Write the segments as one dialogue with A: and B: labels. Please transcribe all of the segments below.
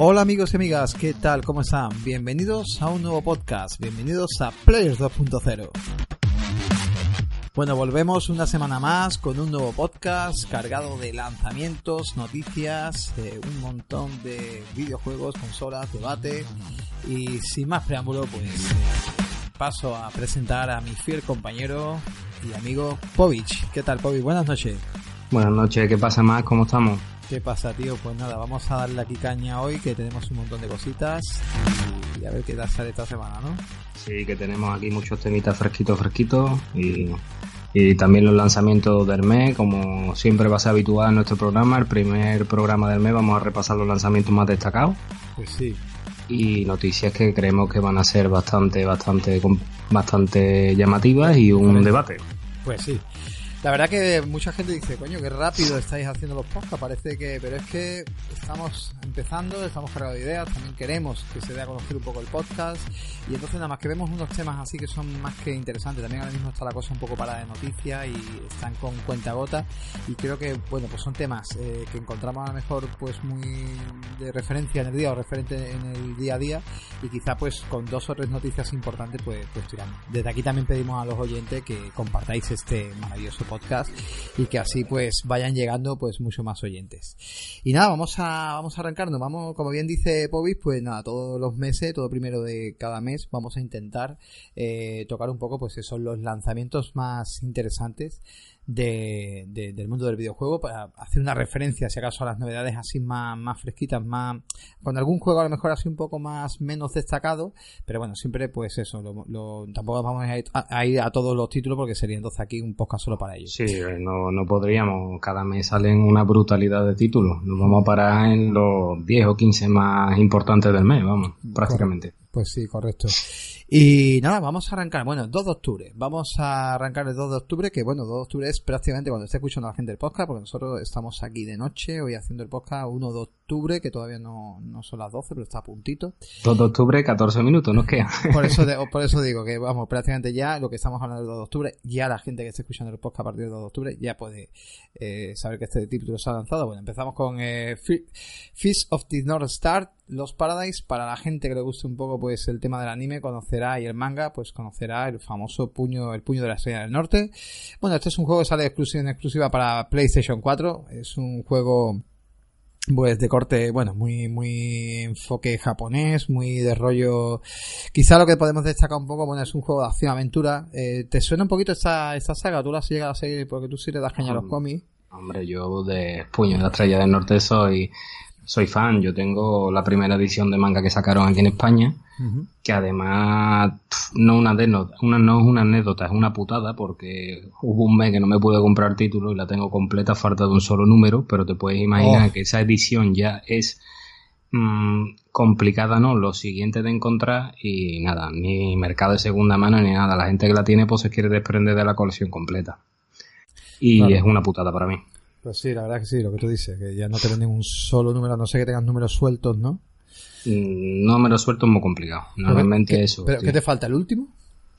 A: Hola amigos y amigas, ¿qué tal? ¿Cómo están? Bienvenidos a un nuevo podcast, bienvenidos a Players 2.0. Bueno, volvemos una semana más con un nuevo podcast cargado de lanzamientos, noticias, un montón de videojuegos, consolas, debate y sin más preámbulo, pues paso a presentar a mi fiel compañero y amigo Povich. ¿Qué tal Povich? Buenas noches.
B: Buenas noches, ¿qué pasa más? ¿Cómo estamos?
A: ¿Qué pasa, tío? Pues nada, vamos a darle aquí caña hoy, que tenemos un montón de cositas y a ver qué tal sale esta semana, ¿no?
B: Sí, que tenemos aquí muchos temitas fresquitos, fresquitos y, y también los lanzamientos del mes, como siempre va a ser habitual en nuestro programa, el primer programa del mes vamos a repasar los lanzamientos más destacados.
A: Pues sí.
B: Y noticias que creemos que van a ser bastante, bastante, bastante llamativas y un debate.
A: Pues sí. La verdad que mucha gente dice, coño, qué rápido estáis haciendo los podcasts, parece que, pero es que estamos empezando, estamos cargados de ideas, también queremos que se dé a conocer un poco el podcast. Y entonces nada más que vemos unos temas así que son más que interesantes, también ahora mismo está la cosa un poco para de noticias y están con cuenta gota. Y creo que, bueno, pues son temas eh, que encontramos a lo mejor pues muy de referencia en el día o referente en el día a día. Y quizá pues con dos o tres noticias importantes pues, pues tiramos. Desde aquí también pedimos a los oyentes que compartáis este maravilloso podcast y que así pues vayan llegando pues mucho más oyentes. Y nada, vamos a vamos a arrancarnos, vamos, como bien dice Povis, pues nada, todos los meses, todo primero de cada mes, vamos a intentar eh, tocar un poco pues esos los lanzamientos más interesantes de, del mundo del videojuego para hacer una referencia si acaso a las novedades así más, más fresquitas, más con algún juego a lo mejor así un poco más menos destacado, pero bueno, siempre pues eso, lo, tampoco vamos a ir, a ir, a todos los títulos porque sería entonces aquí un podcast solo para ellos.
B: Sí, no, no podríamos, cada mes salen una brutalidad de títulos, nos vamos a parar en los 10 o 15 más importantes del mes, vamos, prácticamente.
A: Pues sí, correcto. Y nada, vamos a arrancar. Bueno, 2 de octubre. Vamos a arrancar el 2 de octubre, que bueno, 2 de octubre es prácticamente cuando esté escuchando la gente del podcast, porque nosotros estamos aquí de noche, hoy haciendo el podcast 1 de octubre, que todavía no, no son las 12, pero está a puntito.
B: 2 de octubre, 14 minutos, nos queda.
A: Por eso, por eso digo que vamos, prácticamente ya lo que estamos hablando del 2 de octubre, ya la gente que esté escuchando el podcast a partir del 2 de octubre ya puede eh, saber que este título se ha lanzado. Bueno, empezamos con eh, Fist of the North Star, Los Paradise. Para la gente que le guste un poco pues el tema del anime, conocerá y el manga, pues conocerá el famoso puño, el puño de la estrella del norte. Bueno, este es un juego que sale exclusiva, en exclusiva para PlayStation 4. Es un juego pues de corte, bueno, muy, muy enfoque japonés, muy de rollo. Quizá lo que podemos destacar un poco, bueno, es un juego de acción aventura. Eh, ¿Te suena un poquito esta, esta saga? ¿Tú la has llegado a seguir? Porque tú sí le das caña a los cómics.
B: Hombre, yo de Puño de la Estrella del Norte soy soy fan, yo tengo la primera edición de manga que sacaron aquí en España, que además no, una una, no es una anécdota, es una putada, porque hubo un mes que no me pude comprar título y la tengo completa, falta de un solo número, pero te puedes imaginar oh. que esa edición ya es mmm, complicada, ¿no? Lo siguiente de encontrar y nada, ni mercado de segunda mano ni nada, la gente que la tiene pues se quiere desprender de la colección completa. Y es una putada para mí.
A: Pues sí, la verdad que sí, lo que tú dices, que ya no te venden un solo número, no sé que tengas números sueltos, ¿no?
B: Mm, números sueltos es muy complicado. Normalmente eso.
A: ¿Pero qué te falta? ¿El último?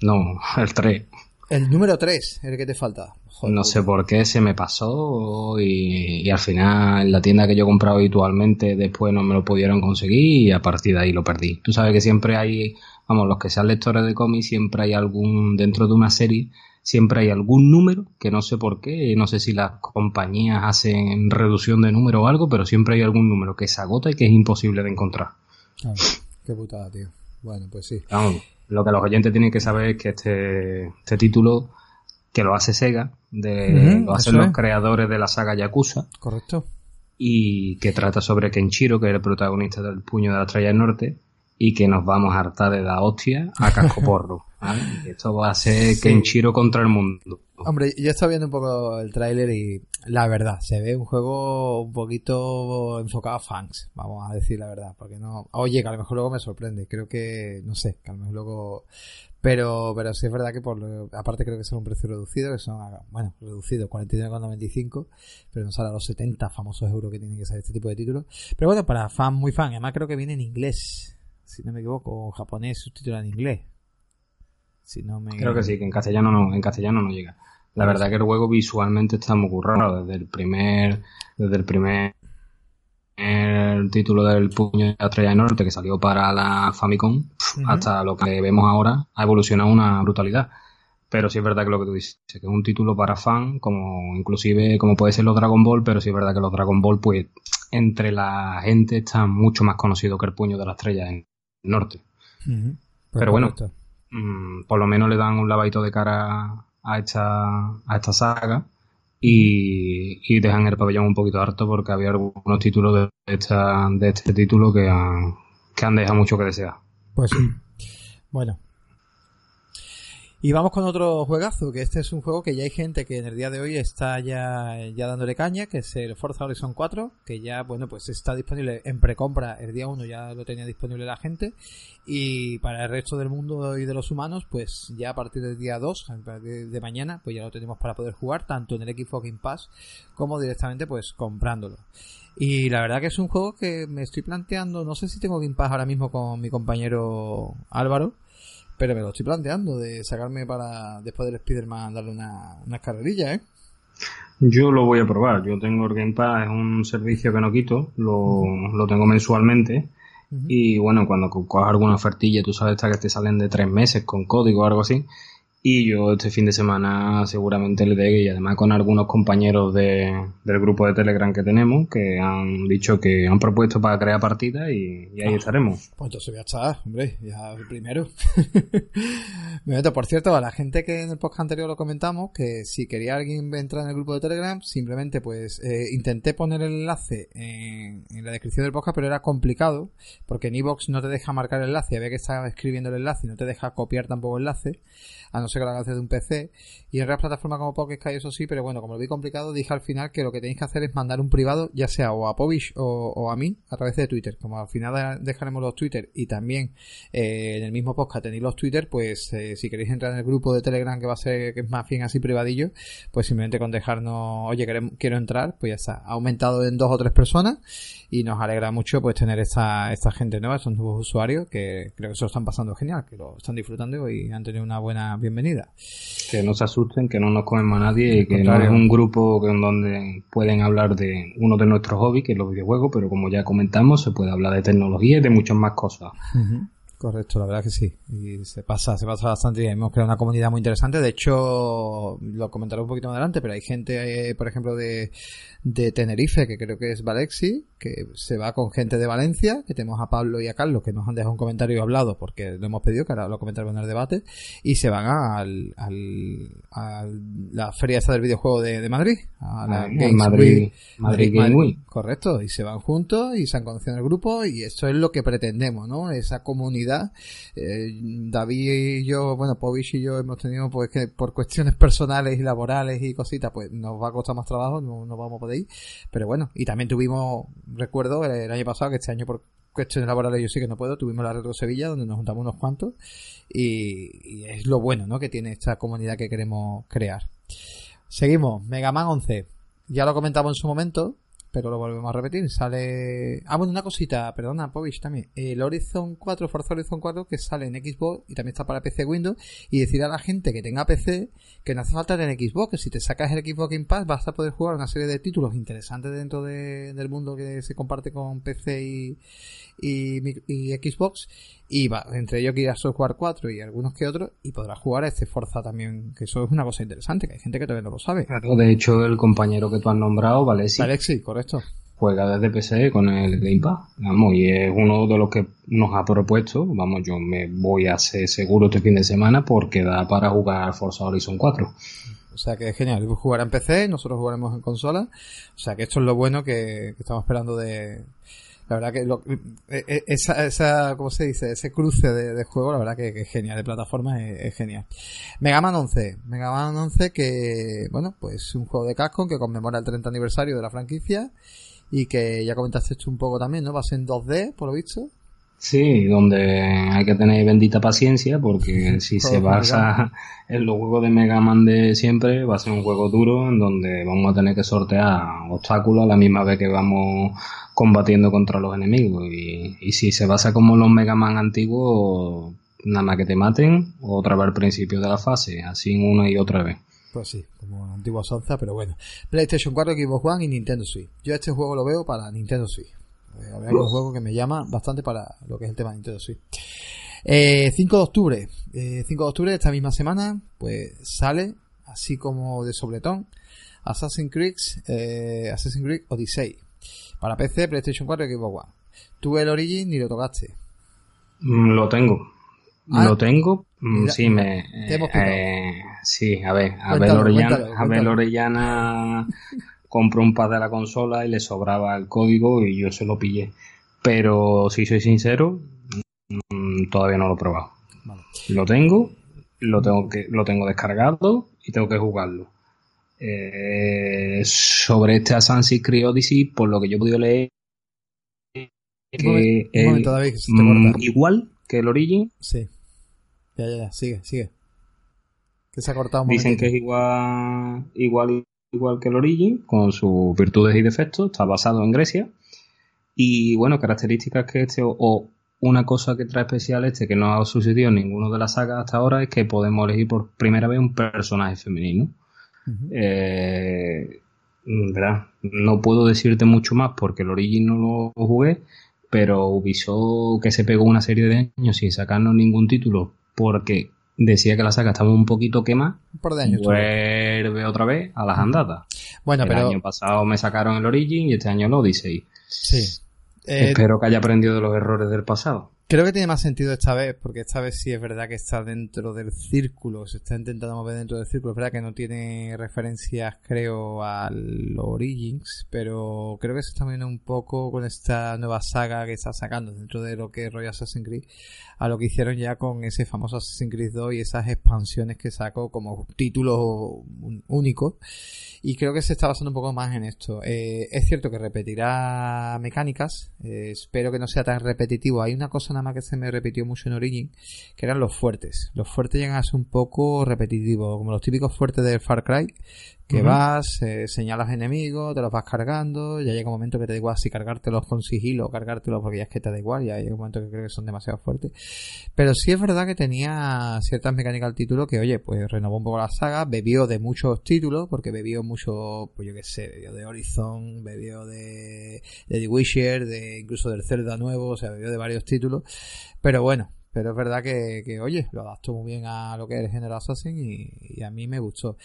B: No, el 3.
A: El número 3 es el que te falta.
B: no sé por qué se me pasó y, y, al final en la tienda que yo compraba habitualmente después no me lo pudieron conseguir y a partir de ahí lo perdí. Tú sabes que siempre hay, vamos, los que sean lectores de cómics, siempre hay algún, dentro de una serie, siempre hay algún número, que no sé por qué, no sé si las compañías hacen reducción de número o algo, pero siempre hay algún número que se agota y que es imposible de encontrar.
A: qué putada, tío. Bueno, pues sí.
B: lo que los oyentes tienen que saber es que este, este título, que lo hace Sega, de, lo hacen los creadores de la saga Yakuza.
A: Correcto.
B: Y que trata sobre Kenshiro, que es el protagonista del Puño de la Estrella del Norte, y que nos vamos a hartar de la hostia a cascoporro. Esto va a ser Kenshiro contra el mundo.
A: Hombre, yo estaba viendo un poco el tráiler y la verdad, se ve un juego un poquito enfocado a fans, vamos a decir la verdad, porque no... Oye, que a lo mejor luego me sorprende, creo que, no sé, que a lo mejor luego... Pero, pero sí es verdad que por aparte creo que es un precio reducido, que son, bueno, reducido, 49,95, pero no sale a los 70 famosos euros que tienen que ser este tipo de títulos. Pero bueno, para fan muy fan, además creo que viene en inglés, si no me equivoco, japonés subtitulado en inglés.
B: Creo que sí, que en castellano no, en castellano no llega. La verdad que el juego visualmente está muy currado desde el primer, desde el primer el título del puño de la estrella norte que salió para la Famicom hasta lo que vemos ahora ha evolucionado una brutalidad. Pero sí es verdad que lo que tú dices, que es un título para fan, como inclusive como puede ser los Dragon Ball, pero sí es verdad que los Dragon Ball, pues, entre la gente están mucho más conocidos que el puño de la estrella en norte. Pues pero bueno, mm, por lo menos le dan un lavadito de cara a esta, a esta saga y, dejan el pabellón un poquito harto porque había algunos títulos de, esta, de este título que han, que han dejado mucho que desear.
A: Pues sí. Bueno, y vamos con otro juegazo, que este es un juego que ya hay gente que en el día de hoy está ya, ya dándole caña, que es el Forza Horizon 4, que ya, bueno, pues está disponible en precompra el día 1, ya lo tenía disponible la gente, y para el resto del mundo y de los humanos, pues ya a partir del día 2, de mañana, pues ya lo tenemos para poder jugar, tanto en el Xbox Game Pass como directamente pues comprándolo. Y la verdad que es un juego que me estoy planteando, no sé si tengo Game Pass ahora mismo con mi compañero Álvaro, pero me lo estoy planteando de sacarme para después del Spider-Man darle una, una carrerilla, ¿eh?
B: Yo lo voy a probar. Yo tengo el Game Pass, es un servicio que no quito, lo, lo tengo mensualmente. Y bueno, cuando cojas alguna ofertilla, tú sabes que te salen de tres meses con código o algo así. Y yo este fin de semana seguramente le dé, y además con algunos compañeros de, del grupo de Telegram que tenemos, que han dicho que han propuesto para crear partidas y, ahí ah, estaremos.
A: Pues entonces voy a estar, hombre, ya el primero. Me meto, por cierto, a la gente que en el podcast anterior lo comentamos, que si quería alguien entrar en el grupo de Telegram, simplemente pues eh, intenté poner el enlace en, en, la descripción del podcast, pero era complicado, porque en Evox no te deja marcar el enlace, había que estar escribiendo el enlace y no te deja copiar tampoco el enlace a no ser que lo hagas desde un PC. Y en otras plataformas como Pocket Sky, eso sí, pero bueno, como lo vi complicado, dije al final que lo que tenéis que hacer es mandar un privado, ya sea o a Povish o, a mí, a través de Twitter. Como al final dejaremos los Twitter y también eh, en el mismo podcast tenéis los Twitter, pues eh, si queréis entrar en el grupo de Telegram que va a ser, que es más bien así privadillo, pues simplemente con dejarnos, oye, quiero entrar, pues ya está. Ha aumentado en dos o tres personas y nos alegra mucho pues tener esta, esta gente nueva, estos nuevos usuarios que creo que se lo están pasando genial, que lo están disfrutando y han tenido una buena bienvenida.
B: Que no se asusten, que no nos comen a nadie y que no es un grupo en donde pueden hablar de uno de nuestros hobbies, que es los videojuegos, pero como ya comentamos, se puede hablar de tecnología y de muchas más cosas.
A: Correcto, la verdad que sí. Y se pasa, se pasa bastante bien. Hemos creado una comunidad muy interesante. De hecho, lo comentaré un poquito más adelante, pero hay gente, eh, por ejemplo, de, de Tenerife, que creo que es Valexi, que se va con gente de Valencia, que tenemos a Pablo y a Carlos, que nos han dejado un comentario hablado porque lo hemos pedido, que ahora lo comentaremos en el debate, y se van al, al, a la feria esta del videojuego de, de Madrid, a la
B: ah, Madrid, Madrid, Game Week.
A: Correcto, y se van juntos y se han conocido en el grupo, y esto es lo que pretendemos, ¿no? Esa comunidad. Eh, David y yo, bueno, Povich y yo hemos tenido, pues que por cuestiones personales y laborales y cositas, pues nos va a costar más trabajo, no, no vamos a poder pero bueno, y también tuvimos, recuerdo, el, año pasado, que este año por cuestiones laborales yo sí que no puedo, tuvimos la Retro Sevilla, donde nos juntamos unos cuantos, y, es lo bueno, ¿no? Que tiene esta comunidad que queremos crear. Seguimos, Mega Man 11. Ya lo comentamos en su momento, pero lo volvemos a repetir. Sale. Ah, bueno, una cosita, perdona, Povich también. El Horizon 4, Forza Horizon 4, que sale en Xbox y también está para PC Windows. Y decir a la gente que tenga PC que no hace falta tener Xbox, que si te sacas el Xbox Game Pass vas a poder jugar una serie de títulos interesantes dentro del mundo que se comparte con PC y, y, Xbox y va, entre ellos Gears Software 4 y algunos que otros y podrás jugar a este Forza también que eso es una cosa interesante que hay gente que todavía no lo sabe
B: de hecho el compañero que tú has nombrado
A: Valexi Alexi correcto
B: juega desde PC con el Game Pass vamos y es uno de los que nos ha propuesto vamos yo me voy a hacer seguro este fin de semana porque da para jugar Forza Horizon 4
A: o sea que es genial, jugar en PC, nosotros jugaremos en consola. O sea que esto es lo bueno que estamos esperando de, la verdad que lo, e, e, esa, esa, ¿cómo se dice? Ese cruce de, juego, la verdad que, es genial, de plataforma es, genial. Mega Man 11, Mega Man 11 que, bueno, pues un juego de casco que conmemora el 30 aniversario de la franquicia y que ya comentaste esto un poco también, ¿no? Va a ser en 2D, por lo visto.
B: Sí, donde hay que tener bendita paciencia porque si se basa en los juegos de Mega Man de siempre va a ser un juego duro en donde vamos a tener que sortear obstáculos a la misma vez que vamos combatiendo contra los enemigos y, y si se basa como los Mega Man antiguos nada más que te maten otra vez al principio de la fase así una y otra vez.
A: Pues sí, como antigua sonza, pero bueno. PlayStation 4, Xbox One y Nintendo Switch. Yo este juego lo veo para Nintendo Switch. La verdad que es un juego que me llama bastante para lo que es el tema de Nintendo Switch. Eh, 5 de octubre, eh, 5 de octubre de esta misma semana, pues sale, así como de sobretón, Assassin's Creed, eh, Assassin's Creed Odyssey. Para PC, PlayStation 4 y Xbox One. Tuve el Origin ni lo tocaste.
B: Mm, Lo tengo.
A: Ah.
B: Lo tengo. Mm,
A: Mira,
B: sí, me.
A: te hemos
B: eh, sí, a ver,
A: Cuéntalo,
B: Abel Orellana,
A: cuéntalo, cuéntalo.
B: Orellana compró un pad de la consola y le sobraba el código y yo se lo pillé. Pero si soy sincero, mm, todavía no lo he probado.
A: Vale.
B: Lo tengo, lo tengo que, lo tengo descargado y tengo que jugarlo. Eh, sobre este Assassin's Creed Odyssey, por lo que yo he podido leer, que
A: un
B: el-
A: momento, David, que se te
B: mm, igual que el Origin,
A: Sí. Ya, ya, ya, sigue, sigue. Que se ha cortado un
B: Dicen
A: momentito.
B: que es igual, igual, igual que el Origin, con sus virtudes y defectos, está basado en Grecia. Y bueno, características que este, o, o una cosa que trae especial este, que no ha sucedido en ninguno de las sagas hasta ahora, es que podemos elegir por primera vez un personaje femenino. Eh, ¿verdad? No puedo decirte mucho más porque el Origin no lo jugué, pero Ubisoft que se pegó una serie de años sin sacarnos ningún título porque decía que la saga estaba un poquito quemada,
A: años. tuvo.
B: vuelve otra vez a las andadas.
A: Bueno,
B: el
A: pero
B: año pasado me sacaron el Origin y este año el Odyssey.
A: sí. Eh,
B: Espero que haya aprendido de los errores del pasado.
A: Creo que tiene más sentido esta vez, porque esta vez sí es verdad que está dentro del círculo, se está intentando mover dentro del círculo. Es verdad que no tiene referencias, creo, al Origins, pero creo que está moviendo un poco con esta nueva saga que está sacando dentro de lo que es Royal Assassin's Creed, a lo que hicieron ya con ese famoso Assassin's Creed 2 y esas expansiones que sacó como títulos únicos. Y creo que se está basando un poco más en esto. Eh, es cierto que repetirá mecánicas. eh, espero que no sea tan repetitivo. Hay una cosa más que se me repitió mucho en Origin, que eran los fuertes. Los fuertes llegan a ser un poco repetitivos, como los típicos fuertes de Far Cry, que vas, eh, señalas enemigos, te los vas cargando, ya llega un momento que te da igual si cargártelos con sigilo o cargártelos porque ya es que te da igual, ya llega un momento que creo que son demasiado fuertes. Pero sí es verdad que tenía ciertas mecánicas al título que, oye, pues renovó un poco la saga, bebió de muchos títulos, porque bebió mucho, pues yo qué sé, bebió de Horizon, bebió de, de The Witcher, de incluso del Zelda nuevo, o sea, bebió de varios títulos. Pero bueno, pero es verdad que, que, oye, lo adaptó muy bien a lo que es el género Assassin y, y a mí me gustó.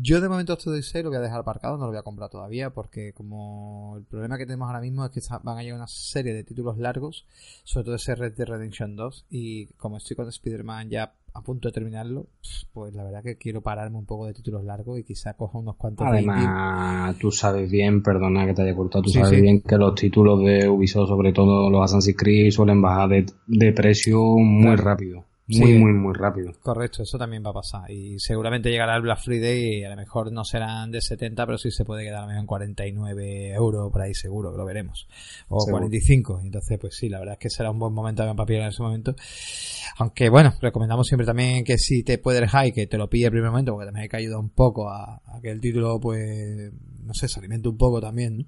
A: Yo de momento esto de 6 lo voy a dejar aparcado, no lo voy a comprar todavía porque como el problema que tenemos ahora mismo es que van a llegar una serie de títulos largos, sobre todo ese Red Dead Redemption 2 y como estoy con Spider-Man ya a punto de terminarlo, pues la verdad que quiero pararme un poco de títulos largos y quizá coja unos cuantos.
B: Además, tú sabes bien, perdona que te haya cortado, tú
A: Sí,
B: sabes
A: sí.
B: bien que los títulos de Ubisoft, sobre todo los Assassin's Creed, suelen bajar de, de precio muy
A: Claro.
B: rápido.
A: Sí.
B: Muy, muy, muy rápido.
A: Correcto, eso también va a pasar. Y seguramente llegará el Black Friday y a lo mejor no serán de 70, pero sí se puede quedar a lo mejor en 49 euros por ahí seguro, lo veremos. O
B: Seguro.
A: 45. Entonces, pues sí, la verdad es que será un buen momento para pillar en ese momento. Aunque bueno, recomendamos siempre también que si te puede el high, que te lo pille primer momento, porque también hay que ayudar un poco a, a que el título, pues, no sé, se alimente un poco también, ¿no?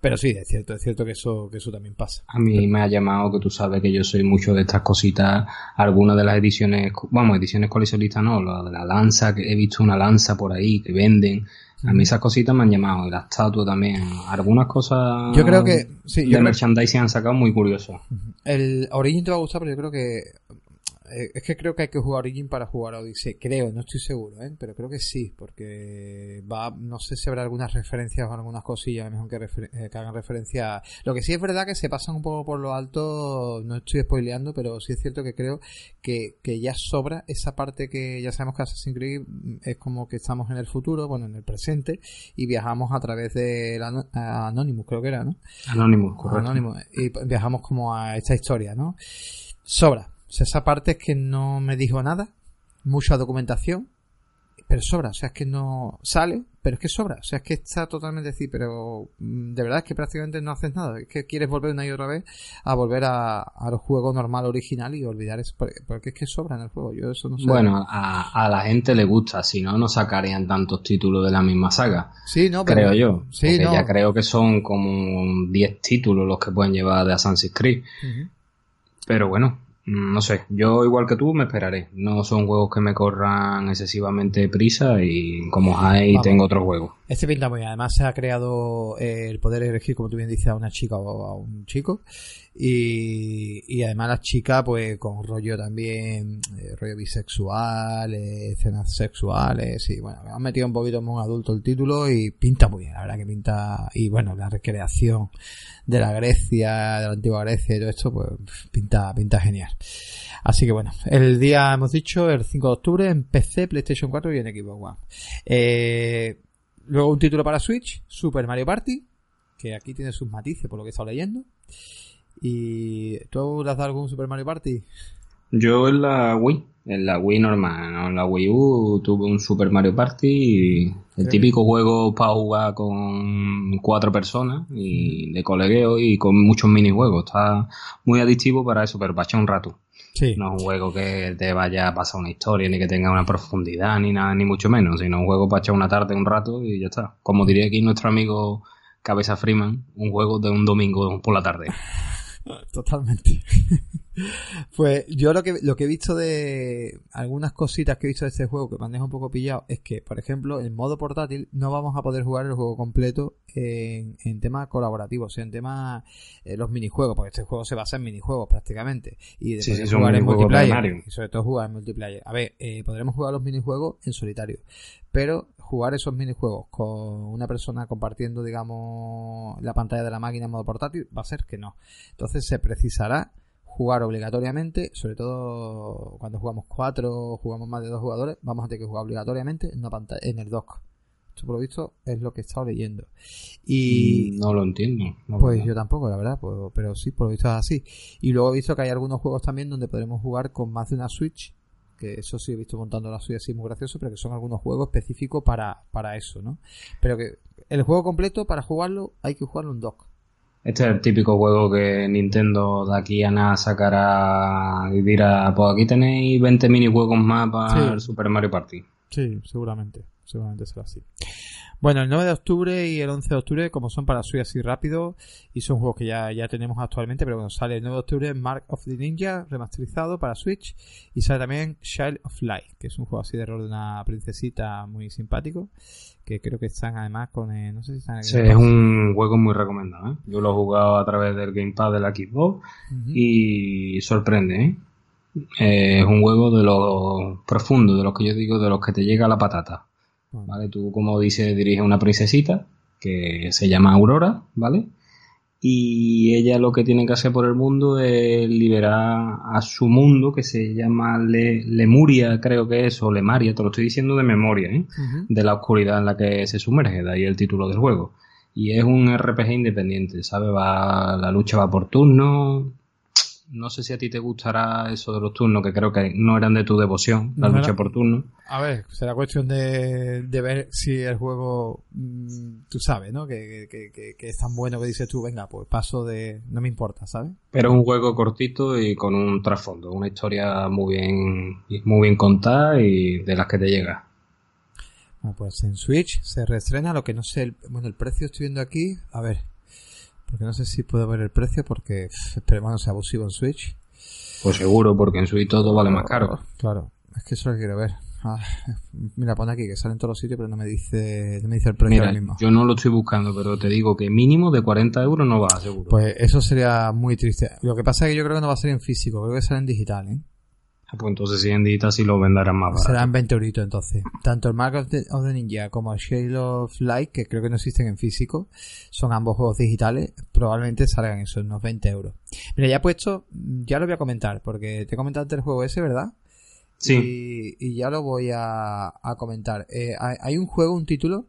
A: Pero sí, es cierto, es cierto que eso, que eso también pasa.
B: A mí me ha llamado que tú sabes que yo soy mucho de estas cositas, algunas de las ediciones, vamos, ediciones coleccionistas no, la de la lanza, que he visto una lanza por ahí que venden. A mí esas cositas me han llamado, y la estatua también. Algunas cosas
A: Yo creo que, sí,
B: de
A: yo creo-
B: merchandising han sacado muy curiosas.
A: El Origin te va a gustar, pero yo creo que. Eh, Es que creo que hay que jugar Origin para jugar Odyssey. Creo, no estoy seguro, ¿eh? pero creo que sí, porque va. No sé si habrá algunas referencias o algunas cosillas, a lo mejor que, refer- eh, que hagan referencia. a- Lo que sí es verdad que se pasan un poco por lo alto, no estoy spoileando, pero sí es cierto que creo que, que ya sobra esa parte que ya sabemos que Assassin's Creed mm, es como que estamos en el futuro, bueno, en el presente, y viajamos a través de la, Anonymous, creo que era, ¿no?
B: Anonymous, correcto.
A: Anónimo. Y viajamos como a esta historia, ¿no? Sobra. O sea, esa parte es que no me dijo nada. Mucha documentación. Pero sobra. O sea, es que no sale, pero es que sobra. O sea, es que está totalmente decir, pero mm, de verdad es que prácticamente no haces nada. Es que quieres volver una y otra vez a volver a, a los juegos normal, original y olvidar eso. Porque, es que sobra en el juego. Yo eso no sé.
B: Bueno, a, a la gente le gusta, si no, no sacarían tantos títulos de la misma saga,
A: sí, no, pero,
B: creo yo.
A: Sí, no.
B: ya creo que son como 10 títulos los que pueden llevar de Assassin's Creed. Pero bueno, no sé, yo igual que tú me esperaré. No son juegos que me corran excesivamente prisa y como hay
A: Vamos.
B: tengo otros juegos.
A: Este pinta muy bien. Además se ha creado eh, el poder elegir, como tú bien dices, a una chica o a un chico. Y, además la chica, pues con rollo también, eh, rollo bisexual, eh, escenas sexuales. Y bueno, me han metido un poquito más adulto el título y pinta muy bien. La verdad que pinta. Y bueno, la recreación de la Grecia, de la antigua Grecia y todo esto, pues pinta, pinta genial. Así que bueno, el día hemos dicho, el 5 de octubre en PC, PlayStation 4 y en Xbox One. Eh, luego un título para Switch, Super Mario Party, que aquí tiene sus matices por lo que he estado leyendo. ¿Y tú le has dado algún Super Mario Party?
B: Yo en la Wii, en la Wii normal, ¿no? en la Wii U tuve un Super Mario Party, y el típico juego para jugar con cuatro personas y de colegueo y con muchos minijuegos. Está muy adictivo para eso, pero para echar un rato.
A: Sí.
B: No es un juego que te vaya a pasar una historia, ni que tenga una profundidad, ni nada, ni mucho menos, sino un juego para echar una tarde, un rato y ya está. Como diría aquí nuestro amigo Cabeza Freeman, un juego de un domingo por la tarde.
A: Totalmente. Pues yo lo que, lo que he visto de algunas cositas que he visto de este juego que me han dejado un poco pillado es que, por ejemplo, en modo portátil no vamos a poder jugar el juego completo en, en temas colaborativos, o sea, en temas eh, los minijuegos, porque este juego se basa en minijuegos prácticamente. Y de
B: Sí,
A: poder
B: sí, son
A: jugar en multiplayer. Y sobre todo jugar en multiplayer. A ver, eh, podremos jugar los minijuegos en solitario. Pero jugar esos minijuegos con una persona compartiendo, digamos, la pantalla de la máquina en modo portátil, va a ser que no. Entonces se precisará jugar obligatoriamente, sobre todo cuando jugamos cuatro o jugamos más de dos jugadores, vamos a tener que jugar obligatoriamente en, una pantalla, en el dock. Esto por lo visto es lo que he estado leyendo. Y
B: no lo entiendo.
A: pues
B: verdad.
A: yo tampoco, la verdad, pues, pero sí, por lo visto es así. Y luego he visto que hay algunos juegos también donde podremos jugar con más de una Switch, que eso sí he visto montando la suya así muy gracioso, pero que son algunos juegos específicos para, para eso, ¿no? Pero que el juego completo, para jugarlo, hay que jugarlo en dock.
B: Este es el típico juego que Nintendo de aquí a nada sacará y dirá, pues aquí tenéis 20 minijuegos más para
A: Sí.
B: el Super Mario Party.
A: Sí, seguramente. Seguramente será así. Bueno, el 9 de octubre y el 11 de octubre, como son para subir así rápido, y son juegos que ya, ya tenemos actualmente, pero bueno, sale el 9 de octubre Mark of the Ninja, remasterizado para Switch, y sale también Child of Light, que es un juego así de rol de una princesita muy simpático, que creo que están además con, el- no sé si están en
B: Sí, es un juego muy recomendado. ¿eh? Yo lo he jugado a través del Gamepad de la Xbox y sorprende. ¿eh? Eh, es un juego de los profundos, de los que yo digo, de los que te llega la patata. ¿Vale? Tú, como dice, diriges una princesita que se llama Aurora, ¿vale? Y ella lo que tiene que hacer por el mundo es liberar a su mundo, que se llama Le- Lemuria, creo que es, o Lemaria, te lo estoy diciendo de memoria, ¿eh? De la oscuridad en la que se sumerge, de ahí el título del juego. Y es un RPG independiente, ¿sabes? Va, la lucha va por turno. No sé si a ti te gustará eso de los turnos, que creo que no eran de tu devoción, la
A: No
B: lucha
A: era-
B: por turno.
A: A ver, será cuestión de, de ver si el juego, mm, tú sabes, ¿no? Que, que, que, que es tan bueno que dices tú, venga, pues paso de... No me importa, ¿sabes?
B: Pero es un juego cortito y con un trasfondo, una historia muy bien, muy bien contada y de las que te llega.
A: Bueno, pues en Switch se reestrena, lo que no sé, el- bueno, el precio estoy viendo aquí, a ver, porque no sé si puedo ver el precio porque esperemos no sea abusivo en Switch.
B: Pues seguro, porque en Switch todo vale más caro.
A: Claro, es que eso lo quiero ver. Ah, mira, pone aquí que sale en todos los sitios, pero no me dice, no me dice el precio
B: Mira,
A: ahora mismo.
B: yo no lo estoy buscando, pero te digo que mínimo de 40 euros no va, seguro.
A: Pues eso sería muy triste. Lo que pasa es que yo creo que no va a ser en físico, creo que será en digital, ¿eh?
B: Pues entonces si en digital sí lo venderán más barato.
A: Serán 20 euritos entonces. Tanto el Mark of the, of the Ninja como el Shade of Light, que creo que no existen en físico, son ambos juegos digitales, probablemente salgan eso, unos 20 euros. Mira, ya he puesto, ya lo voy a comentar, porque te he comentado antes el juego ese, ¿verdad?
B: Sí,
A: Y, y ya lo voy a, a comentar. Eh, hay, hay un juego, un título,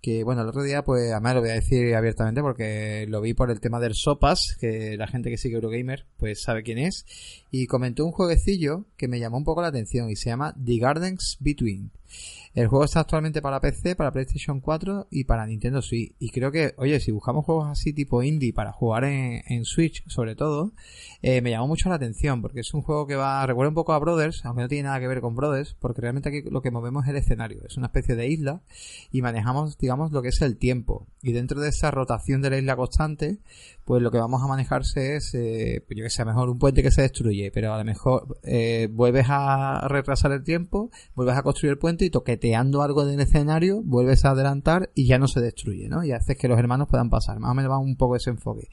A: que bueno, el otro día, pues además lo voy a decir abiertamente porque lo vi por el tema del Sopas, que la gente que sigue Eurogamer, pues sabe quién es, y comentó un jueguecillo que me llamó un poco la atención y se llama The Gardens Between. El juego está actualmente para PC, para PlayStation 4 y para Nintendo Switch. Y creo que, oye, si buscamos juegos así tipo indie para jugar en, Switch, sobre todo, eh, me llamó mucho la atención porque es un juego que va, recuerda un poco a Brothers, aunque no tiene nada que ver con Brothers, porque realmente aquí lo que movemos es el escenario. Es una especie de isla y manejamos, digamos, lo que es el tiempo. Y dentro de esa rotación de la isla constante, pues lo que vamos a manejarse es, eh, pues yo que sé, mejor un puente que se destruye, pero a lo mejor eh, vuelves a retrasar el tiempo, vuelves a construir el puente y toqueteando algo del escenario, vuelves a adelantar y ya no se destruye, ¿no? Y haces que los hermanos puedan pasar. Más o menos va un poco ese enfoque.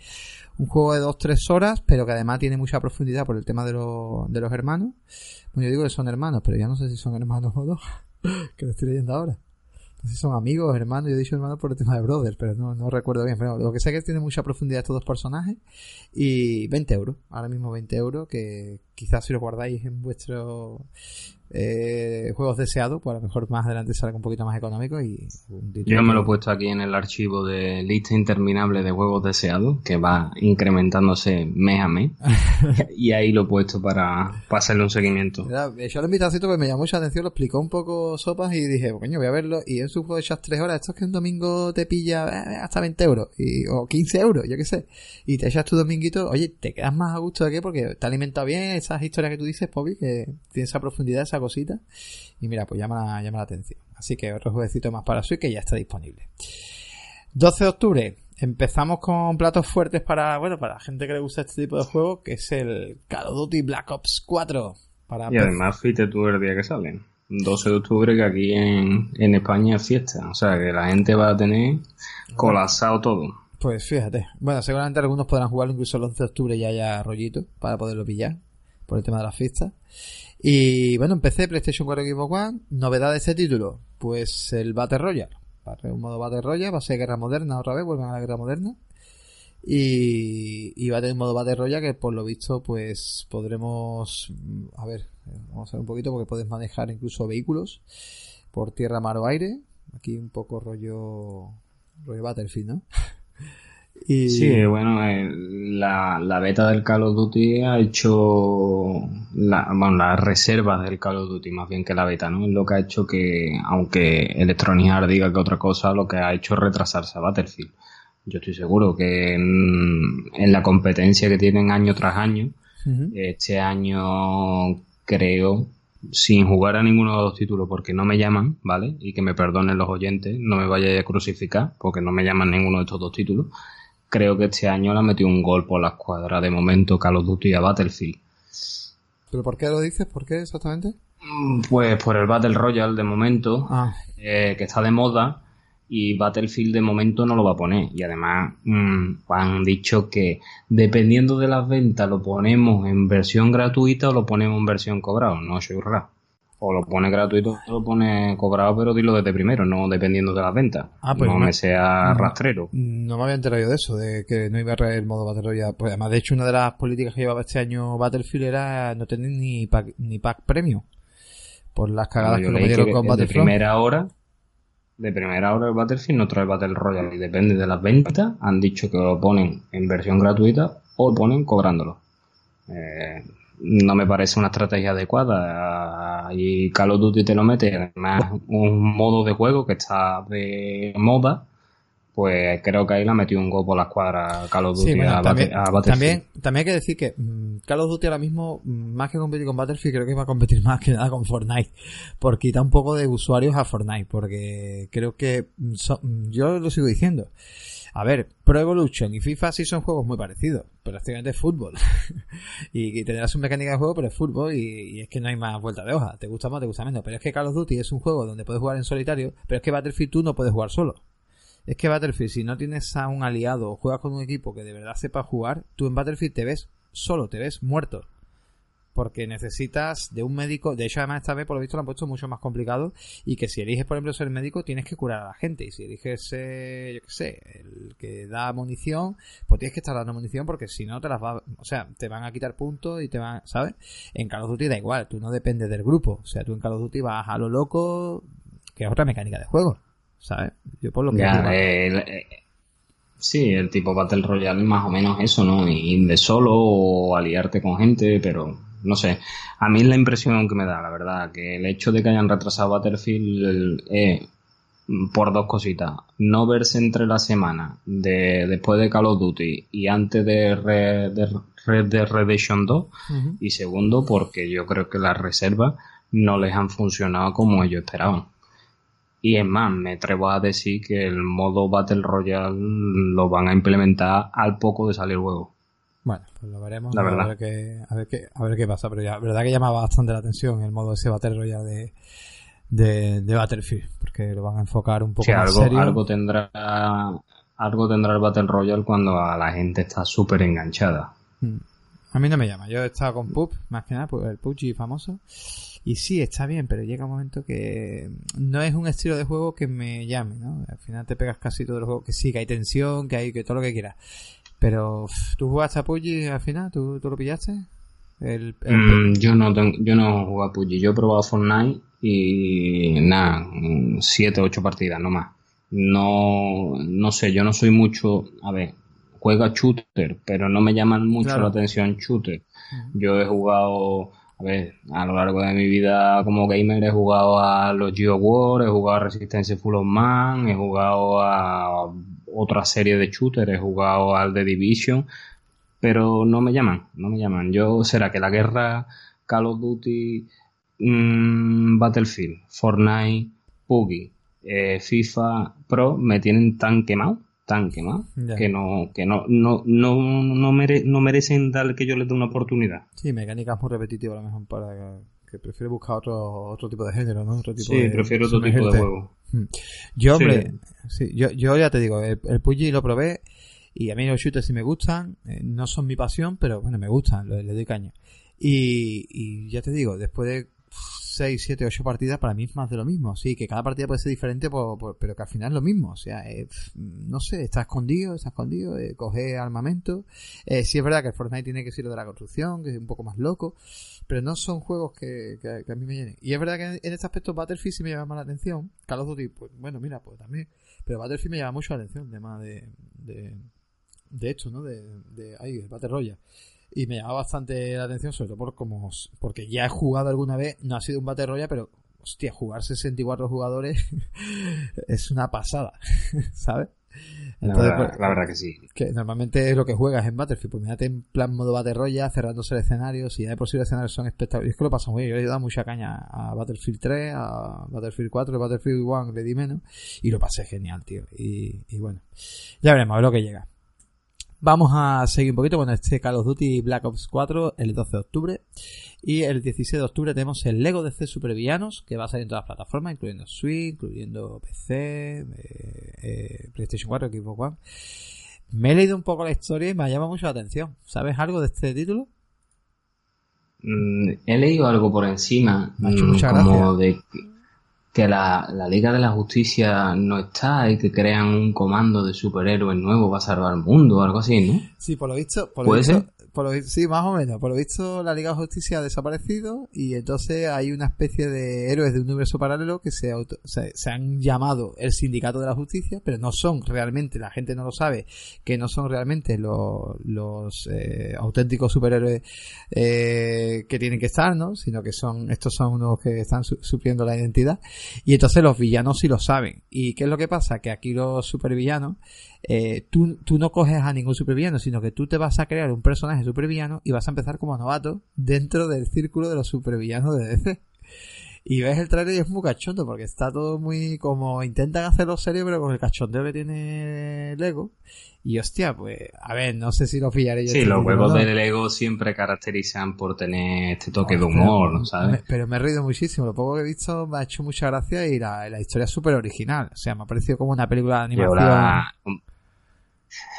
A: Un juego de 2-3 horas, pero que además tiene mucha profundidad por el tema de, de los hermanos. Bueno, yo digo que son hermanos, pero ya no sé si son hermanos o dos, que lo estoy leyendo ahora. Son amigos, hermanos, yo he dicho hermanos por el tema de Brother, pero no, no recuerdo bien. Pero lo que sé es que tiene mucha profundidad estos dos personajes. Y 20 euros, ahora mismo 20 euros, que quizás si lo guardáis en vuestro eh, juegos deseados, pues a lo mejor más adelante salga un poquito más económico y
B: Yo me lo he puesto aquí en el archivo de lista interminable de juegos deseados, que va incrementándose mes a mes, y ahí lo he puesto para, pasarle un seguimiento.
A: yo lo invitado porque me llamó mucha atención, lo explicó un poco Sopas y dije, coño, voy a verlo, y en su juego de esas 3 horas, esto es que un domingo te pilla eh, hasta 20 euros, y, o 15 euros, yo qué sé, y te echas tu dominguito, oye, te quedas más a gusto de aquí porque te alimenta bien esas historias que tú dices, Poppy, que tiene esa profundidad, esa cosita. Y mira, pues llama, llama la atención. Así que otro jueguecito más para Switch que ya está disponible. 12 de octubre. Empezamos con platos fuertes para, bueno, para la gente que le gusta este tipo de juego, que es el Call of Duty Black Ops 4. Para
B: y además, fíjate tú el día que salen. 12 de octubre que aquí en, en España es fiesta. O sea que la gente va a tener colapsado todo.
A: Pues fíjate. Bueno, seguramente algunos podrán jugarlo incluso el 11 de octubre ya haya rollito para poderlo pillar por el tema de las fiestas. Y bueno, empecé PlayStation 4 Xbox One. Novedad de este título, pues el Battle Royale. Un modo Battle Royale, va a ser guerra moderna otra vez, vuelven a la guerra moderna. Y, va a tener un modo Battle Royale que por lo visto pues podremos, a ver, vamos a ver un poquito porque puedes manejar incluso vehículos por tierra, mar o aire. Aquí un poco rollo, rollo Battlefield, ¿no?
B: Sí, bueno, eh, la, la, beta del Call of Duty ha hecho la, bueno, las reservas del Call of Duty más bien que la beta, ¿no? Es lo que ha hecho que, aunque Electronic Arts diga que otra cosa, lo que ha hecho es retrasarse a Battlefield. Yo estoy seguro que en, la competencia que tienen año tras año, este año creo, sin jugar a ninguno de los títulos porque no me llaman, ¿vale? Y que me perdonen los oyentes, no me vaya a crucificar porque no me llaman ninguno de estos dos títulos creo que este año le ha metido un gol por la escuadra de momento Call of Duty a Battlefield.
A: ¿Pero por qué lo dices? ¿Por qué exactamente?
B: Mm, pues por el Battle Royale de momento, ah. eh, que está de moda, y Battlefield de momento no lo va a poner. Y además mm, han dicho que dependiendo de las ventas lo ponemos en versión gratuita o lo ponemos en versión cobrado. No soy raro o lo pone gratuito o lo pone cobrado, pero dilo desde primero, no dependiendo de las ventas. Ah, pues no, me sea rastrero.
A: No me había enterado de eso, de que no iba a traer el modo Battle Royale. Pues además, de hecho, una de las políticas que llevaba este año Battlefield era no tener ni pack, ni pack premium. Por las cagadas que cometieron con Battlefield.
B: De primera hora, de primera hora el Battlefield no trae Battle Royale y depende de las ventas. Han dicho que lo ponen en versión gratuita o lo ponen cobrándolo. Eh, no me parece una estrategia adecuada. Y Call of Duty te lo mete, además un modo de juego que está de moda, pues creo que ahí la metió un gol por la escuadra Call of Duty a,
A: también, también, hay que decir que mm, Call of Duty ahora mismo, mm, más que competir con Battlefield, creo que va a competir más que nada con Fortnite. Porque quita un poco de usuarios a Fortnite. Porque creo que mm, yo lo sigo diciendo. A ver, Pro Evolution y FIFA sí son juegos muy parecidos, pero es fútbol. y, tendrás una mecánica de juego, pero es fútbol y, es que no hay más vuelta de hoja. Te gusta más, te gusta menos. Pero es que Call of Duty es un juego donde puedes jugar en solitario, pero es que Battlefield tú no puedes jugar solo. Es que Battlefield, si no tienes a un aliado o juegas con un equipo que de verdad sepa jugar, tú en Battlefield te ves solo, te ves muerto porque necesitas de un médico, de hecho además esta vez por lo visto lo han puesto mucho más complicado y que si eliges por ejemplo ser médico tienes que curar a la gente y si eliges yo qué sé, el que da munición, pues tienes que estar dando munición porque si no te las va, o sea, te van a quitar puntos y te van, ¿sabes? En Call of Duty da igual, tú no dependes del grupo, o sea, tú en Call of Duty vas a lo loco, que es otra mecánica de juego, ¿sabes? Yo por lo que...
B: Eh, sí, el tipo Battle Royale es más o menos eso, ¿no? Ir de solo o aliarte con gente, pero no sé. A mí es la impresión que me da, la verdad, que el hecho de que hayan retrasado Battlefield es por dos cositas. No verse entre la semana de después de Call of Duty y antes de Red, Dead Redemption 2. Y segundo, porque yo creo que las reservas no les han funcionado como ellos esperaban. Y es más, me atrevo a decir que el modo Battle Royale lo van a implementar al poco de salir el juego.
A: Bueno, pues lo veremos. A, ver qué, a, ver qué, a ver qué pasa. Pero ya, verdad que llamaba bastante la atención el modo ese Battle Royale de, de, de Battlefield. Porque lo van a enfocar un poco más
B: algo,
A: serio.
B: Algo tendrá, algo tendrá el Battle Royale cuando a la gente está súper enganchada.
A: Hmm. A mí no me llama. Yo he estado con PUB, más que nada, pues el PUBG famoso. Y sí, está bien, pero llega un momento que no es un estilo de juego que me llame, ¿no? Al final te pegas casi todo el juego, que sí, que hay tensión, que hay que todo lo que quieras. Pero, ¿tú jugaste a PUBG al final? ¿Tú, tú lo pillaste?
B: El, mm, yo no tengo, yo no juego a PUBG. Yo he probado Fortnite y nada, siete, ocho partidas, no más. No, no sé, yo no soy mucho, a ver, juega shooter, pero no me llaman mucho la atención shooter. Yo he jugado a ver, a lo largo de mi vida como gamer he jugado a los Geo War, he jugado a Resistance Full of Man, he jugado a otra serie de shooters, he jugado al The Division, pero no me llaman, no me llaman. Yo, será que la guerra, Call of Duty, mm, Battlefield, Fortnite, PUBG, eh, FIFA Pro me tienen tan quemado tan quemados que no que no no no no, no merecen dar que yo les dé una oportunidad
A: sí mecánicas muy repetitivas a lo mejor para que prefiero buscar otro otro tipo de género no otro tipo
B: sí prefiero otro tipo de juego
A: hmm. yo hombre sí. yo, yo ya te digo el, el PUBG lo probé y a mí los shooters sí me gustan eh, no son mi pasión pero bueno me gustan le, le doy caña y, y ya te digo después de 6, 7, 8 partidas, para mí es más de lo mismo. Sí, que cada partida puede ser diferente, pero que al final es lo mismo. O sea, eh, no sé, está escondido, está escondido, eh, coge armamento. Eh, sí es verdad que el Fortnite tiene que ser de la construcción, que es un poco más loco, pero no son juegos que, a mí me llenen. Y es verdad que en, este aspecto Battlefield sí me llama la atención. Call of Duty, pues bueno, mira, pues también. Pero Battlefield me llama mucho la atención, tema de, de, de esto, ¿no? De, de, ahí, de Battle Royale y me llama bastante la atención, sobre todo por como, porque ya he jugado alguna vez, no ha sido un Battle Royale, pero hostia, jugar 64 jugadores es una pasada, ¿sabes?
B: la, verdad, que sí.
A: Que normalmente es lo que juegas en Battlefield. Pues mírate en plan modo Battle Royale, cerrándose el escenario. Si ya de posibles escenarios son espectaculares. Es que lo paso muy bien. Yo le he dado mucha caña a Battlefield 3, a Battlefield 4, a Battlefield 1 le di menos. Y lo pasé genial, tío. Y, y bueno, ya veremos a ver lo que llega. Vamos a seguir un poquito con este Call of Duty Black Ops 4 el 12 de octubre. Y el 16 de octubre tenemos el Lego DC Supervillanos, que va a salir en todas las plataformas, incluyendo Switch, incluyendo PC, eh, eh, PlayStation 4, Xbox One. Me he leído un poco la historia y me ha llamado mucho la atención. ¿Sabes algo de este título?
B: Mm, he leído algo por encima, me ha hecho mucha mm, como de que la, la, Liga de la Justicia no está y que crean un comando de superhéroes nuevo para salvar el mundo o algo así, ¿no?
A: Sí, por lo visto, por lo visto, por lo, sí, más o menos. Por lo visto, la Liga de Justicia ha desaparecido y entonces hay una especie de héroes de un universo paralelo que se, se, han llamado el Sindicato de la Justicia, pero no son realmente, la gente no lo sabe, que no son realmente los, los eh, auténticos superhéroes eh, que tienen que estar, ¿no? Sino que son, estos son unos que están supliendo la identidad. Y entonces los villanos sí lo saben. ¿Y qué es lo que pasa? Que aquí los supervillanos eh, tú, tú no coges a ningún supervillano, sino que tú te vas a crear un personaje supervillano y vas a empezar como novato dentro del círculo de los supervillanos de DC. Y ves el trailer y es muy cachondo porque está todo muy como intentan hacerlo serio pero con el cachondeo que tiene Lego. Y hostia, pues a ver, no sé si lo pillaré yo.
B: Sí, los juegos de Lego siempre caracterizan por tener este toque de humor, ¿sabes?
A: pero me he reído muchísimo. Lo poco que he visto me ha hecho mucha gracia y la, la historia es súper original. O sea, me ha parecido como una película de animación.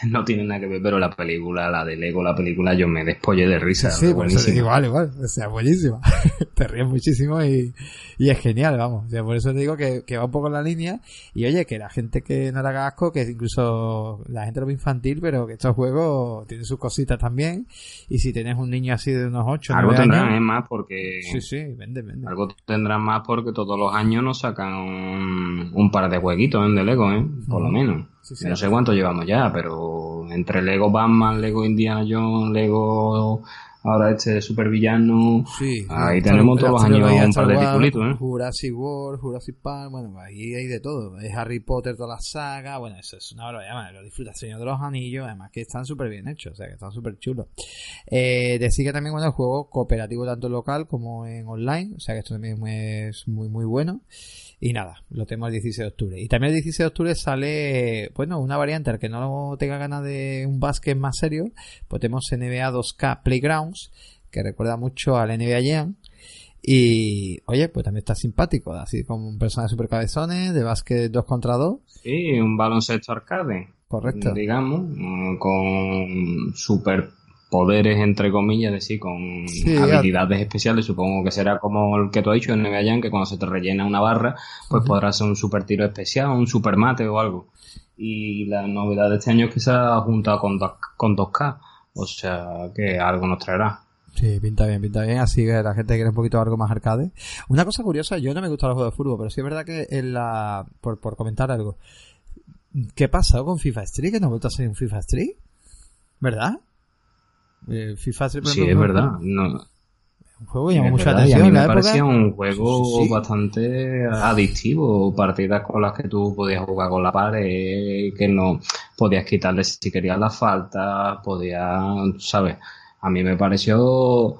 B: No tiene nada que ver, pero la película, la de Lego, la película, yo me despollé de risa.
A: Sí, pues igual, igual, o sea, buenísima. te ríes muchísimo y, y, es genial, vamos. O sea, por eso te digo que, que, va un poco en la línea. Y oye, que la gente que no le haga asco, que incluso la gente lo ve infantil, pero que estos juegos tienen sus cositas también. Y si tienes un niño así de unos 8,
B: Algo tendrán, es más, porque.
A: Sí, sí, vende, vende.
B: Algo tendrán más porque todos los años nos sacan un, par de jueguitos en de Lego, ¿eh? Por lo menos no sé cuánto llevamos ya, pero entre Lego Batman, Lego Indiana Jones, Lego ahora este supervillano.
A: Sí,
B: ahí tenemos todos los años un par de titulitos, ¿eh?
A: Jurassic World, Jurassic Park, bueno, ahí hay de todo. Es Harry Potter, toda la saga, bueno, eso es una barbaridad, lo disfruta Señor de los Anillos, además que están súper bien hechos, o sea, que están súper chulos. Eh, decir que también, bueno, el juego cooperativo tanto local como en online, o sea, que esto también es muy, muy bueno. Y nada, lo tenemos el 16 de octubre. Y también el 16 de octubre sale, bueno, una variante al que no tenga ganas de un básquet más serio, pues tenemos NBA 2K Playgrounds, que recuerda mucho al NBA Jam. Y, oye, pues también está simpático, así como personajes super cabezones, de básquet 2 contra 2.
B: Sí, un baloncesto arcade.
A: Correcto.
B: Digamos, con super poderes, entre comillas, decir, con habilidades especiales, supongo que será como el que tú has dicho en NBA que cuando se te rellena una barra, pues podrá ser un super tiro especial, un super mate o algo. Y la novedad de este año es que se ha juntado con, con 2K, o sea que algo nos traerá.
A: Sí, pinta bien, pinta bien. Así que la gente quiere un poquito algo más arcade. Una cosa curiosa, yo no me gusta los juegos de fútbol, pero sí es verdad que en la, por, por comentar algo, ¿qué pasa con FIFA Street? Que no ha vuelto a ser un FIFA Street, ¿verdad?
B: Eh, FIFA sí, es verdad. No,
A: un juego que llamó mucha atención. a mí
B: me parecía un juego bastante adictivo. Partidas con las que tú podías jugar con la pared, que no podías quitarle si querías la falta, podías, ¿sabes? A mí me pareció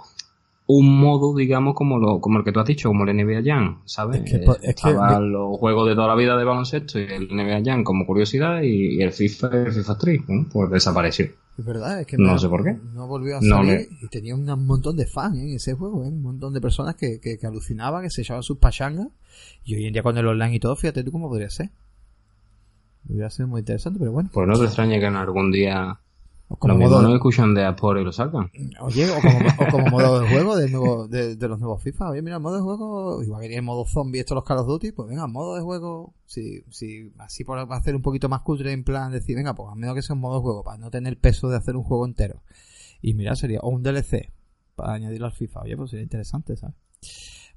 B: un modo, digamos, como lo, como el que tú has dicho, como el NBA Jam, ¿sabes? Es que, Estaba los juegos de toda la vida de baloncesto y el NBA Jam como curiosidad y, el FIFA, el FIFA Street, pues desapareció.
A: Es verdad, es que
B: no sé por qué.
A: No volvió a salir y tenía un montón de fans ¿eh? en ese juego, ¿eh? un montón de personas que, que, que alucinaban, que se echaban sus pachangas. Y hoy en día con el online y todo, fíjate tú cómo podría ser. Podría ser muy interesante, pero bueno.
B: Pues no te extrañe que en algún día como modo... no escuchan de y lo sacan.
A: Oye, o como, o como modo de juego de, nuevo, de, de, los nuevos FIFA. Oye, mira, modo de juego, igual que el modo zombie, estos los Call of Duty, pues venga, modo de juego, si, si así por hacer un poquito más cutre en plan, decir, venga, pues a menos que sea un modo de juego, para no tener peso de hacer un juego entero. Y mira, sería, o un DLC, para añadirlo al FIFA. Oye, pues sería interesante, ¿sabes?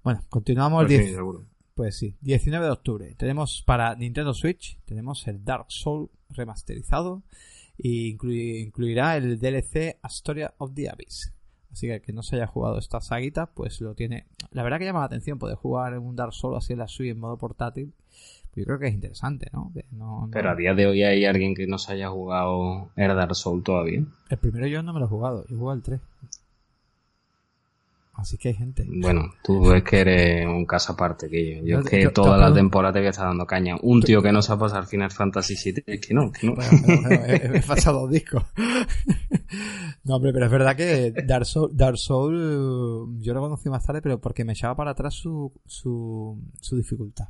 A: Bueno, continuamos el 10. Pues, pues sí, 19 de octubre. Tenemos para Nintendo Switch, tenemos el Dark Soul remasterizado y incluirá el DLC Astoria of the Abyss. Así que el que no se haya jugado esta saguita, pues lo tiene. La verdad que llama la atención poder jugar en un Dark Souls así en la Switch en modo portátil. Yo creo que es interesante, ¿no?
B: Pero a día de hoy hay alguien que no se haya jugado el Dark Souls todavía.
A: El primero yo no me lo he jugado, yo jugado el 3. Así que hay gente.
B: Bueno, tú es que eres un caso aparte que yo. Yo es que toda la temporada te voy a estar dando caña. Un tío que no se ha pasado al Final Fantasy VII, es que no, que no.
A: he, pasado dos discos. no, hombre, pero es verdad que Dark Soul, Dark Soul yo lo conocí más tarde, pero porque me echaba para atrás su, su, su dificultad.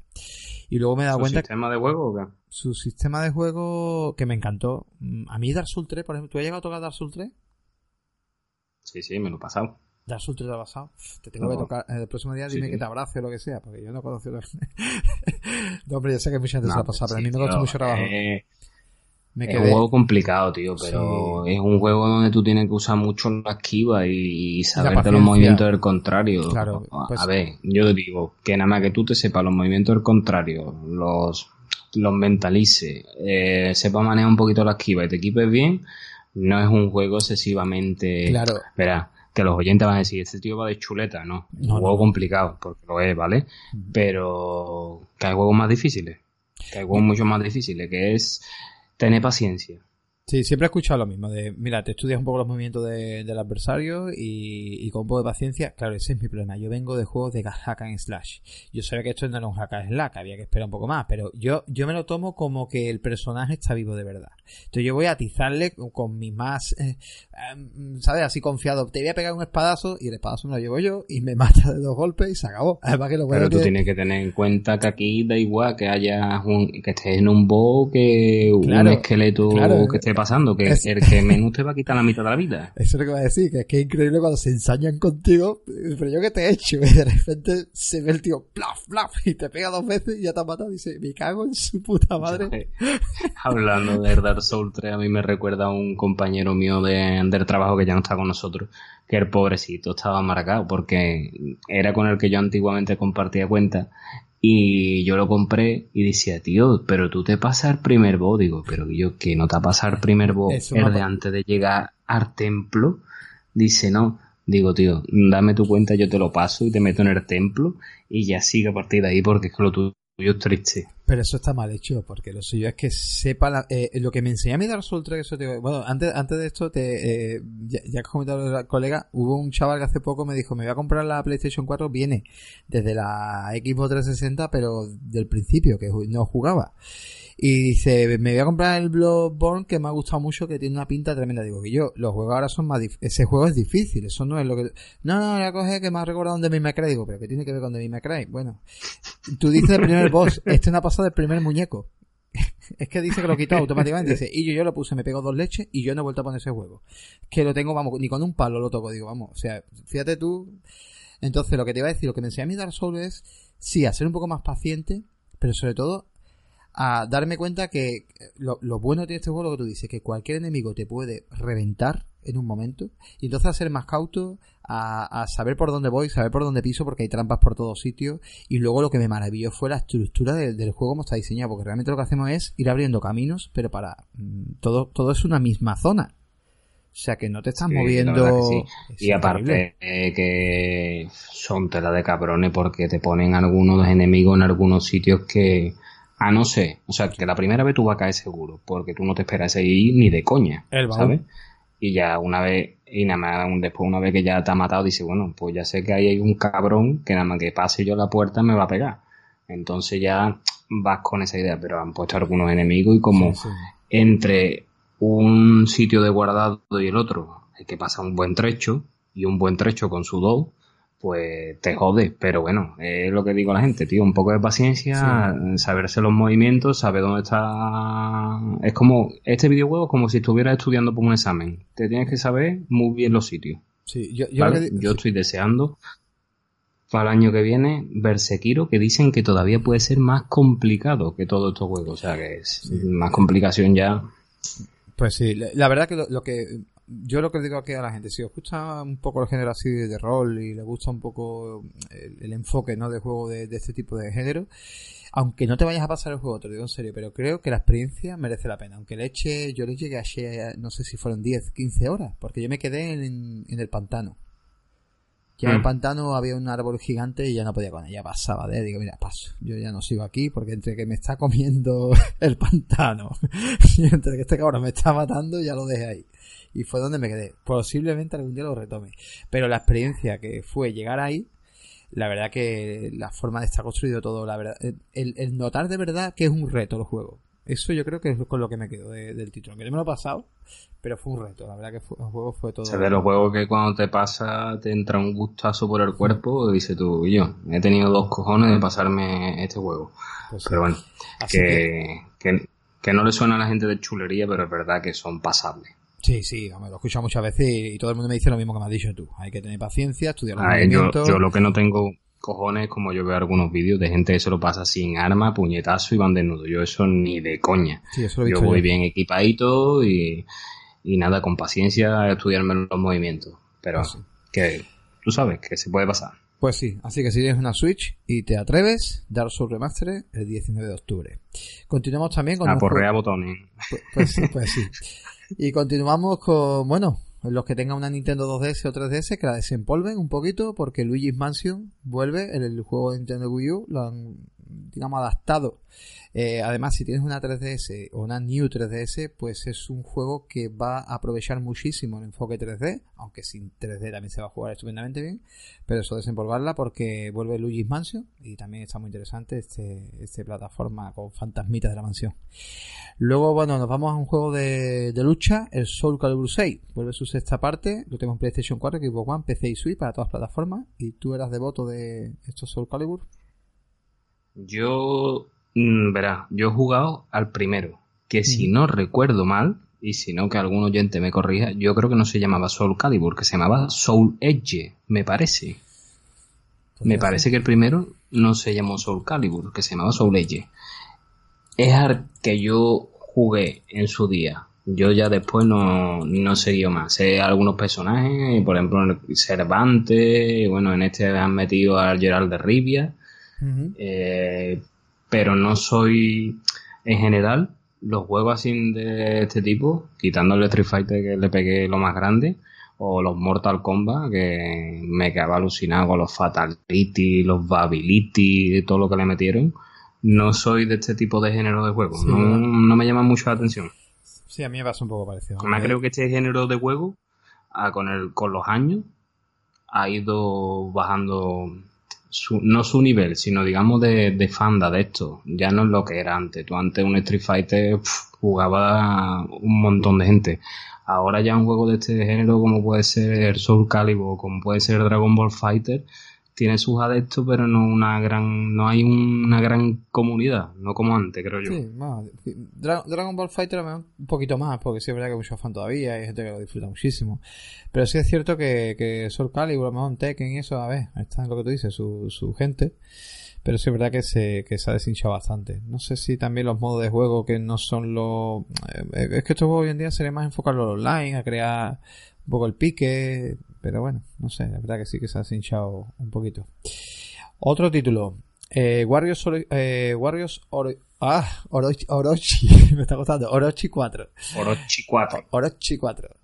A: Y luego me he dado cuenta...
B: ¿Su sistema de juego o qué?
A: Su sistema de juego que me encantó. A mí Dark Souls 3, por ejemplo, ¿tú has llegado a tocar Dark Souls 3?
B: Sí, sí, me lo he pasado.
A: Dark Souls 3 pasado. Te tengo que tocar. El próximo día dime que te abrace o lo que sea, porque yo no conozco. Lo... no, hombre, ya sé que mucha gente se lo ha pasado, pero a mí me costó mucho trabajo.
B: Eh, es un juego complicado, tío, pero es un juego donde tú tienes que usar mucho la esquiva y, saberte los movimientos del contrario.
A: Claro,
B: pues... A ver, yo te digo que nada más que tú te sepas los movimientos del contrario, los, los mentalices, eh, sepas manejar un poquito la esquiva y te equipes bien, no es un juego excesivamente...
A: Claro.
B: Verá, que los oyentes van a decir, este tío va de chuleta, ¿no? un juego complicado, porque lo es, ¿vale? Pero que hay juegos más difíciles, que hay juegos mucho más difíciles, que es tener paciencia.
A: Sí, siempre he escuchado lo mismo, de, mira, te estudias un poco los movimientos del adversario y, con un poco de paciencia, claro, ese es mi problema. Yo vengo de juegos de hack and slash. Yo sabía que esto no era un hack and slash, había que esperar un poco más, pero yo, yo me lo tomo como que el personaje está vivo de verdad. Entonces yo voy a atizarle con mi más, eh, em, ¿sabes? Así confiado. Te voy a pegar un espadazo y el espadazo me lo llevo yo y me mata de dos golpes y se acabó.
B: Además que lo Pero tú tienes que tener en cuenta que aquí da igual que haya un, que estés en un bow que un esqueleto que esté pasando, que el que menos te va a quitar la mitad de la vida.
A: Eso es lo que va a decir, que es que es increíble cuando se ensañan contigo, pero yo que te he hecho, y de repente se ve el tío plaf, plaf, y te pega dos veces y ya te ha matado y dice, me cago en su puta madre.
B: Hablando de Dark Souls 3, a mí me recuerda a un compañero mío de, del trabajo que ya no está con nosotros, que el pobrecito estaba marcado porque era con el que yo antiguamente compartía cuenta y yo lo compré y decía, tío, pero tú te pasas el primer bo. Digo, pero yo que no te ha pasado el primer bo, el de antes de llegar al templo. Dice, no, digo, tío, dame tu cuenta, yo te lo paso y te meto en el templo y ya sigue a partir de ahí porque es que lo tuyo es triste.
A: Pero eso está mal hecho, porque lo suyo es que sepa eh, lo que me enseñó a mí Dark Souls 3, eso te, bueno, antes, antes de esto, te, eh, ya, ya has comentado colega, hubo un chaval que hace poco me dijo, me voy a comprar la PlayStation 4, viene desde la Xbox 360, pero del principio, que no jugaba. Y dice, me voy a comprar el Bloodborne que me ha gustado mucho, que tiene una pinta tremenda. Digo, que yo, los juegos ahora son más Ese juego es difícil, eso no es lo que... No, no, la coge que me ha recordado Devil May Cry. Digo, pero ¿qué tiene que ver con Devil May Cry? Bueno, tú dices el primer boss, este no ha pasado del primer muñeco. es que dice que lo quitó automáticamente. Dice, y yo, yo lo puse, me pegó dos leches y yo no he vuelto a poner ese juego. Que lo tengo, vamos, ni con un palo lo toco. Digo, vamos, o sea, fíjate tú. Entonces, lo que te iba a decir, lo que me enseñó a mí Dark Souls es, sí, a ser un poco más paciente, pero sobre todo a darme cuenta que lo, bueno de este juego, lo que tú dices, que cualquier enemigo te puede reventar en un momento, y entonces a ser más cauto, a, saber por dónde voy, saber por dónde piso, porque hay trampas por todos sitios, y luego lo que me maravilló fue la estructura del juego como está diseñado, porque realmente lo que hacemos es ir abriendo caminos, pero para mm, todo, todo es una misma zona. O sea que no te estás moviendo.
B: Y aparte eh, que son tela de cabrones porque te ponen algunos enemigos en algunos sitios que, a no ser, o sea, que la primera vez tú vas a caer seguro, porque tú no te esperas ahí ni de coña, ¿sabes? Y ya una vez, y nada más después una vez que ya te ha matado, dice, bueno, pues ya sé que ahí hay un cabrón que nada más que pase yo la puerta me va a pegar. Entonces ya vas con esa idea, pero han puesto algunos enemigos y como entre un sitio de guardado y el otro hay que pasar un buen trecho y un buen trecho con su dos pues te jode. Pero bueno, es lo que digo a la gente, tío, un poco de paciencia, saberse los movimientos, saber dónde está... Es como, este videojuego es como si estuvieras estudiando por un examen. Te tienes que saber muy bien los sitios.
A: Sí, yo,
B: yo, estoy deseando para el año que viene ver Sekiro, que dicen que todavía puede ser más complicado que todos estos juegos. O sea, que es más complicación ya.
A: Pues sí, la verdad que lo que yo lo que digo aquí a la gente, si os gusta un poco el género así de rol y le gusta un poco el, enfoque ¿no? de juego de, este tipo de género, aunque no te vayas a pasar el juego, te lo digo en serio, pero creo que la experiencia merece la pena. Aunque le eche, yo le llegué a, no sé si fueron 10, 15 horas, porque yo me quedé en, el pantano. En el mm. pantano había un árbol gigante y ya no podía con ella, pasaba de, digo, mira, paso, yo ya no sigo aquí porque entre que me está comiendo el pantano y entre que este cabrón me está matando, ya lo dejé ahí y fue donde me quedé. Posiblemente algún día lo retome. Pero la experiencia que fue llegar ahí, la verdad que la forma de estar construido todo, la verdad, el, notar de verdad que es un reto el juego. Eso yo creo que es con lo que me quedo del título. Que no me lo he pasado, pero fue un reto. La verdad que el juego fue todo.
B: O de los juegos que cuando te pasa te entra un gustazo por el cuerpo, dice tú y yo. He tenido dos cojones de pasarme este juego. Pues pero bueno, que, que, que, no le suena a la gente de chulería, pero es verdad que son pasables.
A: Sí, sí, me lo he escuchado muchas veces y, todo el mundo me dice lo mismo que me has dicho tú. Hay que tener paciencia, estudiar los
B: ah, movimientos. Yo, lo que no tengo cojones como yo veo algunos vídeos de gente que se lo pasa sin arma, puñetazo y van desnudo. Yo eso ni de coña. yo voy bien equipadito y, y nada, con paciencia estudiarme los movimientos. Pero pues que tú sabes que se puede pasar.
A: Pues sí, así que si tienes una Switch y te atreves, Dark Souls Remastered el 19 de octubre. Continuamos también con...
B: A porrea botones.
A: Pues, pues, sí, pues sí. Y continuamos con, bueno, los que tengan una Nintendo 2DS o 3DS que la desempolven un poquito porque Luigi's Mansion vuelve, en el juego de Nintendo Wii U lo han, digamos, adaptado eh, además, si tienes una 3DS o una New 3DS, pues es un juego que va a aprovechar muchísimo el enfoque 3D, aunque sin 3D también se va a jugar estupendamente bien, pero eso desempolvarla porque vuelve Luigi's Mansion y también está muy interesante este, este plataforma con fantasmitas de la mansión. Luego, bueno, nos vamos a un juego de, lucha, el Soul Calibur 6. Vuelve su sexta parte, lo tengo en PlayStation 4, Xbox One, PC y Switch para todas las plataformas. ¿Y tú eras devoto de estos Soul Calibur?
B: Yo Mm, verá, yo he jugado al primero, que si no recuerdo mal, y si no que algún oyente me corrija, yo creo que no se llamaba Soul Calibur, que se llamaba Soul Edge, me parece. Me parece que el primero no se llamó Soul Calibur, que se llamaba Soul Edge. Es al que yo jugué en su día. Yo ya después no, no seguí más. Sé algunos personajes, por ejemplo, Cervantes, bueno, en este han metido a Gerald de Rivia. Eh, pero no soy, en general, los juegos así de este tipo, quitando el Street Fighter que le pegué lo más grande, o los Mortal Kombat, que me quedaba alucinado con los Fatality, los Bability, todo lo que le metieron. No soy de este tipo de género de juego, no, no, me llama mucho la atención.
A: Sí, a mí me pasa un poco parecido.
B: Me creo que este género de juego, con, el, con los años, ha ido bajando su, no su nivel, sino digamos de, de fanda de esto. Ya no es lo que era antes. Tú antes un Street Fighter jugaba un montón de gente. Ahora ya un juego de este género como puede ser Soul Calibur, como puede ser Dragon Ball Fighter, tiene sus adeptos, pero no una gran, no hay una gran comunidad, no como antes, creo yo.
A: Sí, Dragon Ball Fighter un poquito más, porque sí es verdad que hay muchos fans todavía, hay gente que lo disfruta muchísimo. Pero sí es cierto que, que Soul Calibur, a lo mejor Tekken y eso, a ver, está en lo que tú dices, su, su gente pero sí es verdad que se, que se ha deshinchado bastante. No sé si también los modos de juego que no son los... Eh, es que estos juegos hoy en día sería más enfocarlo online, a crear un poco el pique, pero bueno, no sé, la verdad que sí que se ha deshinchado un poquito. Otro título, eh, Warriors, eh, Warriors ah, Orochi, Orochi, me está costando, Orochi 4.
B: Orochi 4.
A: Orochi 4.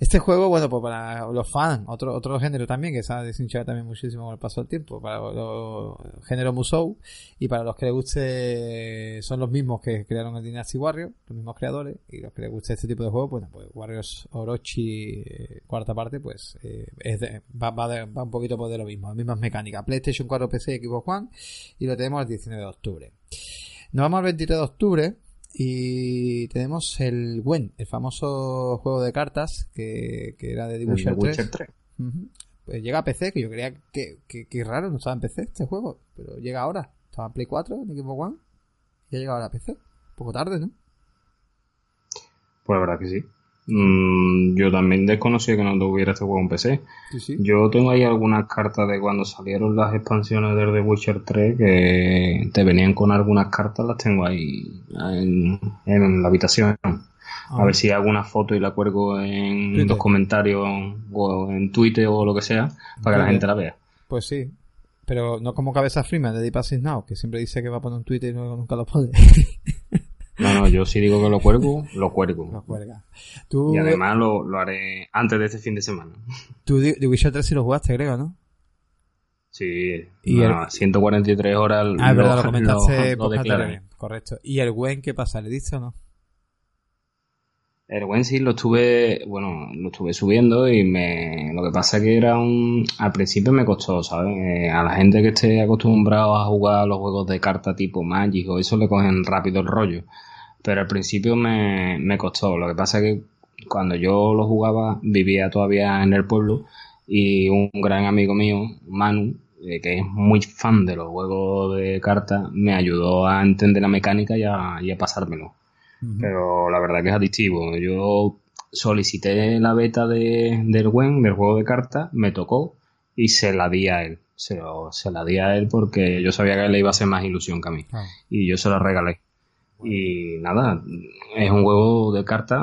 A: Este juego, bueno, pues para los fans, otro, otro género también que se ha deshinchado también muchísimo con el paso del tiempo, para los género Musou y para los que les guste, son los mismos que crearon el Dynasty Warrior, los mismos creadores, y los que les guste este tipo de juego, bueno, pues Warriors Orochi, eh, cuarta parte, pues eh, es va, va, va, un poquito por de lo mismo, las mismas mecánicas. PlayStation 4, PC, Xbox One, y lo tenemos el 19 de octubre. Nos vamos al 23 de octubre, y tenemos el Gwen, el famoso juego de cartas que, era de The Witcher 3. pues llega a PC, que yo creía que, que, raro, no estaba en PC este juego, pero llega ahora. Estaba en Play 4, en Equipo One, y ha llegado ahora a PC. Un poco tarde, ¿no?
B: Pues la verdad que sí. Mm, yo también desconocía que no tuviera este juego en PC. Yo tengo ahí algunas cartas de cuando salieron las expansiones de The Witcher 3 que te venían con algunas cartas, las tengo ahí en, la habitación. A ah. ver si hago una foto y la cuelgo en los comentarios o en Twitter o lo que sea para que la gente la vea.
A: Pues sí, pero no como Cabeza Freeman de Deep Now, que siempre dice que va a poner un Twitter y nunca lo pone.
B: No, no, yo sí digo que lo cuelgo, lo cuelgo.
A: Lo cuelga.
B: Y además lo, lo, haré antes de este fin de semana.
A: Tú The Witcher 3 sí lo jugaste, creo, ¿no?
B: Sí, y 143 horas.
A: Ah, es verdad, lo comentaste lo, lo Correcto. ¿Y el Gwen qué pasa? ¿Le diste o no?
B: El Gwen sí lo estuve, bueno, lo estuve subiendo y me, lo que pasa es que era un, al principio me costó, ¿sabes? Eh, a la gente que esté acostumbrado a jugar los juegos de carta tipo Magic o eso le cogen rápido el rollo pero al principio me, me costó. Lo que pasa es que cuando yo lo jugaba vivía todavía en el pueblo y un gran amigo mío, Manu, eh, que es muy fan de los juegos de cartas, me ayudó a entender la mecánica y a, y a pasármelo. Pero la verdad que es adictivo. Yo solicité la beta de, del WEN, del juego de cartas, me tocó y se la di a él. Se, se la di a él porque yo sabía que le iba a hacer más ilusión que a mí. Ah. Y yo se la regalé. Y nada, es un juego de cartas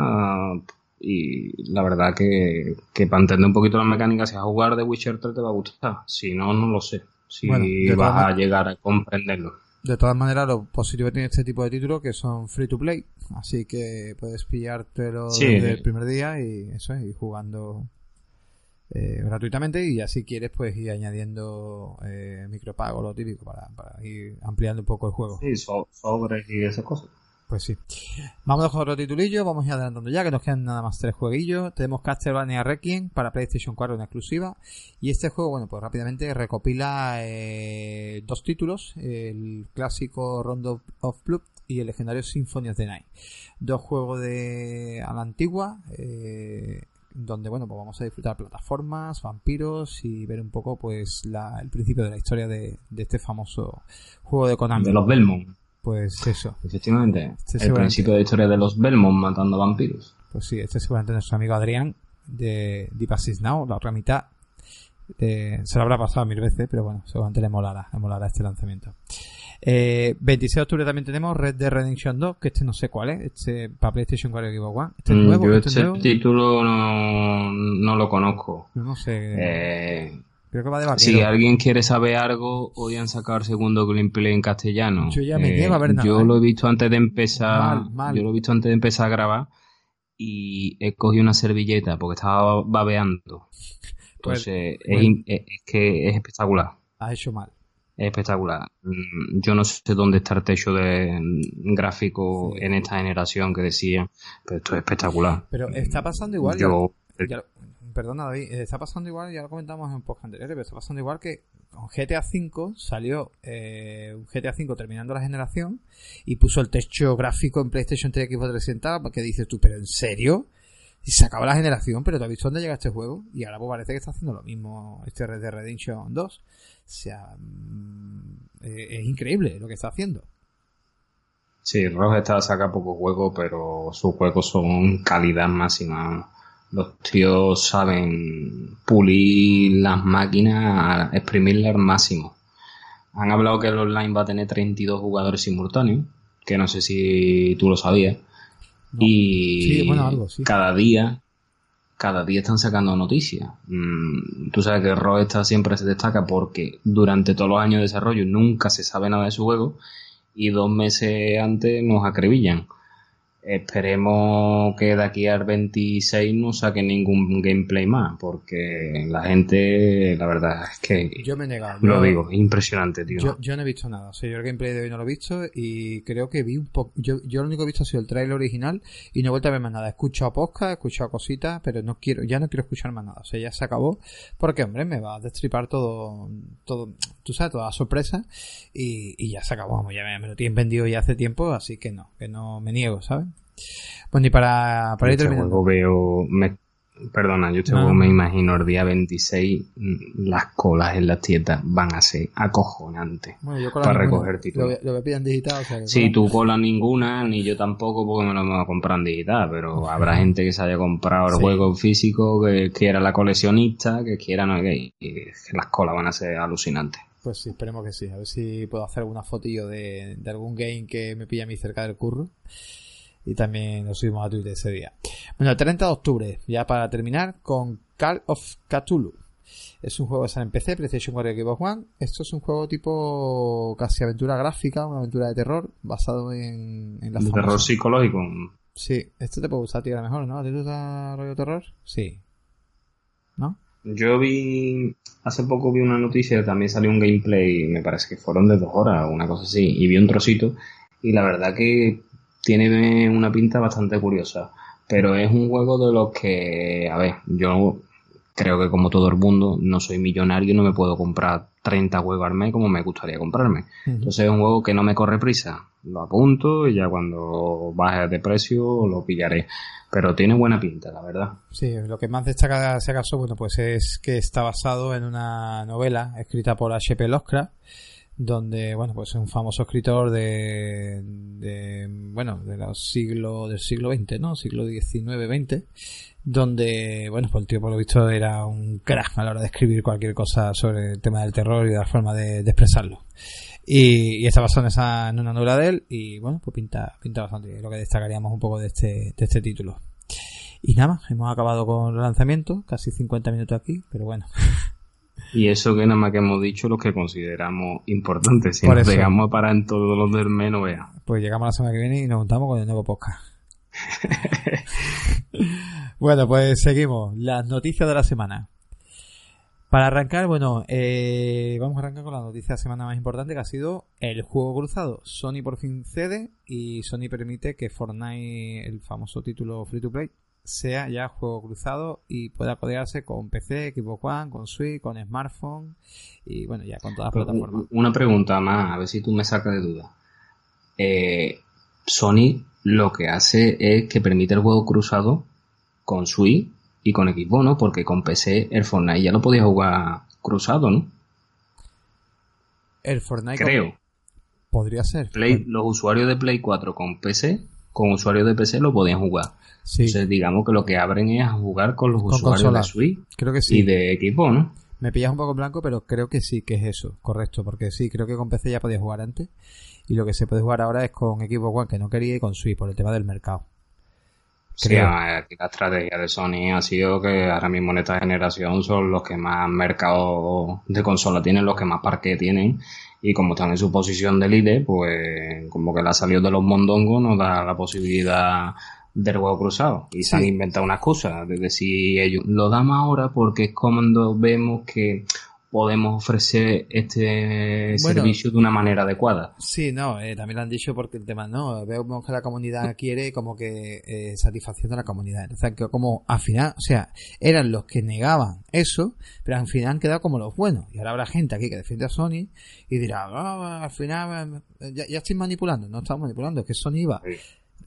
B: y la verdad que, que para entender un poquito las mecánicas, si vas a jugar de Witcher 3 te va a gustar. Si no, no lo sé. Si vas a llegar a comprenderlo.
A: De todas maneras, lo positivo tiene este tipo de títulos que son free to play. Así que puedes pillártelo desde el primer día y eso es, y jugando eh, gratuitamente y así quieres pues ir añadiendo eh, micropago, lo típico, para, ir ampliando un poco el juego.
B: Sí, sobre y esas cosas.
A: Pues sí. Vamos con otro titulillo, vamos a ir adelantando ya, que nos quedan nada más tres jueguillos. Tenemos Castlevania Requiem para PlayStation 4 en exclusiva. Y este juego, bueno, pues rápidamente recopila eh, dos títulos, el clásico Rondo of Blood y el legendario Symphony of the Night. Dos juegos de a la antigua, eh, donde bueno pues vamos a disfrutar plataformas, vampiros y ver un poco pues la, el principio de la historia de, este famoso juego de Konami.
B: De los Belmont.
A: Pues eso.
B: Efectivamente. Este el principio de la historia de los Belmont matando vampiros.
A: Pues sí, este es seguramente nuestro amigo Adrián de Deep Assist Now, la otra mitad. se lo habrá pasado mil veces, pero bueno, seguramente le molará, le molará este lanzamiento. Eh, 26 de octubre también tenemos Red Dead Redemption 2, que este no sé cuál es, este para PlayStation 4 Xbox One. ¿Este es mm, nuevo?
B: Yo este, título no, no, lo conozco.
A: No sé.
B: Eh,
A: Creo que va de
B: Si alguien quiere saber algo, podían sacar segundo gameplay en castellano.
A: Yo ya me eh, a ver
B: Yo lo he visto antes de empezar. Yo lo he visto antes de empezar a grabar. y he cogido una servilleta porque estaba babeando. Pues, Entonces, es, que es espectacular.
A: Has hecho mal.
B: Es espectacular. Mm, yo no sé dónde está el techo de gráfico en esta generación que decía, pero esto es espectacular.
A: Pero está pasando igual. Yo, perdona David, está pasando igual, ya lo comentamos en un post anterior, pero está pasando igual que con GTA V salió eh, un GTA V terminando la generación y puso el techo gráfico en PlayStation 3 Xbox 360 porque dices tú, pero ¿en serio? Y se acaba la generación, pero ¿te has visto dónde llega este juego? Y ahora pues parece que está haciendo lo mismo este Red Dead Redemption 2. O sea, mm, eh, es increíble lo que está haciendo.
B: Sí, está saca poco juego, pero sus juegos son calidad máxima. Los tíos saben pulir las máquinas, exprimirlas al máximo. Han hablado que el online va a tener 32 jugadores simultáneos, que no sé si tú lo sabías. Y cada día, cada día están sacando noticias. Mm, tú sabes que Rockstar siempre se destaca porque durante todos los años de desarrollo nunca se sabe nada de su juego y dos meses antes nos acribillan. Esperemos que de aquí al 26 no saque ningún gameplay más, porque la gente, la verdad es que.
A: Yo me he negado.
B: Lo digo, impresionante, tío.
A: Yo, no he visto nada. O sea, yo el gameplay de hoy no lo he visto y creo que vi un poco. Yo, yo lo único que he visto ha sido el trailer original y no he vuelto a ver más nada. He escuchado podcast, he escuchado cositas, pero no quiero, ya no quiero escuchar más nada. O sea, ya se acabó, porque, hombre, me va a destripar todo, todo, tú sabes, toda la sorpresa y, y ya se acabó. Vamos, ya me, me lo tienen vendido ya hace tiempo, así que no, que no me niego, ¿sabes? Bueno, y para, para ir
B: este terminando. veo, perdona, yo este me imagino el día 26 mm, las colas en las tiendas van a ser acojonantes para recoger títulos.
A: Lo, que piden digital, o sea,
B: Sí, tu cola ninguna, ni yo tampoco porque me lo voy a comprar en digital, pero habrá gente que se haya comprado el juego físico, que quiera la coleccionista, que quiera no, que, las colas van a ser alucinantes.
A: Pues sí, esperemos que sí. A ver si puedo hacer alguna fotillo de, de algún game que me pilla a mí cerca del curro y también lo subimos a Twitter ese día. Bueno, el 30 de octubre, ya para terminar, con Call of Cthulhu. Es un juego que sale en PC, PlayStation 4 y Xbox One. Esto es un juego tipo casi aventura gráfica, una aventura de terror, basado en, en
B: la De terror psicológico.
A: Sí, esto te puede gustar a ti a lo mejor, ¿no? ¿Te gusta rollo terror? Sí. ¿No?
B: Yo vi, hace poco vi una noticia, también salió un gameplay, me parece que fueron de dos horas, una cosa así, y vi un trocito, y la verdad que tiene una pinta bastante curiosa. Pero es un juego de los que, a ver, yo creo que como todo el mundo, no soy millonario y no me puedo comprar 30 juegos al mes como me gustaría comprarme. Entonces es un juego que no me corre prisa. Lo apunto y ya cuando baje de precio lo pillaré. Pero tiene buena pinta, la verdad.
A: Sí, lo que más destaca, si acaso, bueno, pues es que está basado en una novela escrita por H.P. Lovecraft donde bueno pues es un famoso escritor de, de bueno de los siglos del siglo XX no siglo XIX XX donde bueno pues el tío por lo visto era un crack a la hora de escribir cualquier cosa sobre el tema del terror y de la forma de, expresarlo. Y, y, basado en esa una novela de él y bueno pues pinta pinta bastante lo que destacaríamos un poco de este de este título. Y nada hemos acabado con el lanzamiento casi 50 minutos aquí pero bueno
B: Y eso que nada más que hemos dicho lo que consideramos importantes. Si nos llegamos a parar en todos los del menos, vea.
A: Pues llegamos la semana que viene y nos juntamos con el nuevo podcast. bueno, pues seguimos. Las noticias de la semana. Para arrancar, bueno, eh, vamos a arrancar con la noticia de la semana más importante que ha sido el juego cruzado. Sony por fin cede y Sony permite que Fortnite, el famoso título free to play, sea ya juego cruzado y pueda codearse con PC, Xbox One, con Switch, con smartphone y bueno, ya con todas las plataformas.
B: Una pregunta más, a ver si tú me sacas de duda. Eh, Sony lo que hace es que permite el juego cruzado con Switch y con Xbox, ¿no? Porque con PC el Fortnite ya lo podía jugar cruzado, ¿no?
A: El Fortnite
B: creo.
A: Podría ser.
B: los usuarios de Play 4 con PC, con usuarios de PC lo podían jugar. Entonces, digamos que lo que abren es jugar con los usuarios de Switch
A: creo que sí.
B: y de equipo, ¿no?
A: Me pillas un poco en blanco, pero creo que sí que es eso, correcto, porque sí, creo que con PC ya podía jugar antes y lo que se puede jugar ahora es con equipo One que no quería y con Switch por el tema del mercado.
B: Sí, aquí la estrategia de Sony ha sido que ahora mismo en esta generación son los que más mercado de consola tienen, los que más parque tienen y como están en su posición de líder, pues como que la salió de los mondongos nos da la posibilidad del huevo cruzado. Y se han inventado una excusa de decir ellos lo damos ahora porque es cuando vemos que podemos ofrecer este servicio de una manera adecuada.
A: Sí, no, eh, también lo han dicho porque el tema, no, vemos que la comunidad quiere como que eh, satisfacción de la comunidad. O sea, que como al final, o sea, eran los que negaban eso, pero al final han quedado como los buenos. Y ahora habrá gente aquí que defiende a Sony y dirá, ah, al final ya, ya estoy manipulando. No estamos manipulando, es que Sony iba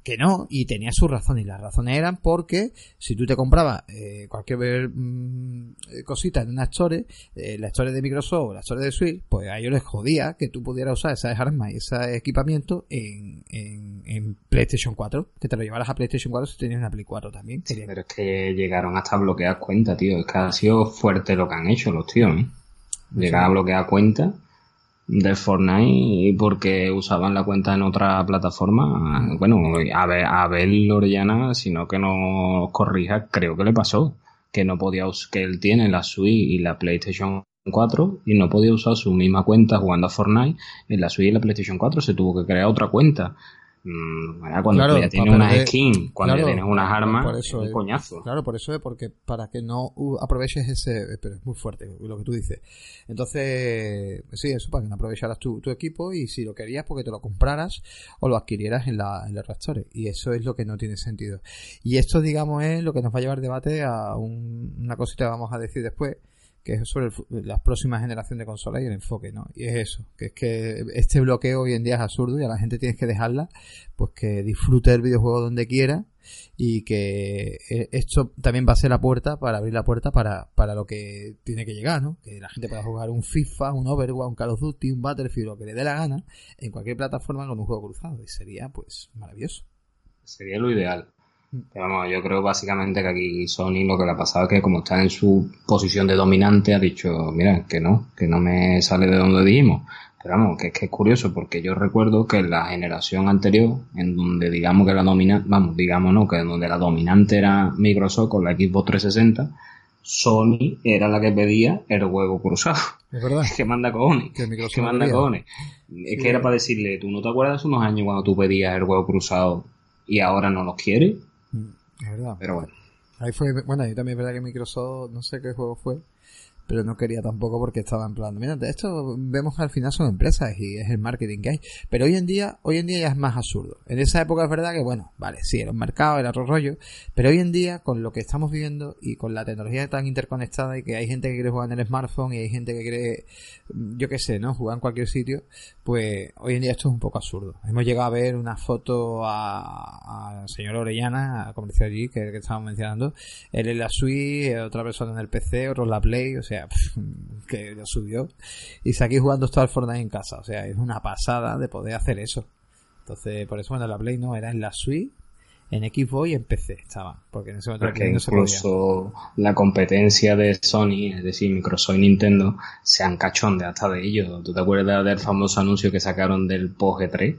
A: que no, y tenía su razón, y las razones eran porque si tú te comprabas eh, cualquier mm, cosita en una Store, eh, la Store de Microsoft o la Store de Switch, pues a ellos les jodía que tú pudieras usar esas armas y ese equipamiento en, en, PlayStation 4, que te lo llevaras a PlayStation 4 si tenías una Play 4 también.
B: pero es que llegaron hasta bloquear cuenta, tío, es que ha sido fuerte lo que han hecho los tíos, ¿eh? Llegar a bloquear cuenta del Fortnite porque usaban la cuenta en otra plataforma. Bueno, a ver, a Abel Orellana, sino que no corrija, creo que le pasó. Que no podía que él tiene la Switch y la PlayStation 4 y no podía usar su misma cuenta jugando a Fortnite en la Switch y la PlayStation 4. Se tuvo que crear otra cuenta. Mm, cuando ya tienes una skin, cuando ya tienes unas armas, es un coñazo.
A: Claro, por eso es porque para que no aproveches ese, pero es muy fuerte lo que tú dices. Entonces, sí, eso, para que no aprovecharas tu, tu equipo y si lo querías, porque te lo compraras o lo adquirieras en la, en la Y eso es lo que no tiene sentido. Y esto, digamos, es lo que nos va a llevar debate a una cosita que vamos a decir después que es sobre la próxima generación de consolas y el enfoque, ¿no? Y es eso, que es que este bloqueo hoy en día es absurdo y a la gente tienes que dejarla, pues que disfrute el videojuego donde quiera y que eh, esto también va a ser la puerta para abrir la puerta para, para lo que tiene que llegar, ¿no? Que la gente pueda jugar un FIFA, un Overwatch, un Call of Duty, un Battlefield, lo que le dé la gana, en cualquier plataforma con un juego cruzado y sería pues maravilloso.
B: Sería lo ideal. Vamos, yo creo básicamente que aquí Sony lo que le ha pasado es que como está en su posición de dominante ha dicho, mira, que no, que no me sale de donde dijimos. Pero vamos, que es que es curioso porque yo recuerdo que en la generación anterior, en donde digamos que la dominante, vamos, digamos no, que en donde la dominante era Microsoft con la Xbox 360, Sony era la que pedía el huevo cruzado.
A: Es verdad.
B: que manda cojones. Que, manda cojones. Es que era para decirle, ¿tú no te acuerdas unos años cuando tú pedías el huevo cruzado y ahora no los quieres?
A: Es verdad.
B: Pero bueno.
A: Ahí fue, bueno, ahí también es verdad que Microsoft, no sé qué juego fue, pero no quería tampoco porque estaba en plan, mira, esto vemos que al final son empresas y es el marketing que hay, pero hoy en día, hoy en día ya es más absurdo. En esa época es verdad que bueno, vale, sí, era un mercado, era otro rollo, pero hoy en día con lo que estamos viviendo y con la tecnología tan interconectada y que hay gente que quiere jugar en el smartphone y hay gente que quiere, yo qué sé, ¿no? Jugar en cualquier sitio, pues hoy en día esto es un poco absurdo. Hemos llegado a ver una foto a, señor Orellana, como decía allí, que, que estábamos mencionando, él en la Switch, otra persona en el PC, otro en la Play, o sea, que lo subió. Y se aquí jugando todo el Fortnite en casa. O sea, es una pasada de poder hacer eso. Entonces, por eso, bueno, la Play no era en la Switch, en Xbox y en PC estaba. Porque en ese momento
B: incluso la competencia de Sony, es decir, Microsoft y Nintendo, se han de hasta de ellos. ¿Tú te acuerdas del famoso anuncio que sacaron del POG 3?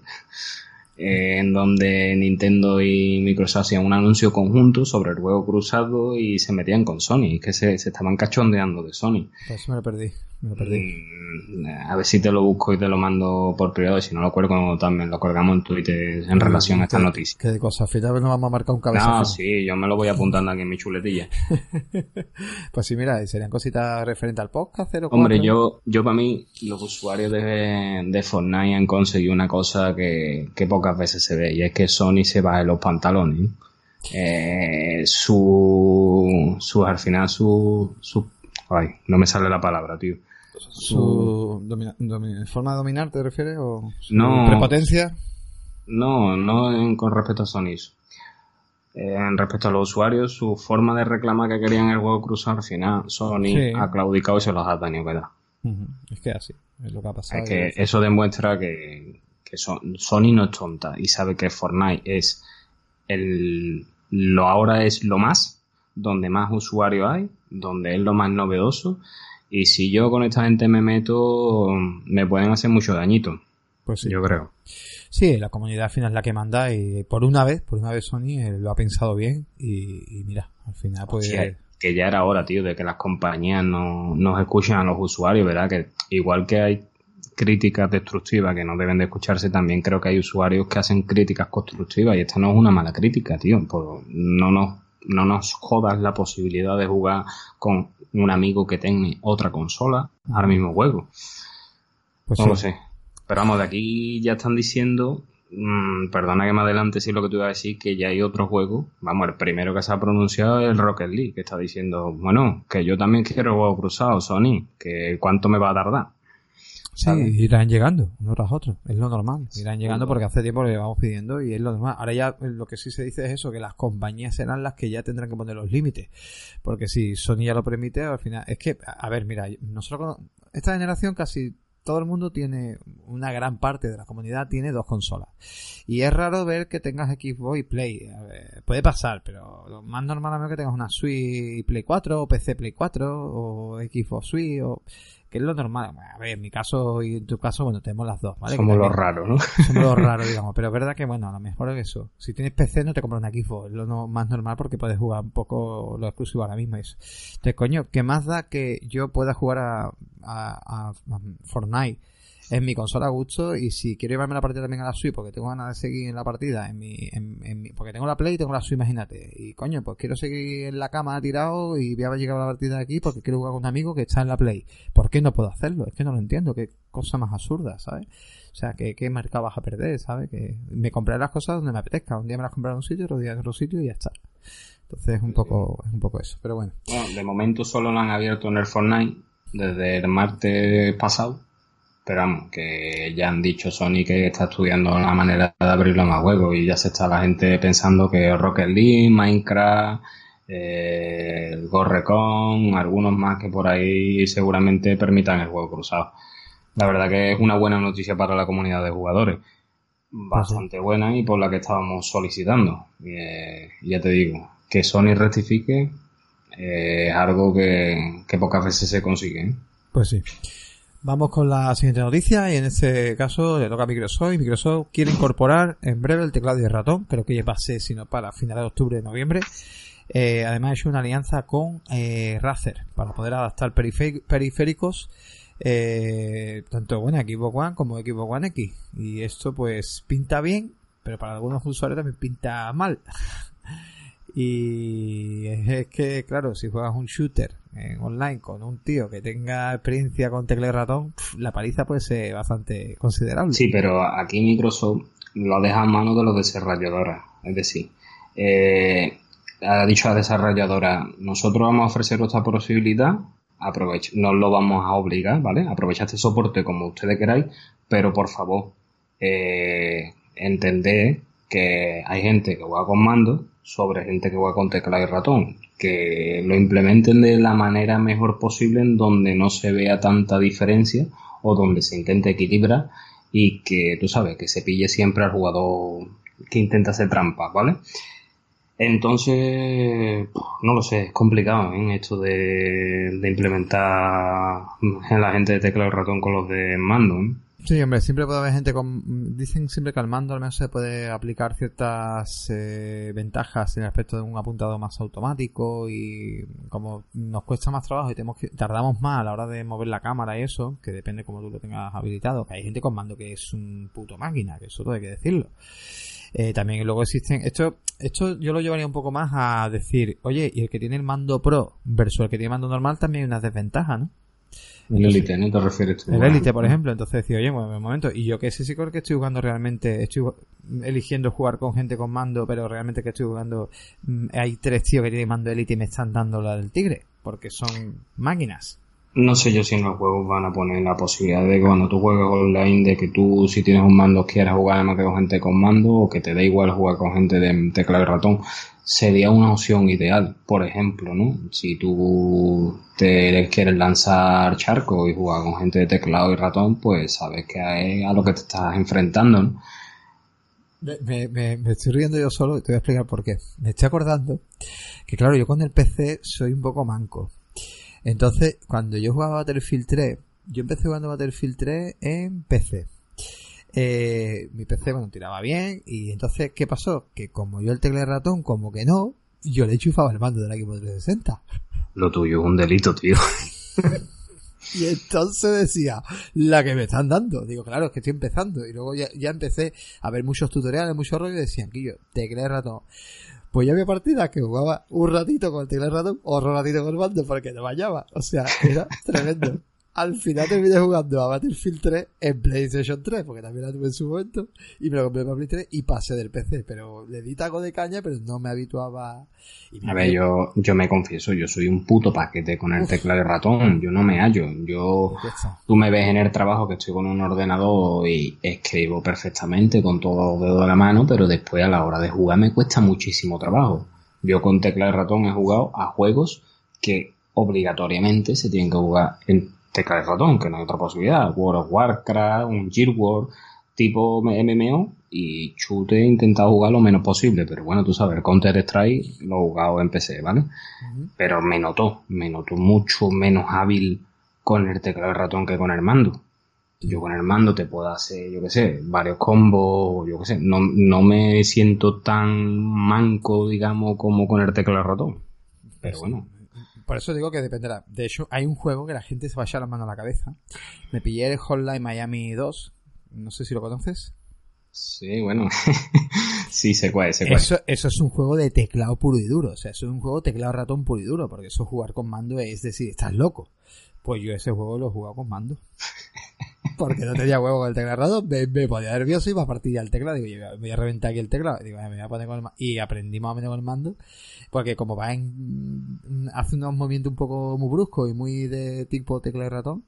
B: Eh, en donde Nintendo y Microsoft hacían un anuncio conjunto sobre el juego cruzado y se metían con Sony, que se, estaban cachondeando de Sony.
A: Eso me lo perdí, me lo perdí.
B: Mm, a ver si te lo busco y te lo mando por privado, y si no lo cuelgo también lo colgamos en Twitter en relación a esta noticia.
A: ¿Qué de cosas? Finalmente nos vamos a marcar un cabezazo.
B: No, sí, yo me lo voy apuntando aquí en mi chuletilla.
A: pues sí, mira, serían cositas referentes al podcast.
B: Hombre, yo, yo para mí, los usuarios de, de Fortnite han conseguido una cosa que, que pocas veces se ve, y es que Sony se va en los pantalones. Eh, su, su, al final, su, su, ay, no me sale la palabra, tío.
A: Su, forma de dominar, ¿te refieres? ¿O
B: su no,
A: prepotencia?
B: No, no con respecto a Sony. Eh, en respecto a los usuarios, su forma de reclamar que querían el juego cruzar, al final Sony ha claudicado y se los ha tenido que dar.
A: Es que así, es lo que ha pasado.
B: Es que eso demuestra que, que Sony no es tonta y sabe que Fortnite es el lo ahora es lo más, donde más usuarios hay, donde es lo más novedoso y si yo con esta gente me meto me pueden hacer mucho dañito. Pues sí. Yo creo.
A: Sí, la comunidad al final es la que manda y por una vez, por una vez Sony eh, lo ha pensado bien y, mira, al final pues...
B: que ya era hora, tío, de que las compañías no, nos escuchen a los usuarios, ¿verdad? Que igual que hay críticas destructivas que no deben de escucharse, también creo que hay usuarios que hacen críticas constructivas y esta no es una mala crítica, tío. no nos, no nos jodas la posibilidad de jugar con un amigo que tenga otra consola al mismo juego. Pues no lo sé. Pero vamos, de aquí ya están diciendo Mm, perdona que me adelante si lo que te iba a decir, que ya hay otro juego. Vamos, el primero que se ha pronunciado es el Rocket League, que está diciendo, bueno, que yo también quiero juego cruzado, Sony, que cuánto me va a tardar.
A: Sí, irán llegando, uno tras otro, es lo normal. Irán llegando porque hace tiempo le vamos pidiendo y es lo normal. Ahora ya lo que sí se dice es eso, que las compañías serán las que ya tendrán que poner los límites. Porque si Sony ya lo permite, al final, es que, a ver, mira, nosotros, esta generación casi todo el mundo tiene, una gran parte de la comunidad tiene dos consolas. Y es raro ver que tengas Xbox y Play. puede pasar, pero lo más normal es que tengas una Switch y Play 4, o PC Play 4, o Xbox Switch, o que es lo normal. A ver, en mi caso y en tu caso, bueno, tenemos las dos, ¿vale?
B: Somos los raros, ¿no?
A: Somos los raros, digamos. Pero es verdad que, bueno, a lo mejor es eso. Si tienes PC, no te compras una Xbox. Es lo más normal porque puedes jugar un poco lo exclusivo ahora mismo. Eso. Entonces, coño, ¿qué más da que yo pueda jugar a, a, a Fortnite? En mi consola a gusto y si quiero llevarme la partida también a la Switch porque tengo ganas de seguir en la partida en mi, en, mi porque tengo la Play y tengo la Switch imagínate. Y coño pues quiero seguir en la cama tirado y voy a llegar a la partida aquí porque quiero jugar con un amigo que está en la Play. ¿por qué no puedo hacerlo? es que no lo entiendo. Qué cosa más absurda ¿sabes? o sea que qué mercado vas a perder ¿sabes? que me compraré las cosas donde me apetezca. Un día me las compraré en un sitio otro día en otro sitio y ya está. Entonces es un poco es un poco eso pero bueno.
B: Bueno de momento solo lo han abierto en el Fortnite desde el martes pasado pero que ya han dicho Sony que está estudiando la manera de abrirlo más juegos y ya se está la gente pensando que Rocket League, Minecraft, eh, Gorrecon, algunos más que por ahí seguramente permitan el juego cruzado. La verdad que es una buena noticia para la comunidad de jugadores. Bastante buena y por la que estábamos solicitando. Eh, ya te digo, que Sony rectifique eh, es algo que, que pocas veces se consigue. ¿eh?
A: Pues sí. Vamos con la siguiente noticia. Y en este caso le toca a Microsoft. Y Microsoft quiere incorporar en breve el teclado y el ratón, pero que ya pase sino para finales de octubre noviembre. Eh, además ha hecho una alianza con eh, Razer para poder adaptar periféricos eh, tanto bueno Xbox One como Xbox One X. Y esto pues pinta bien pero para algunos usuarios también pinta mal y es que claro si juegas un shooter en online con un tío que tenga experiencia con tecla y ratón, la paliza puede ser bastante considerable.
B: Sí, pero aquí Microsoft lo deja en manos de los desarrolladores. Es decir, eh, ha dicho la desarrolladora, nosotros vamos a ofrecer esta posibilidad, aprovecha, no lo vamos a obligar, ¿vale? Aprovechad este soporte como ustedes queráis, pero por favor, eh, entended que hay gente que juega con mando sobre gente que juega con teclado y ratón que lo implementen de la manera mejor posible en donde no se vea tanta diferencia o donde se intente equilibrar y que tú sabes que se pille siempre al jugador que intenta hacer trampa, ¿vale? Entonces, no lo sé, es complicado ¿eh? esto de, de implementar en la gente de teclado y ratón con los de mando. ¿eh?
A: Sí, hombre, siempre puede haber gente con... Dicen siempre que al mando al menos se puede aplicar ciertas eh, ventajas en el aspecto de un apuntado más automático y como nos cuesta más trabajo y tenemos que, tardamos más a la hora de mover la cámara y eso, que depende como tú lo tengas habilitado, que hay gente con mando que es un puto máquina, que eso todo hay que decirlo. Eh, también luego existen... Esto, esto yo lo llevaría un poco más a decir, oye, y el que tiene el mando pro versus el que tiene mando normal también hay una desventaja, ¿no?
B: El Elite, ¿no? ¿Te refieres
A: El Elite, por ejemplo. Entonces decía, oye, un momento. Y yo que sé si creo que estoy jugando realmente, estoy eligiendo jugar con gente con mando, pero realmente que estoy jugando, mm, hay tres tíos que tienen mando Elite y me están dando la del tigre, porque son máquinas.
B: No sé yo si en los juegos van a poner la posibilidad de que cuando tú juegues online, de que tú, si tienes un mando, quieras jugar además que con gente con mando, o que te dé igual jugar con gente de teclado y ratón sería una opción ideal, por ejemplo, ¿no? Si tú quieres lanzar charco y jugar con gente de teclado y ratón, pues sabes que a lo que te estás enfrentando, ¿no?
A: Me, me, estoy riendo yo solo y te voy a explicar por qué. Me estoy acordando que, claro, yo con el PC soy un poco manco. Entonces, cuando yo jugaba Battlefield 3, yo empecé jugando Battlefield 3 en PC. Eh, mi PC, bueno, tiraba bien. Y entonces, ¿qué pasó? Que como yo el teclado ratón, como que no, yo le chufaba el mando del equipo 360.
B: Lo tuyo es un delito, tío.
A: Y entonces decía, la que me están dando. Digo, claro, es que estoy empezando. Y luego ya, ya empecé a ver muchos tutoriales, muchos rollos y decían, que yo, teclea ratón. Pues ya había partidas que jugaba un ratito con el teclado ratón otro ratito con el mando porque no vayaba. O sea, era tremendo al final terminé jugando a Battlefield 3 en PlayStation 3, porque también la tuve en su momento, y me lo compré para PlayStation 3 y pasé del PC, pero le di taco de caña, pero no me habituaba.
B: a ver, yo, yo me confieso, yo soy un puto paquete con el teclado de ratón, yo no me hallo, yo, tú me ves en el trabajo que estoy con un ordenador y escribo perfectamente con todos los dedos de la mano, pero después a la hora de jugar me cuesta muchísimo trabajo. Yo con teclado de ratón he jugado a juegos que obligatoriamente se tienen que jugar en tecla de ratón, que no hay otra posibilidad. World of Warcraft, un Gear War tipo MMO y chute he intentado jugar lo menos posible, pero bueno, tú sabes, Counter Strike lo he jugado en PC, ¿vale? Pero me notó, me notó mucho menos hábil con el teclado de ratón que con el mando. Yo con el mando te puedo hacer, yo qué sé, varios combos, yo qué sé, no, no me siento tan manco, digamos, como con el teclado de ratón. Pero bueno,
A: por eso digo que dependerá. De hecho, hay un juego que la gente se va a echar la mano a la cabeza. Me pillé el Hotline Miami 2. No sé si lo conoces.
B: Sí, bueno. sí, se cuál, se
A: Eso, eso es un juego de teclado puro y duro. O sea, eso es un juego de teclado ratón puro y duro. Porque eso jugar con mando es decir, estás loco. Pues yo ese juego lo he jugado con mando. Porque no tenía huevo con el teclado me, me ponía nervioso y iba a partir ya el teclado. Digo, yo voy a reventar aquí el teclado. Digo, me voy a poner con el mando. Y aprendí más o menos con el mando. Porque como va en, hace unos movimientos un poco muy bruscos y muy de tipo tecla y ratón,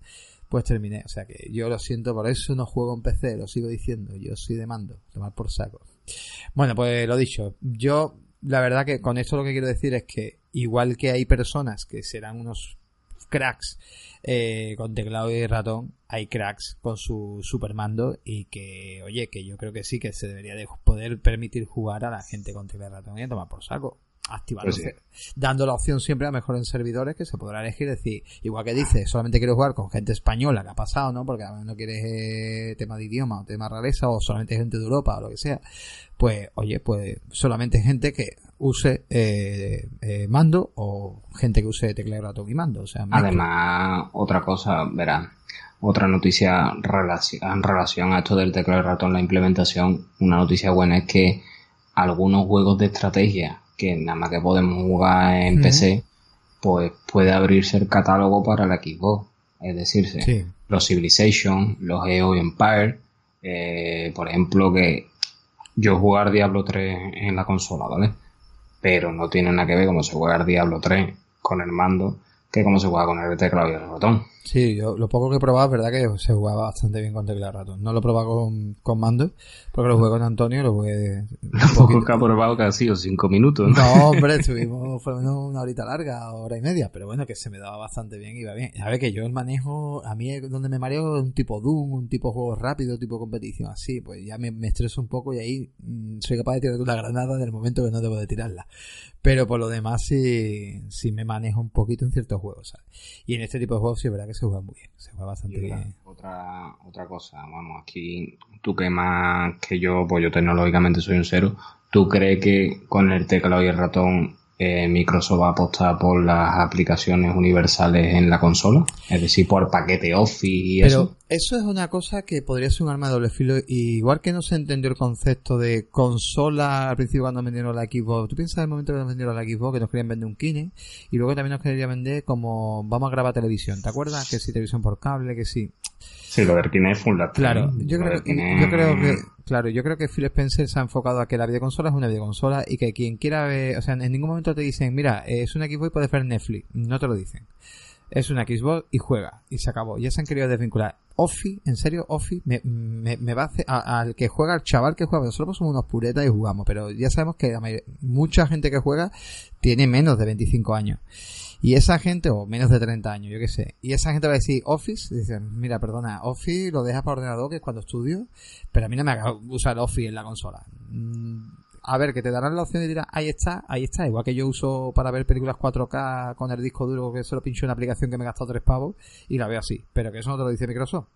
A: pues terminé. O sea que yo lo siento, por eso no juego en PC, lo sigo diciendo. Yo soy de mando, tomar por saco. Bueno, pues lo dicho. Yo, la verdad que con esto lo que quiero decir es que igual que hay personas que serán unos cracks eh, con teclado y ratón, hay cracks con su supermando y que, oye, que yo creo que sí que se debería de poder permitir jugar a la gente con teclado y ratón y a tomar por saco activar pues dando la opción siempre a mejor en servidores que se podrá elegir. Decir igual que dice solamente quiero jugar con gente española que ha pasado no porque no quieres eh, tema de idioma o tema rareza o solamente gente de Europa o lo que sea. Pues oye pues solamente gente que use eh, eh, mando o gente que use teclado ratón y mando. O sea
B: además otra cosa verán otra noticia en relación a esto del teclado ratón la implementación una noticia buena es que algunos juegos de estrategia que nada más que podemos jugar en PC, pues puede abrirse el catálogo para la Xbox. Es decir, los Civilization, los EO Empire, eh, por ejemplo, que yo jugar Diablo 3 en la consola, ¿vale? Pero no tiene nada que ver como se juega Diablo 3 con el mando que como se juega con el teclado y el ratón.
A: Sí, yo lo poco que he probado es verdad que se jugaba bastante bien con teclado y ratón. No lo he probado con, con mando, porque lo jugué con Antonio lo jugué...
B: Lo poco que ha probado ha sido cinco minutos.
A: No, hombre, estuvimos por lo menos una horita larga, hora y media, pero bueno, que se me daba bastante bien, iba bien. ver que yo el manejo, a mí donde me mareo es un tipo Doom, un tipo juego rápido, tipo competición así, pues ya me, me estreso un poco y ahí mm, soy capaz de tirar una granada en el momento que no debo de tirarla. Pero por lo demás sí, sí me manejo un poquito en ciertos juegos, ¿sabes? Y en este tipo de juegos sí es verdad que se juega muy bien, se juega bastante bien.
B: Otra, otra cosa, vamos, aquí tú que más que yo, pues yo tecnológicamente soy un cero, ¿tú crees que con el teclado y el ratón eh, Microsoft va a apostar por las aplicaciones universales en la consola, es decir, por paquete Office y
A: Pero eso. Es una cosa que podría ser un arma de doble filo. igual que no se entendió el concepto de consola al principio cuando vendieron la Xbox. ¿Tú piensas en el momento que nos vendieron la Xbox que nos querían vender un Kine? Y luego también nos querían vender como vamos a grabar televisión. ¿Te acuerdas? Que si televisión por cable, que sí.
B: Sí, lo del Kinect es un
A: Claro, yo creo, yo creo, que claro, yo creo que Phil Spencer se ha enfocado a que la videoconsola es una videoconsola y que quien quiera ver, o sea, en ningún momento te dicen, mira, es una Xbox y puedes ver Netflix, no te lo dicen. Es una Xbox y juega y se acabó. Ya se han querido desvincular. Offi, en serio, Offi me, me, me va a hacer al que juega, al chaval que juega. Nosotros somos unos puretas y jugamos, pero ya sabemos que mucha gente que juega tiene menos de 25 años. Y esa gente, o menos de 30 años, yo qué sé, y esa gente va a decir Office, dicen, mira, perdona, Office lo dejas para ordenador, que es cuando estudio, pero a mí no me haga usar Office en la consola. Mm, a ver, que te darán la opción y dirás, ahí está, ahí está, igual que yo uso para ver películas 4K con el disco duro que solo pincho una aplicación que me he gastado 3 pavos y la veo así, pero que eso no te lo dice Microsoft.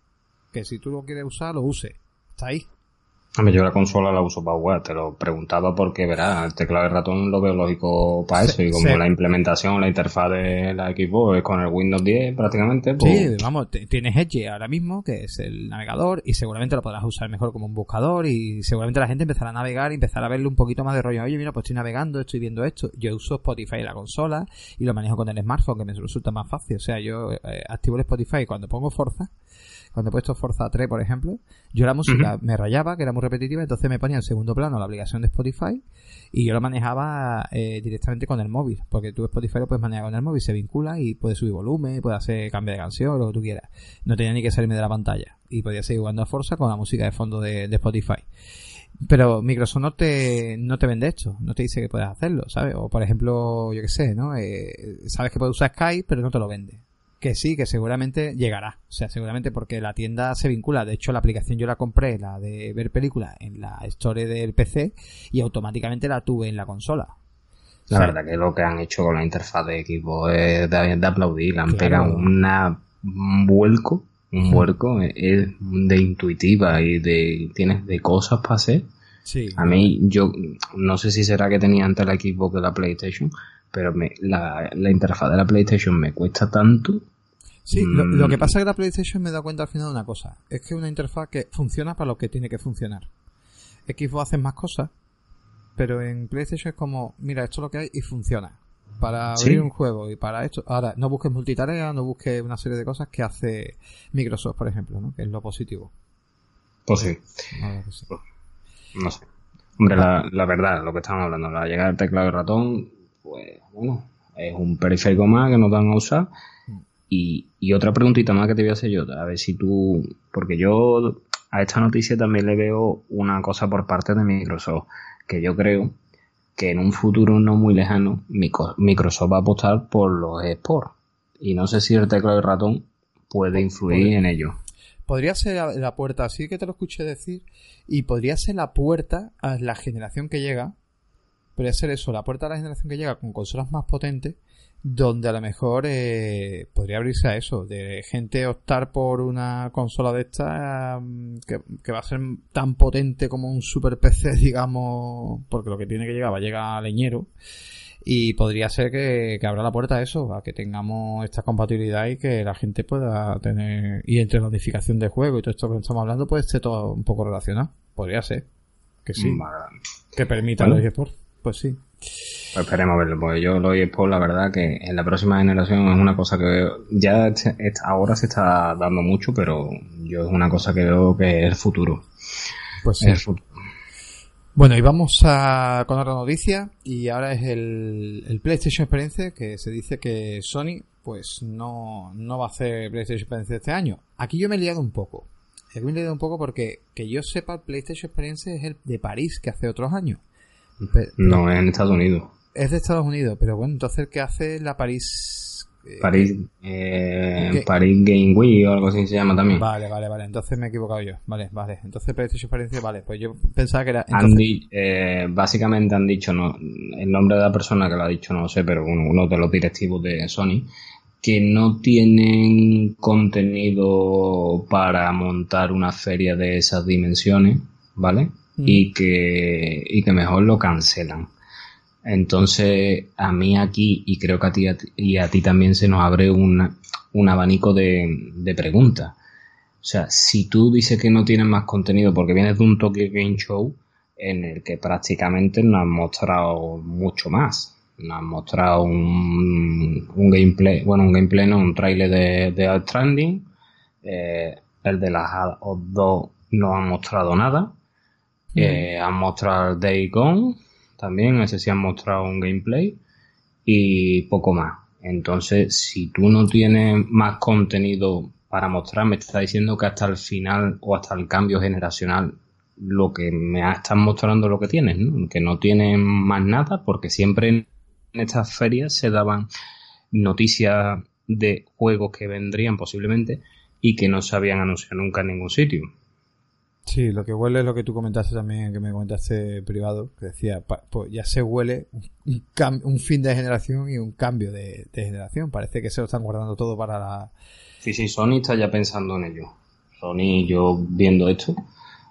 A: Que si tú lo quieres usar, lo use. Está ahí.
B: Yo la consola la uso para jugar, te lo preguntaba porque, verás, el teclado de ratón lo veo lógico para eso y como la implementación, la interfaz de la equipo es con el Windows 10 prácticamente.
A: Pues... Sí, vamos, tienes Edge ahora mismo, que es el navegador, y seguramente lo podrás usar mejor como un buscador y seguramente la gente empezará a navegar y empezará a verle un poquito más de rollo. Oye, mira, pues estoy navegando, estoy viendo esto. Yo uso Spotify en la consola y lo manejo con el smartphone, que me resulta más fácil. O sea, yo eh, activo el Spotify cuando pongo Forza cuando he puesto Forza 3, por ejemplo, yo la música me rayaba, que era muy repetitiva, entonces me ponía en segundo plano la aplicación de Spotify y yo lo manejaba eh, directamente con el móvil, porque tú Spotify lo puedes manejar con el móvil, se vincula y puedes subir volumen, puedes hacer cambio de canción, lo que tú quieras. No tenía ni que salirme de la pantalla y podía seguir jugando a Forza con la música de fondo de, Spotify. Pero Microsoft no te, no te vende esto, no te dice que puedes hacerlo, ¿sabes? O por ejemplo, yo qué sé, ¿no? Eh, sabes que puedes usar Skype, pero no te lo vende que sí, que seguramente llegará. O sea, seguramente porque la tienda se vincula. De hecho, la aplicación yo la compré, la de ver películas, en la Store del PC y automáticamente la tuve en la consola.
B: La verdad que lo que han hecho con la interfaz de equipo es de, aplaudir. Le han pegado una, un vuelco, un vuelco es de intuitiva y de tienes de cosas para hacer. Sí, a mí, yo no sé si será que tenía antes el equipo que la PlayStation, pero me, la, la interfaz de la PlayStation me cuesta tanto.
A: Sí, lo, que mm. pasa es que la PlayStation me da cuenta al final de una cosa. Es que es una interfaz que funciona para lo que tiene que funcionar. Xbox hace más cosas, pero en PlayStation es como, mira, esto es lo que hay y funciona. Para abrir un juego y para esto. Ahora, no busques multitarea, no busques una serie de cosas que hace Microsoft, por ejemplo, ¿no? Que es lo positivo.
B: Pues sí. No sé. Hombre, la, la, verdad, lo que estamos hablando, la llegada del teclado y ratón, pues bueno, es un periférico más que nos dan a usar. Y, otra preguntita más que te voy a hacer yo, a ver si tú, porque yo a esta noticia también le veo una cosa por parte de Microsoft, que yo creo que en un futuro no muy lejano Microsoft va a apostar por los esports. Y no sé si el teclado y ratón puede influir en ello.
A: Podría ser la puerta, así que te lo escuché decir, y podría ser la puerta a la generación que llega, podría ser eso, la puerta a la generación que llega con consolas más potentes, donde a lo mejor eh, podría abrirse a eso, de gente optar por una consola de esta mm, que, va a ser tan potente como un super PC, digamos, porque lo que tiene que llegar va a llegar a leñero. Y podría ser que, que abra la puerta a eso, a que tengamos esta compatibilidad y que la gente pueda tener. Y entre notificación de juego y todo esto que estamos hablando, puede ser todo un poco relacionado. Podría ser. Que sí. Que permita los eSports. Pues sí.
B: Pues esperemos verlo, porque yo lo por la verdad que en la próxima generación es una cosa que ya ahora se está dando mucho, pero yo es una cosa que veo que es el futuro.
A: Pues sí. Bueno, y vamos a, con otra noticia, y ahora es el, el, PlayStation Experience, que se dice que Sony pues no, no va a hacer PlayStation Experience este año. Aquí yo me he liado un poco. Aquí me he liado un poco porque que yo sepa, el PlayStation Experience es el de París que hace otros años
B: no, es en Estados Unidos.
A: Es de Estados Unidos, pero bueno, entonces ¿qué hace la París?
B: Eh, París, eh, París Game Week o algo así se llama también.
A: Vale, vale, vale. Entonces me he equivocado yo. Vale, vale. Entonces PlayStation Experiencia, vale. Pues yo pensaba que era.
B: eh, básicamente han dicho, no, el nombre de la persona que lo ha dicho no lo sé, pero uno, uno de los directivos de Sony que no tienen contenido para montar una feria de esas dimensiones, ¿vale? Y, que, y que mejor lo cancelan. Entonces, a mí aquí, y creo que a ti y a ti también se nos abre un abanico de, de preguntas. O sea, si tú dices que no tienes más contenido porque vienes de un Tokyo Game Show en el que prácticamente nos han mostrado mucho más. Nos han mostrado un, un gameplay, bueno, un gameplay, no, un trailer de, de Outstanding. Eh, el de las dos no han mostrado nada. Eh, han mostrado Day Gone, también, ese sí han mostrado un gameplay y poco más. Entonces, si tú no tienes más contenido para mostrar, me está diciendo que hasta el final o hasta el cambio generacional lo que me están mostrando lo que tienes, que no tienen más nada, porque siempre en estas ferias se daban noticias de juegos que vendrían posiblemente y que no se habían anunciado nunca en ningún sitio.
A: Sí, lo que huele es lo que tú comentaste también, que me comentaste privado, que decía, pues ya se huele un, un, fin de generación y un cambio de, generación. Parece que se lo están guardando todo para la...
B: Sí, sí, Sony está ya pensando en ello. Sony, yo viendo esto,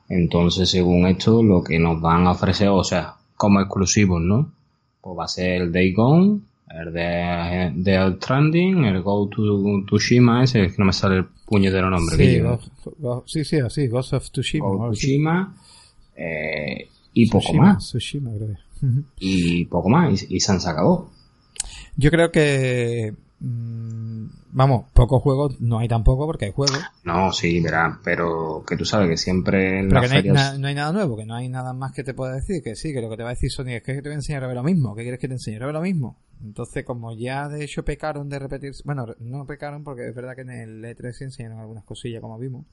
B: Entonces, según esto, lo que nos van a ofrecer, o sea, como exclusivos, ¿no? Pues va a ser el Day Gone, el de, de Stranding, el Go to Tsushima, ese es que no me sale el puñetero nombre.
A: Sí, sí, sí, así, Ghost of Tsushima.
B: Tsushima, eh, y poco más.
A: Tsushima, creo.
B: Y poco más, y, se han sacado.
A: Yo creo que mm, vamos, pocos juegos no hay tampoco porque hay juegos.
B: No, sí, verá, pero que tú sabes que siempre
A: en pero que no, hay no, hay nada nuevo, que no hay nada más que te pueda decir, que sí, que lo que te va a decir Sony es que te voy a enseñar a ver lo mismo, ¿qué quieres que te enseñe a ver lo mismo? Entonces, como ya de hecho pecaron de repetir, bueno, no pecaron porque es verdad que en el E3 se enseñaron algunas cosillas como vimos,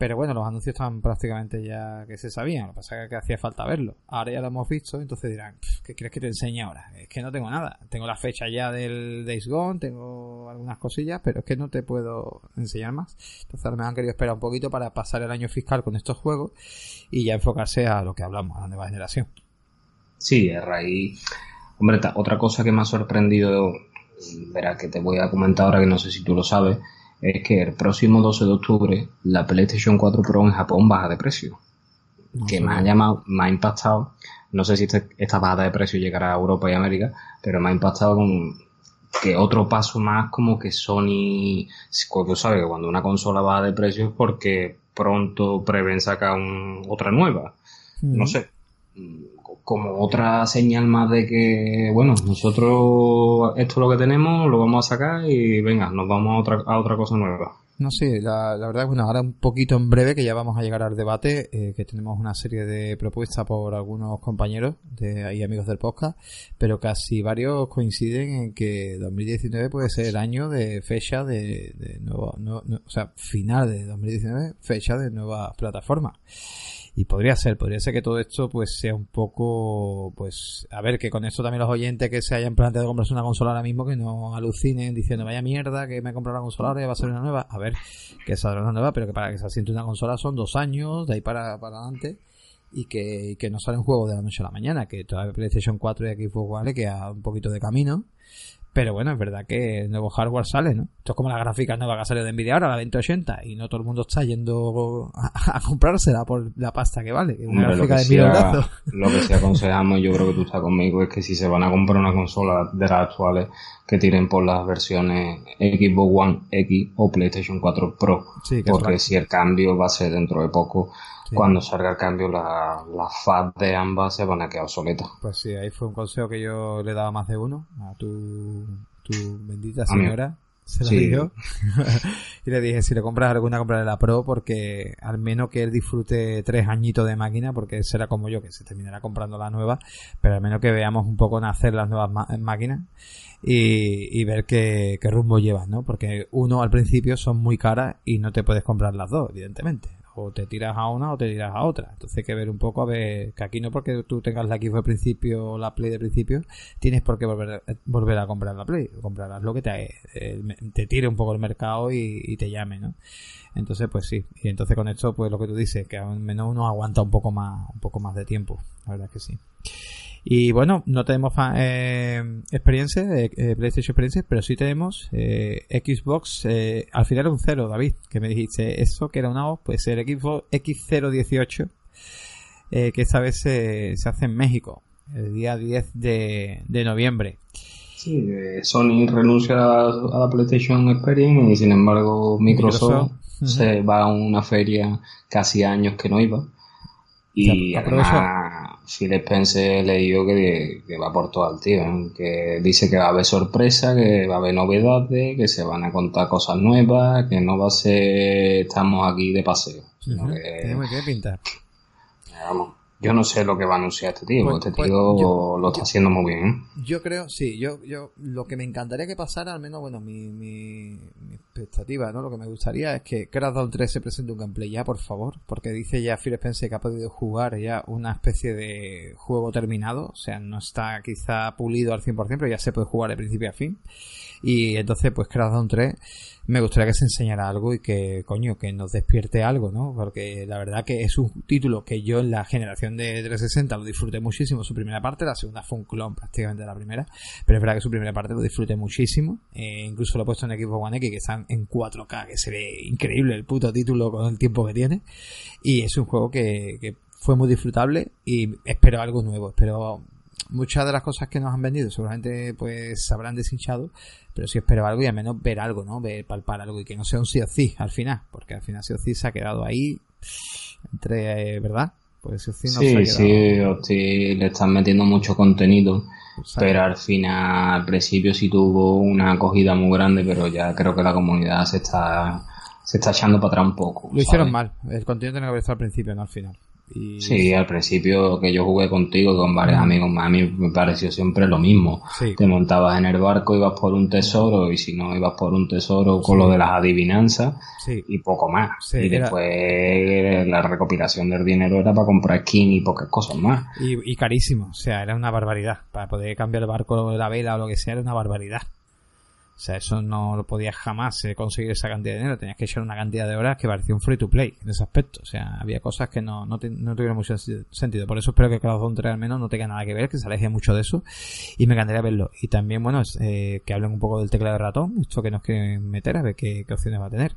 A: pero bueno, los anuncios estaban prácticamente ya que se sabían. Lo que pasa es que hacía falta verlo. Ahora ya lo hemos visto, entonces dirán, ¿qué quieres que te enseñe ahora? Es que no tengo nada. Tengo la fecha ya del Days Gone, tengo algunas cosillas, pero es que no te puedo enseñar más. Entonces me han querido esperar un poquito para pasar el año fiscal con estos juegos y ya enfocarse a lo que hablamos, a la nueva generación.
B: Sí, a raíz. Hombre, otra cosa que me ha sorprendido, verá que te voy a comentar ahora que no sé si tú lo sabes es que el próximo 12 de octubre la PlayStation 4 Pro en Japón baja de precio. que me ha llamado, me ha impactado, no sé si este, esta bajada de precio llegará a Europa y América, pero me ha impactado con que otro paso más como que Sony, tú sabes que cuando una consola baja de precio es porque pronto prevén sacar otra nueva. No sé, como otra señal más de que, bueno, nosotros esto es lo que tenemos, lo vamos a sacar y venga, nos vamos a otra, a otra cosa nueva.
A: No sé, la, verdad es bueno, ahora un poquito en breve que ya vamos a llegar al debate, eh, que tenemos una serie de propuestas por algunos compañeros de ahí amigos del podcast, pero casi varios coinciden en que 2019 puede ser el año de fecha de, de nuevo, no, o sea, final de 2019, fecha de nuevas plataformas. Y podría ser, podría ser que todo esto pues sea un poco, pues, a ver, que con esto también los oyentes que se hayan planteado comprarse una consola ahora mismo que no alucinen diciendo vaya mierda que me he comprado una consola ahora y va a ser una nueva. A ver, que saldrá una nueva, pero que para que se asiente una consola son dos años, de ahí para, para adelante y que, que no sale un juego de la noche a la mañana, que todavía PlayStation 4 y Xbox One que a un poquito de camino pero bueno, es verdad que el nuevo hardware sale, ¿no? Esto es como la gráfica nueva que ha salido de Nvidia ahora, la 2080, y no todo el mundo está yendo a, comprársela por la pasta que vale. una gráfica de
B: sea, Lo que sí aconsejamos, yo creo que tú estás conmigo, es que si se van a comprar una consola de las actuales, que tiren por las versiones Xbox One X o PlayStation 4 Pro. porque si el cambio va a ser dentro de poco, cuando salga el cambio, las la FAT de ambas se van a quedar obsoletas.
A: Pues sí, ahí fue un consejo que yo le daba más de uno a tu, tu bendita señora. Se lo dijo. y le dije, si le compras alguna, comprarle la Pro porque al menos que él disfrute tres añitos de máquina, porque será como yo, que se terminará comprando la nueva, pero al menos que veamos un poco nacer las nuevas máquinas y, y ver qué, qué rumbo llevan, ¿no? Porque uno al principio son muy caras y no te puedes comprar las dos, evidentemente o te tiras a una o te tiras a otra. Entonces hay que ver un poco a ver que aquí no porque tú tengas la Xbox de principio la Play de principio, tienes por qué volver, volver a comprar la Play. Comprarás lo que te, eh, te tire un poco el mercado y, te llame, ¿no? Entonces, pues sí. Y entonces con esto, pues lo que tú dices, que al menos uno aguanta un poco más, un poco más de tiempo. La verdad que sí. Y bueno, no tenemos eh, experiencia, eh, PlayStation Experience, pero sí tenemos eh, Xbox, eh, al final un cero, David, que me dijiste eso, que era una O, pues el Xbox X018, eh, que esta vez se, se hace en México, el día 10 de, de noviembre.
B: Sí, Sony renuncia a, la PlayStation Experience y sin embargo Microsoft, se va a una feria casi años que no iba. Y además Phil Spencer leído que, que va por todo al tío, ¿eh? que dice que va a haber sorpresa, que va a haber novedades, que se van a contar cosas nuevas, que no va a ser estamos aquí de paseo. Que, pinta? Vamos, yo no sé lo que va a anunciar este tío, pues, este pues, tío lo está haciendo muy bien. ¿eh?
A: Yo creo, sí, yo, yo lo que me encantaría que pasara, al menos, bueno, mi, mi, expectativa, ¿no? Lo que me gustaría es que Crackdown 3 se presente un gameplay ya, por favor, porque dice ya Phil Spencer que ha podido jugar ya una especie de juego terminado, o sea, no está quizá pulido al 100%, pero ya se puede jugar de principio a fin. Y entonces, pues Crackdown 3 me gustaría que se enseñara algo y que, coño, que nos despierte algo, ¿no? Porque la verdad que es un título que yo en la generación versión de 360 lo disfruté muchísimo, su primera parte, la segunda fue un clon prácticamente de la primera, pero es verdad que su primera parte lo disfruté muchísimo, eh, incluso lo he puesto en equipo One X que están en 4K, que se ve increíble el puto título con el tiempo que tiene, y es un juego que, fue muy disfrutable y espero algo nuevo, espero muchas de las cosas que nos han vendido seguramente pues se habrán deshinchado, pero sí espero algo y al menos ver algo, ¿no? Ver, palpar algo y que no sea un sí o sí al final, porque al final sí o sí se ha quedado ahí entre, eh, ¿verdad?
B: Pues sí, sí, sí, le están metiendo mucho contenido, pero al final, al principio sí tuvo una acogida muy grande, pero ya creo que la comunidad se está se está echando para atrás un poco.
A: Lo hicieron mal, el contenido tenía que haber estado al principio, no al final.
B: Sí, al principio que yo jugué contigo con varios amigos a mí me pareció siempre lo mismo. Te montabas en el barco, ibas por un tesoro y si no ibas por un tesoro con lo de las adivinanzas y poco más. y después la recopilación del dinero era para comprar skin y pocas cosas más.
A: Y, y carísimo, o sea, era una barbaridad. Para poder cambiar el barco, la vela o lo que sea, era una barbaridad. O sea, eso no lo podías jamás eh, conseguir esa cantidad de dinero. Tenías que echar una cantidad de horas que parecía un free to play en ese aspecto. O sea, había cosas que no, no, tuvieron mucho sentido. Por eso espero que Cloud 3 al menos no tenga nada que ver, que se aleje mucho de eso. Y me encantaría verlo. Y también, bueno, eh, que hablen un poco del teclado de ratón, esto que nos quieren meter, a ver qué opciones va a tener.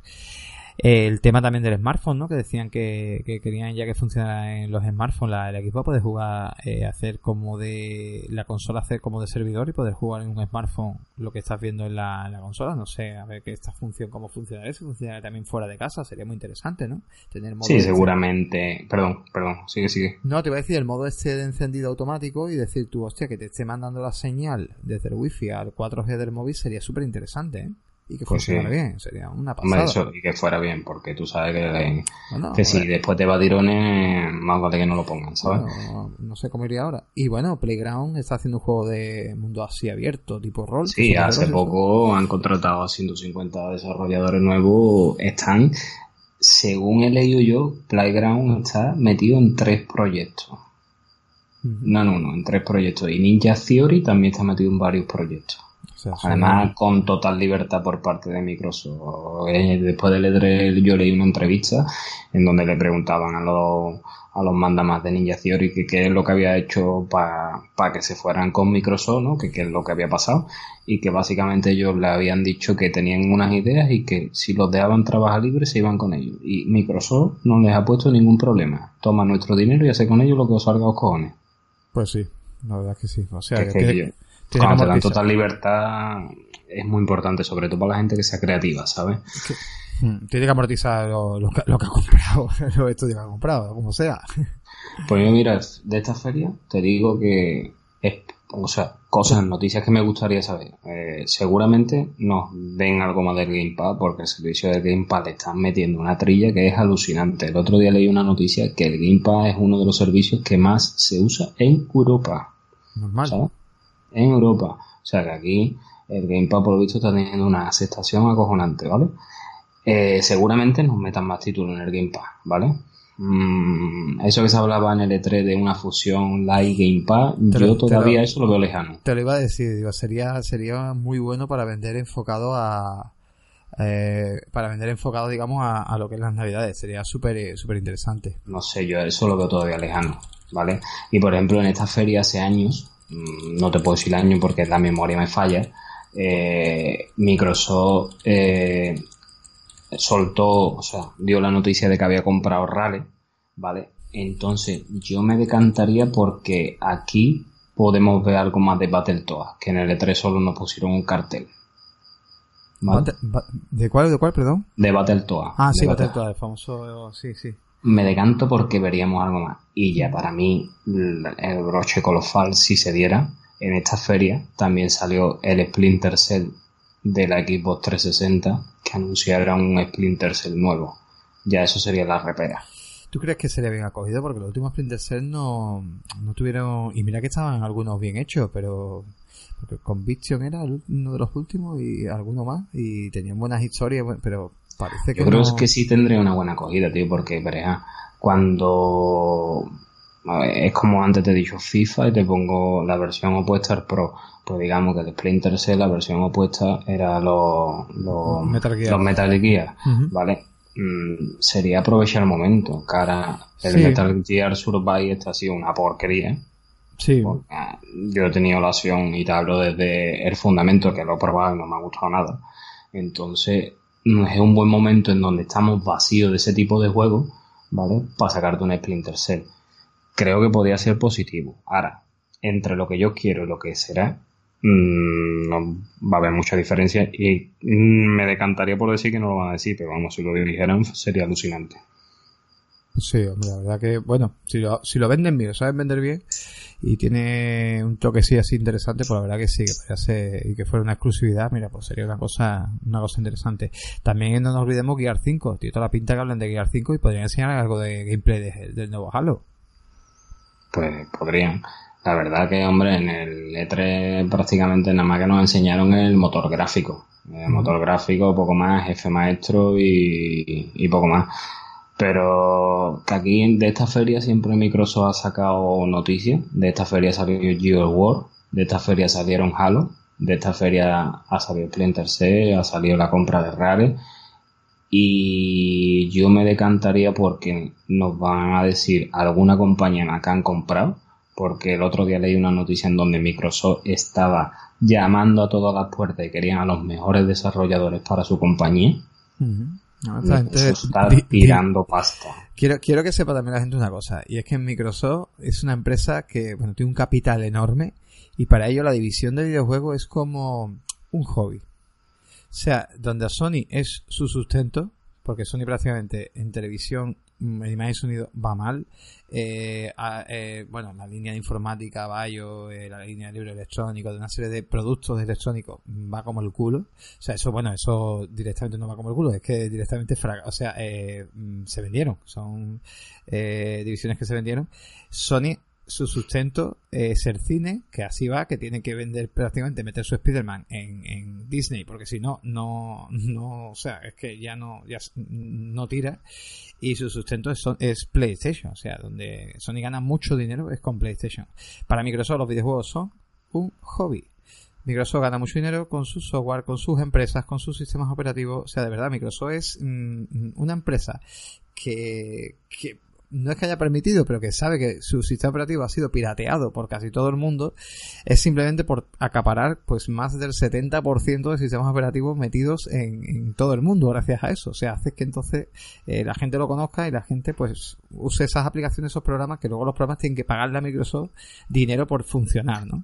A: El tema también del smartphone, ¿no? Que decían que, querían ya que funcionara en los smartphones el equipo poder jugar, eh, hacer como de la consola, hacer como de servidor y poder jugar en un smartphone lo que estás viendo en la, consola. No sé, a ver qué esta función, cómo funciona eso, funciona también fuera de casa, sería muy interesante, ¿no?
B: Tener modo sí, este. seguramente. Perdón, perdón, sigue, sigue.
A: No, te iba a decir el modo este de encendido automático y decir tú, hostia, que te esté mandando la señal desde el wifi al 4G del móvil sería súper interesante, ¿eh? Y que pues fuera bien, sería una pasada.
B: y que fuera bien, porque tú sabes que, que si después te va tirones, más vale que no lo pongan, ¿sabes?
A: no sé cómo iría ahora. Y bueno, Playground está haciendo un juego de mundo así abierto, tipo rol.
B: Sí, hace poco han contratado a 150 desarrolladores nuevos. Están, según he leído yo, Playground está metido en tres proyectos. No, no, no, en tres proyectos. Y Ninja Theory también está metido en varios proyectos. Además, con total libertad por parte de Microsoft. Eh, después del E3 yo leí una entrevista en donde le preguntaban a los, a los mandamás de Ninja Theory que qué es lo que había hecho para que se fueran con Microsoft, ¿no? Que qué es lo que había pasado. Y que básicamente ellos le habían dicho que tenían unas ideas y que si los dejaban trabajar libre se iban con ellos. Y Microsoft no les ha puesto ningún problema. Toma nuestro dinero y hace con ellos lo que os salga a los cojones.
A: Pues sí, la verdad que sí. O sea,
B: que, cuando te dan total libertad es muy importante, sobre todo para la gente que sea creativa, ¿sabes?
A: Hmm, tiene que amortizar lo, que, ha comprado, lo estudios que ha comprado, como sea.
B: Pues mira, de esta feria te digo que es, o sea, cosas, noticias que me gustaría saber. Eh, seguramente nos den algo más del Gamepad porque el servicio del Gamepad le están metiendo una trilla que es alucinante. El otro día leí una noticia que el Gamepad es uno de los servicios que más se usa en Europa.
A: Normal
B: en Europa. O sea que aquí el Gamepad por lo visto está teniendo una aceptación acojonante, ¿vale? Eh, seguramente nos metan más títulos en el Gamepad, ¿vale? Mm, eso que se hablaba en el E3 de una fusión Live Gamepad, yo todavía eso lo veo lejano.
A: Te lo iba a decir, digo, sería, sería muy bueno para vender enfocado a, eh, para vender enfocado, digamos, a, lo que es las navidades. Sería súper súper interesante.
B: No sé, yo eso lo veo todavía lejano, ¿vale? Y por ejemplo, en esta feria hace años, no te puedo decir el año porque la memoria me falla, eh, Microsoft eh, soltó, o sea, dio la noticia de que había comprado Rale, ¿vale? Entonces, yo me decantaría porque aquí podemos ver algo más de Battletoads, que en el E3 solo nos pusieron un cartel.
A: ¿De cuál, de cuál, perdón?
B: De Battletoads.
A: Ah, sí, Battletoads, el famoso, sí, sí
B: me decanto porque veríamos algo más. Y ya para mí, el broche colosal, si se diera, en esta feria también salió el Splinter Cell de la Xbox 360 que anunciara un Splinter Cell nuevo. Ya eso sería la repera.
A: ¿Tú crees que sería bien acogido? Porque los últimos Splinter Cell no, no tuvieron... Y mira que estaban algunos bien hechos, pero... Porque Conviction era uno de los últimos y alguno más. Y tenían buenas historias, pero Parece que
B: Yo creo que sí tendría una buena acogida, tío, porque, cuando es como antes te he dicho FIFA y te pongo la versión opuesta al Pro. Pues digamos que el Splinter Cell, la versión opuesta era los, los Metal Gear, los Metal Gear ¿vale? mm, sería aprovechar el momento. Cara, el Metal Gear Survive esta ha sido una porquería.
A: Sí.
B: Ah, yo he tenido la opción y te hablo desde el fundamento que lo he probado y no me ha gustado nada. Entonces, es un buen momento en donde estamos vacíos de ese tipo de juego, ¿vale? Para sacarte un Splinter Cell. Creo que podría ser positivo. Ahora, entre lo que yo quiero y lo que será, Mm, no va a haber mucha diferencia y mm, me decantaría por decir que no lo van a decir, pero vamos, si lo dijeran sería alucinante.
A: Sí, hombre, la verdad que, bueno, si lo, si lo venden bien, lo saben vender bien y tiene un toque sí así interesante, pues la verdad que sí, que ser, y que fuera una exclusividad, mira, pues sería una cosa, una cosa interesante. También no nos olvidemos Gear 5, tiene toda la pinta que hablen de Gear 5 y podrían enseñar algo de gameplay del nuevo Halo.
B: Pues podrían. La verdad que, hombre, en el E3 prácticamente nada más que nos enseñaron el motor gráfico. El motor gráfico, poco más, jefe maestro y, poco más. Pero que aquí de esta feria siempre Microsoft ha sacado noticias. De esta feria salió Gear War, de esta feria salieron Halo, de esta feria ha salido Splinter Cell, ha salido la compra de Rare. Y yo me decantaría porque nos van a decir alguna compañía que han comprado porque el otro día leí una noticia en donde Microsoft estaba llamando a todas las puertas y querían a los mejores desarrolladores para su compañía. Está tirando pasta.
A: Quiero, quiero que sepa también la gente una cosa, y es que Microsoft es una empresa que bueno, tiene un capital enorme y para ello la división de videojuegos es como un hobby. O sea, donde Sony es su sustento, porque Sony prácticamente en televisión imagen y sonido va mal. Eh, eh, bueno, la línea de informática, Bayo, eh, la línea de libro electrónico, de una serie de productos electrónicos va como el culo. O sea, eso, bueno, eso directamente no va como el culo, es que directamente, o sea, mm, se vendieron. Son divisiones que se vendieron. Sony su sustento es el cine, que así va, que tiene que vender prácticamente, meter su Spider-Man en, Disney, porque si no, no, no, o sea, es que ya no, ya no tira. Y su sustento es, es PlayStation, o sea, donde Sony gana mucho dinero es con PlayStation. Para Microsoft los videojuegos son un hobby. Microsoft gana mucho dinero con su software, con sus empresas, con sus sistemas operativos. O sea, de verdad, Microsoft es mm, una empresa que, que no es que haya permitido, pero que sabe que su sistema operativo ha sido pirateado por casi todo el mundo, es simplemente por acaparar pues más del 70% de sistemas operativos metidos en, todo el mundo gracias a eso. O sea, hace que entonces eh, la gente lo conozca y la gente pues use esas aplicaciones, esos programas, que luego los programas tienen que pagarle a Microsoft dinero por funcionar, ¿no?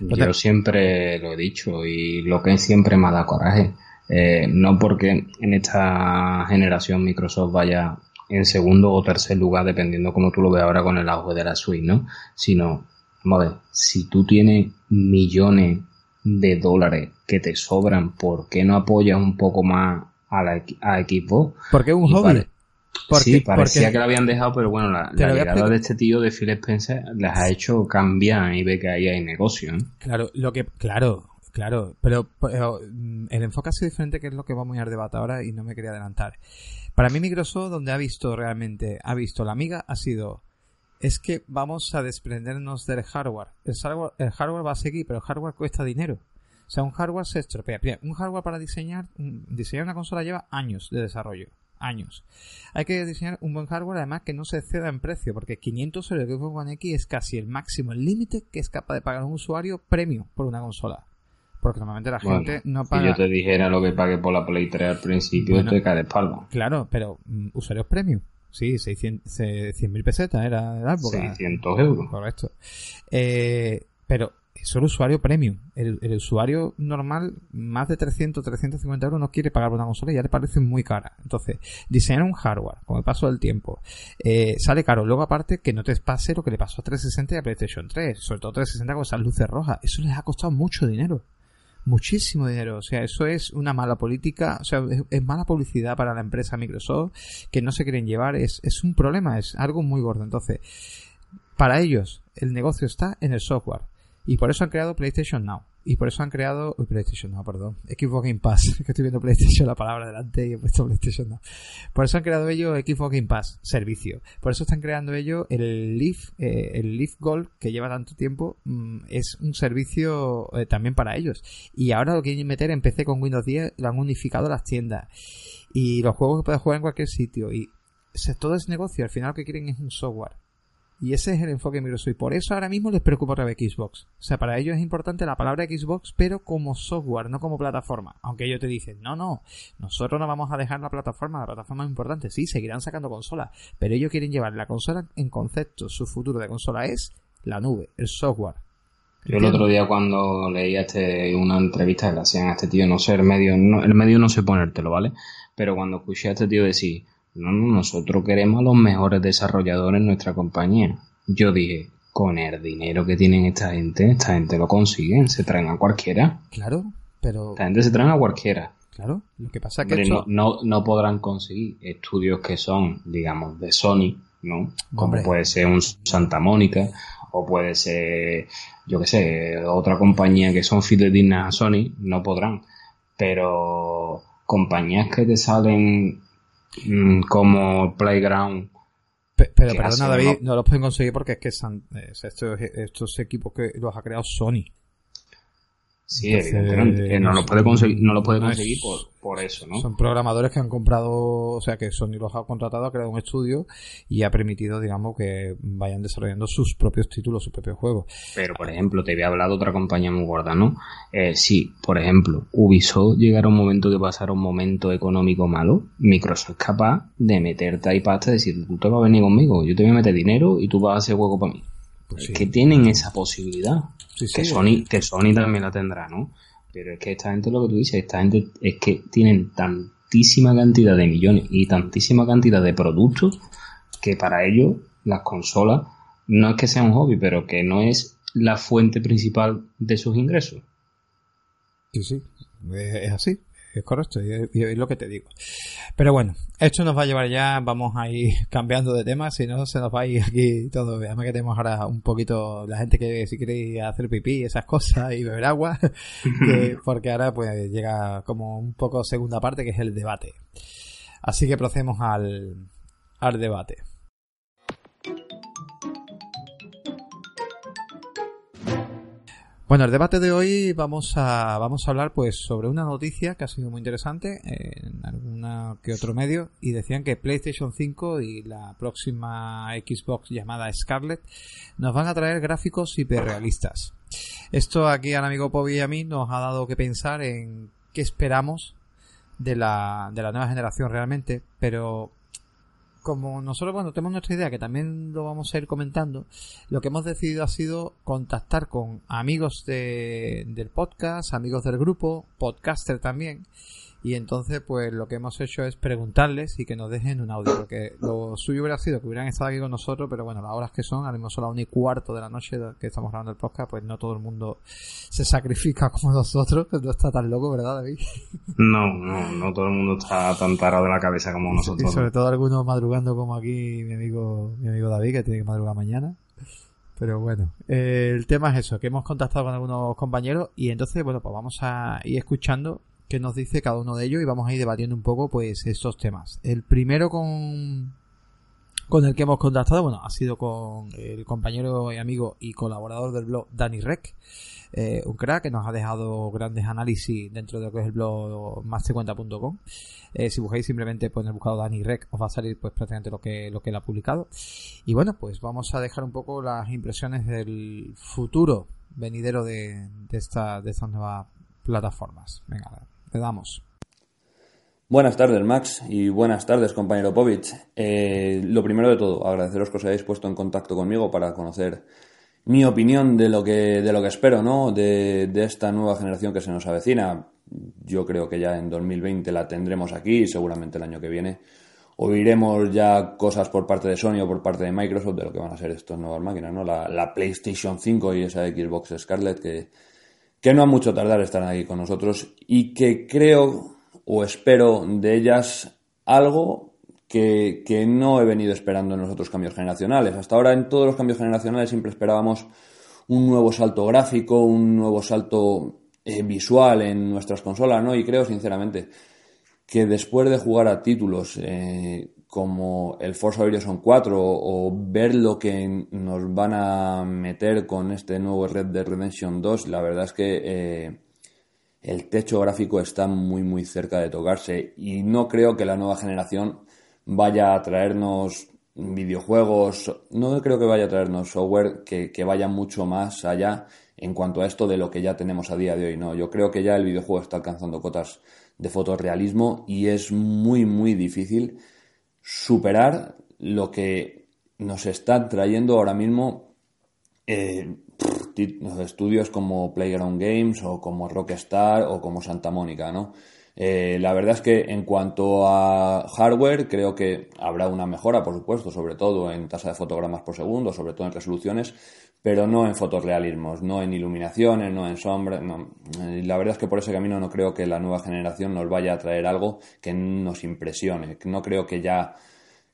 B: Yo siempre lo he dicho y lo que siempre me ha dado coraje. Eh, no porque en esta generación Microsoft vaya en segundo o tercer lugar, dependiendo como tú lo ves ahora con el auge de la suite, ¿no? Sino, vamos a ver, si tú tienes millones de dólares que te sobran, ¿por qué no apoyas un poco más a, la, a Xbox?
A: Porque es un hobby.
B: sí, parecía que lo habían dejado, pero bueno, la, llegada de este tío de Phil Spencer les ha hecho cambiar y ve que ahí hay negocio.
A: Claro, lo que, claro, claro, pero, mm, el enfoque ha sido diferente, que es lo que vamos a debate ahora y no me quería adelantar. Para mí Microsoft, donde ha visto realmente, ha visto la amiga, ha sido, es que vamos a desprendernos del hardware. El hardware, va a seguir, pero el hardware cuesta dinero. O sea, un hardware se estropea. un hardware para diseñar, diseñar una consola lleva años de desarrollo. Años. Hay que diseñar un buen hardware, además que no se exceda en precio, porque 500 euros de Xbox One es casi el máximo, el límite que es capaz de pagar un usuario premio por una consola. Porque normalmente la gente no paga.
B: Si yo te dijera lo que pagué por la Play 3 al principio, te cae de espalda.
A: Claro, pero mm, usuarios premium. Sí, 100.000 pesetas era la época.
B: 600 euros.
A: Correcto. Eh, pero es el usuario premium. El, usuario normal, más de 300, 350 euros, no quiere pagar una consola y ya le parece muy cara. Entonces, diseñar un hardware con el paso del tiempo eh, sale caro. Luego, aparte, que no te pase lo que le pasó a 360 y a PlayStation 3, sobre todo 360 con esas luces rojas. Eso les ha costado mucho dinero muchísimo dinero. O sea, eso es una mala política, o sea, es, mala publicidad para la empresa Microsoft que no se quieren llevar. Es, es un problema, es algo muy gordo. Entonces, para ellos, el negocio está en el software. Y por eso han creado PlayStation Now. Y por eso han creado. Uy, PlayStation Now, perdón. Xbox Game Pass. que estoy viendo PlayStation la palabra delante y he puesto PlayStation Now. Por eso han creado ellos Xbox Game Pass, servicio. Por eso están creando ellos el Leaf, eh, el Leaf Gold, que lleva tanto tiempo. Mm, es un servicio eh, también para ellos. Y ahora lo quieren meter en PC con Windows 10, lo han unificado las tiendas. y los juegos que puedes jugar en cualquier sitio y todo ese negocio al final lo que quieren es un software y ese es el enfoque de Microsoft. Y por eso ahora mismo les preocupa otra vez Xbox. O sea, para ellos es importante la palabra Xbox, pero como software, no como plataforma. Aunque ellos te dicen, no, no, nosotros no vamos a dejar la plataforma, la plataforma es importante. Sí, seguirán sacando consolas, pero ellos quieren llevar la consola en concepto. Su futuro de consola es la nube, el software.
B: Yo el otro día cuando leía este, una entrevista que le hacían a este tío, no sé, el medio no, el medio no sé ponértelo, ¿vale? Pero cuando escuché a este tío decir, no, no, nosotros queremos a los mejores desarrolladores en nuestra compañía. Yo dije, con el dinero que tienen esta gente, esta gente lo consiguen, se traen a cualquiera.
A: Claro, pero...
B: Esta gente se traen a cualquiera.
A: Claro, lo que pasa es que... no,
B: no, no, podrán conseguir estudios que son, digamos, de Sony, ¿no? Como puede ser un Santa Mónica, o puede ser, yo qué sé, otra compañía que son fidedignas a Sony, no podrán. Pero compañías que te salen como Playground.
A: pero perdona, David, no... los pueden conseguir porque es que estos, estos equipos que los ha creado Sony.
B: Sí, evidentemente. no lo puede conseguir, no lo puede conseguir por, eso, ¿no?
A: Son programadores que han comprado, o sea, que Sony los ha contratado, ha creado un estudio y ha permitido, digamos, que vayan desarrollando sus propios títulos, sus propios juegos.
B: Pero, por ejemplo, te había hablado otra compañía muy gorda, ¿no? Eh, sí, por ejemplo, Ubisoft llegara un momento que pasara un momento económico malo, Microsoft es capaz de meterte ahí pasta y decir, tú te vas a venir conmigo, yo te voy a meter dinero y tú vas a hacer juego para mí. Pues que tienen esa posibilidad que, Sony, que Sony también la tendrá, ¿no? Pero es que esta gente, lo que tú dices, esta gente es que tienen tantísima cantidad de millones y tantísima cantidad de productos que para ellos las consolas no es que sea un hobby, pero que no es la fuente principal de sus ingresos.
A: Sí, sí, es así es correcto, y es, lo que te digo. Pero bueno, esto nos va a llevar ya, vamos a ir cambiando de tema, si no se nos va a ir aquí todo. Además que tenemos ahora un poquito la gente que si quiere hacer pipí esas cosas y beber agua, porque ahora pues llega como un poco segunda parte que es el debate. Así que procedemos al, al debate. Bueno, el debate de hoy vamos a, vamos a hablar pues sobre una noticia que ha sido muy interesante en alguna que otro medio y decían que PlayStation 5 y la próxima Xbox llamada Scarlett nos van a traer gráficos hiperrealistas. Esto aquí al amigo Pobi y a mí nos ha dado que pensar en qué esperamos de la, de la nueva generación realmente, pero como nosotros, bueno, tenemos nuestra idea, que también lo vamos a ir comentando, lo que hemos decidido ha sido contactar con amigos de, del podcast, amigos del grupo, podcaster también, y entonces, pues lo que hemos hecho es preguntarles y que nos dejen un audio. Porque lo suyo hubiera sido que hubieran estado aquí con nosotros, pero bueno, las horas que son, ahora mismo son las 1 y cuarto de la noche que estamos grabando el podcast, pues no todo el mundo se sacrifica como nosotros. No está tan loco, ¿verdad, David?
B: No, no, no todo el mundo está tan parado de la cabeza como nosotros.
A: Y sobre todo algunos madrugando como aquí mi amigo, mi amigo David, que tiene que madrugar mañana. Pero bueno, el tema es eso, que hemos contactado con algunos compañeros y entonces, bueno, pues vamos a ir escuchando que nos dice cada uno de ellos y vamos a ir debatiendo un poco pues estos temas. El primero con con el que hemos contactado, bueno, ha sido con el compañero y amigo y colaborador del blog Dani Rec, eh, un crack que nos ha dejado grandes análisis dentro de lo que es el blog mastecuenta.com. Eh, si buscáis simplemente pues, en el buscador Dani Rec os va a salir pues prácticamente lo que, lo que él ha publicado. Y bueno, pues vamos a dejar un poco las impresiones del futuro venidero de, de, esta, de estas nuevas plataformas. Venga, damos.
C: Buenas tardes, Max, y buenas tardes, compañero Povich. Eh, lo primero de todo, agradeceros que os hayáis puesto en contacto conmigo para conocer mi opinión de lo que, de lo que espero, ¿no? De, esta nueva generación que se nos avecina. Yo creo que ya en 2020 la tendremos aquí y seguramente el año que viene oiremos ya cosas por parte de Sony o por parte de Microsoft de lo que van a ser estas nuevas máquinas, ¿no? La, la PlayStation 5 y esa Xbox Scarlett que, que no ha mucho tardar estar aquí con nosotros y que creo o espero de ellas algo que, no he venido esperando en los otros cambios generacionales. Hasta ahora en todos los cambios generacionales siempre esperábamos un nuevo salto gráfico, un nuevo salto eh, visual en nuestras consolas, ¿no? Y creo sinceramente que después de jugar a títulos eh, como el Forza Horizon 4 o, ver lo que nos van a meter con este nuevo Red Dead Redemption 2, la verdad es que eh, el techo gráfico está muy muy cerca de tocarse y no creo que la nueva generación vaya a traernos videojuegos, no creo que vaya a traernos software que, que, vaya mucho más allá en cuanto a esto de lo que ya tenemos a día de hoy, no, yo creo que ya el videojuego está alcanzando cotas de fotorrealismo y es muy muy difícil superar lo que nos están trayendo ahora mismo eh, estudios como Playground Games o como Rockstar o como Santa Mónica, ¿no? Eh, la verdad es que en cuanto a hardware, creo que habrá una mejora, por supuesto, sobre todo en tasa de fotogramas por segundo, sobre todo en resoluciones, pero no en fotorrealismos, no en iluminaciones, no en sombras. No. Eh, la verdad es que por ese camino no creo que la nueva generación nos vaya a traer algo que nos impresione. No creo que ya.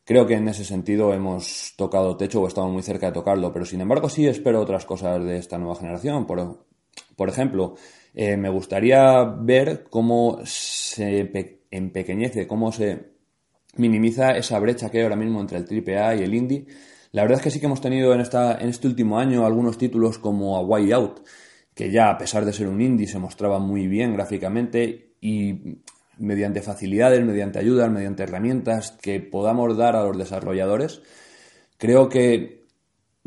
C: Creo que en ese sentido hemos tocado techo o estamos muy cerca de tocarlo, pero sin embargo sí espero otras cosas de esta nueva generación. Por, por ejemplo, eh, me gustaría ver cómo se empequeñece, cómo se minimiza esa brecha que hay ahora mismo entre el AAA y el indie. La verdad es que sí que hemos tenido en, esta, en este último año algunos títulos como A Way Out, que ya a pesar de ser un indie se mostraba muy bien gráficamente y mediante facilidades, mediante ayudas, mediante herramientas que podamos dar a los desarrolladores, creo que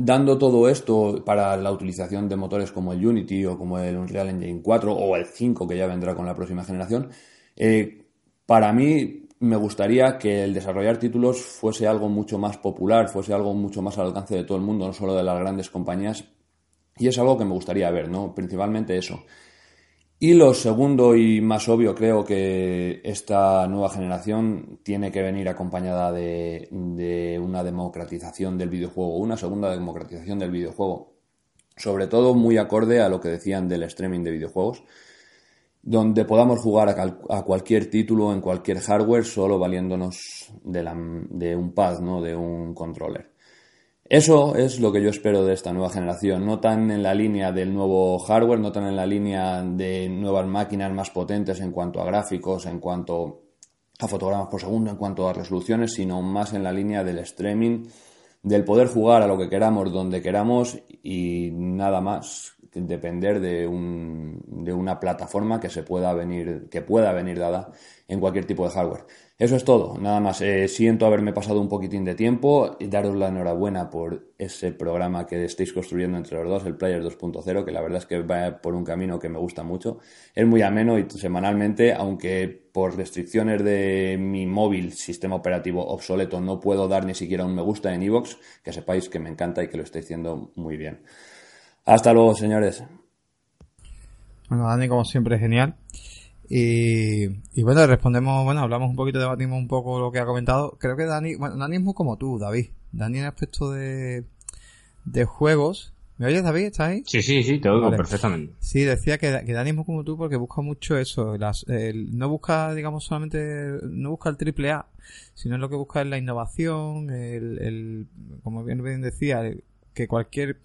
C: dando todo esto para la utilización de motores como el Unity o como el Unreal Engine 4 o el 5 que ya vendrá con la próxima generación, eh, para mí me gustaría que el desarrollar títulos fuese algo mucho más popular, fuese algo mucho más al alcance de todo el mundo, no solo de las grandes compañías. Y es algo que me gustaría ver, ¿no? Principalmente eso. Y lo segundo y más obvio, creo que esta nueva generación tiene que venir acompañada de, una democratización del videojuego, una segunda democratización del videojuego, sobre todo muy acorde a lo que decían del streaming de videojuegos, donde podamos jugar a, cualquier título en cualquier hardware solo valiéndonos de, de un pad, ¿no? de un controller. Eso es lo que yo espero de esta nueva generación, no tan en la línea del nuevo hardware, no tan en la línea de nuevas máquinas más potentes en cuanto a gráficos, en cuanto a fotogramas por segundo, en cuanto a resoluciones, sino más en la línea del streaming, del poder jugar a lo que queramos, donde queramos y nada más depender de, un, de una plataforma que se pueda venir, que pueda venir dada en cualquier tipo de hardware. Eso es todo, nada más. Eh, siento haberme pasado un poquitín de tiempo y daros la enhorabuena por ese programa que estáis construyendo entre los dos, el Player 2.0, que la verdad es que va por un camino que me gusta mucho. Es muy ameno y semanalmente, aunque por restricciones de mi móvil, sistema operativo obsoleto, no puedo dar ni siquiera un me gusta en iVoox, que sepáis que me encanta y que lo estáis haciendo muy bien. Hasta luego, señores.
A: Bueno, Dani, como siempre, genial. Y, y, bueno, respondemos, bueno, hablamos un poquito, debatimos un poco lo que ha comentado. Creo que Dani, bueno, Dani es muy como tú, David. Dani en aspecto de, de juegos. ¿Me oyes, David? ¿Estás ahí?
B: Sí, sí, sí, te oigo perfectamente.
A: Sí, decía que, que Dani es muy como tú porque busca mucho eso. Las, no busca, digamos, solamente, no busca el triple A, sino lo que busca es la innovación, el, el como bien, bien decía, que cualquier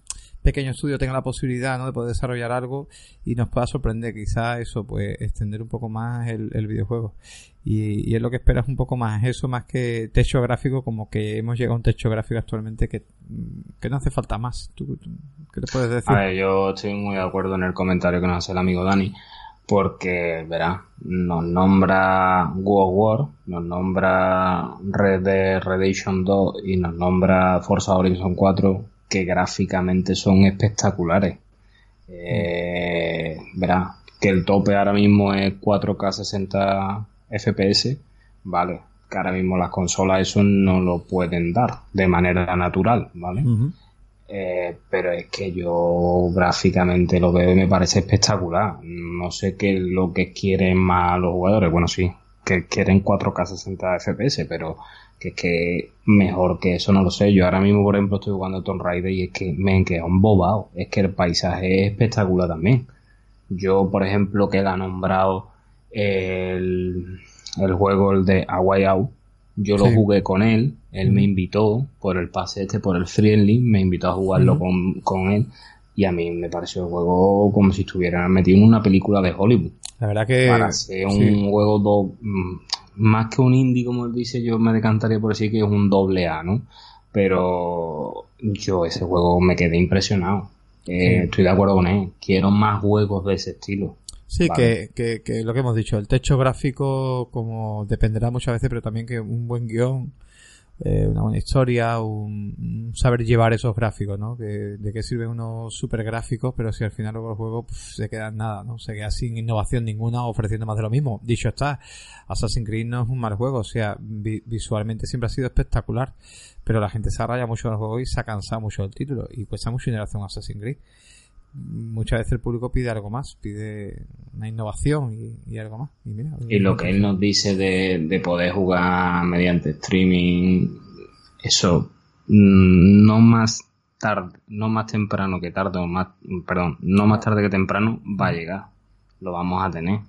A: pequeño estudio tenga la posibilidad ¿no? de poder desarrollar algo y nos pueda sorprender quizá eso pues extender un poco más el, videojuego y, es lo que esperas un poco más eso más que techo gráfico como que hemos llegado a un techo gráfico actualmente que, que no hace falta más ¿Tú, qué te puedes decir?
B: A ver, yo estoy muy de acuerdo en el comentario que nos hace el amigo Dani porque, verá, nos nombra World War, nos nombra Red Dead Redemption 2 y nos nombra Forza Horizon 4 que gráficamente son espectaculares. Eh, verá, que el tope ahora mismo es 4K 60 FPS, vale, que ahora mismo las consolas eso no lo pueden dar de manera natural, ¿vale? Eh, pero es que yo gráficamente lo veo y me parece espectacular. No sé qué es lo que quieren más los jugadores. Bueno, sí, que quieren 4K 60 FPS, pero que es que mejor que eso no lo sé. Yo ahora mismo, por ejemplo, estoy jugando Tomb Raider y es que me he quedado embobado. Es que el paisaje es espectacular también. Yo, por ejemplo, que él ha nombrado el, el juego el de A Way Out, yo lo jugué con él, él me invitó por el pase este, por el Friendly, me invitó a jugarlo con, con él y a mí me pareció el juego como si estuvieran metido en una película de Hollywood.
A: La verdad que...
B: Para ser un juego do, mm, más que un indie, como él dice, yo me decantaría por decir que es un doble A, ¿no? Pero yo ese juego me quedé impresionado. Eh, estoy de acuerdo con él. Quiero más juegos de ese estilo.
A: Sí, que, que, que, lo que hemos dicho, el techo gráfico como dependerá muchas veces, pero también que un buen guion, eh, una buena historia, un, saber llevar esos gráficos, ¿no? Que, de qué sirven unos super gráficos, pero si al final luego el juego se queda en nada, ¿no? Se queda sin innovación ninguna ofreciendo más de lo mismo. Dicho está, Assassin's Creed no es un mal juego, o sea, visualmente siempre ha sido espectacular, pero la gente se arraya mucho en el juego y se ha cansado mucho del título y cuesta mucho dinero hacer un Assassin's Creed muchas veces el público pide algo más, pide una innovación y, algo más.
B: Y, lo que él nos dice de, poder jugar mediante streaming, eso mm, no más tarde, no más temprano que tarde, o más, perdón, no más tarde que temprano va a llegar. Lo vamos a tener.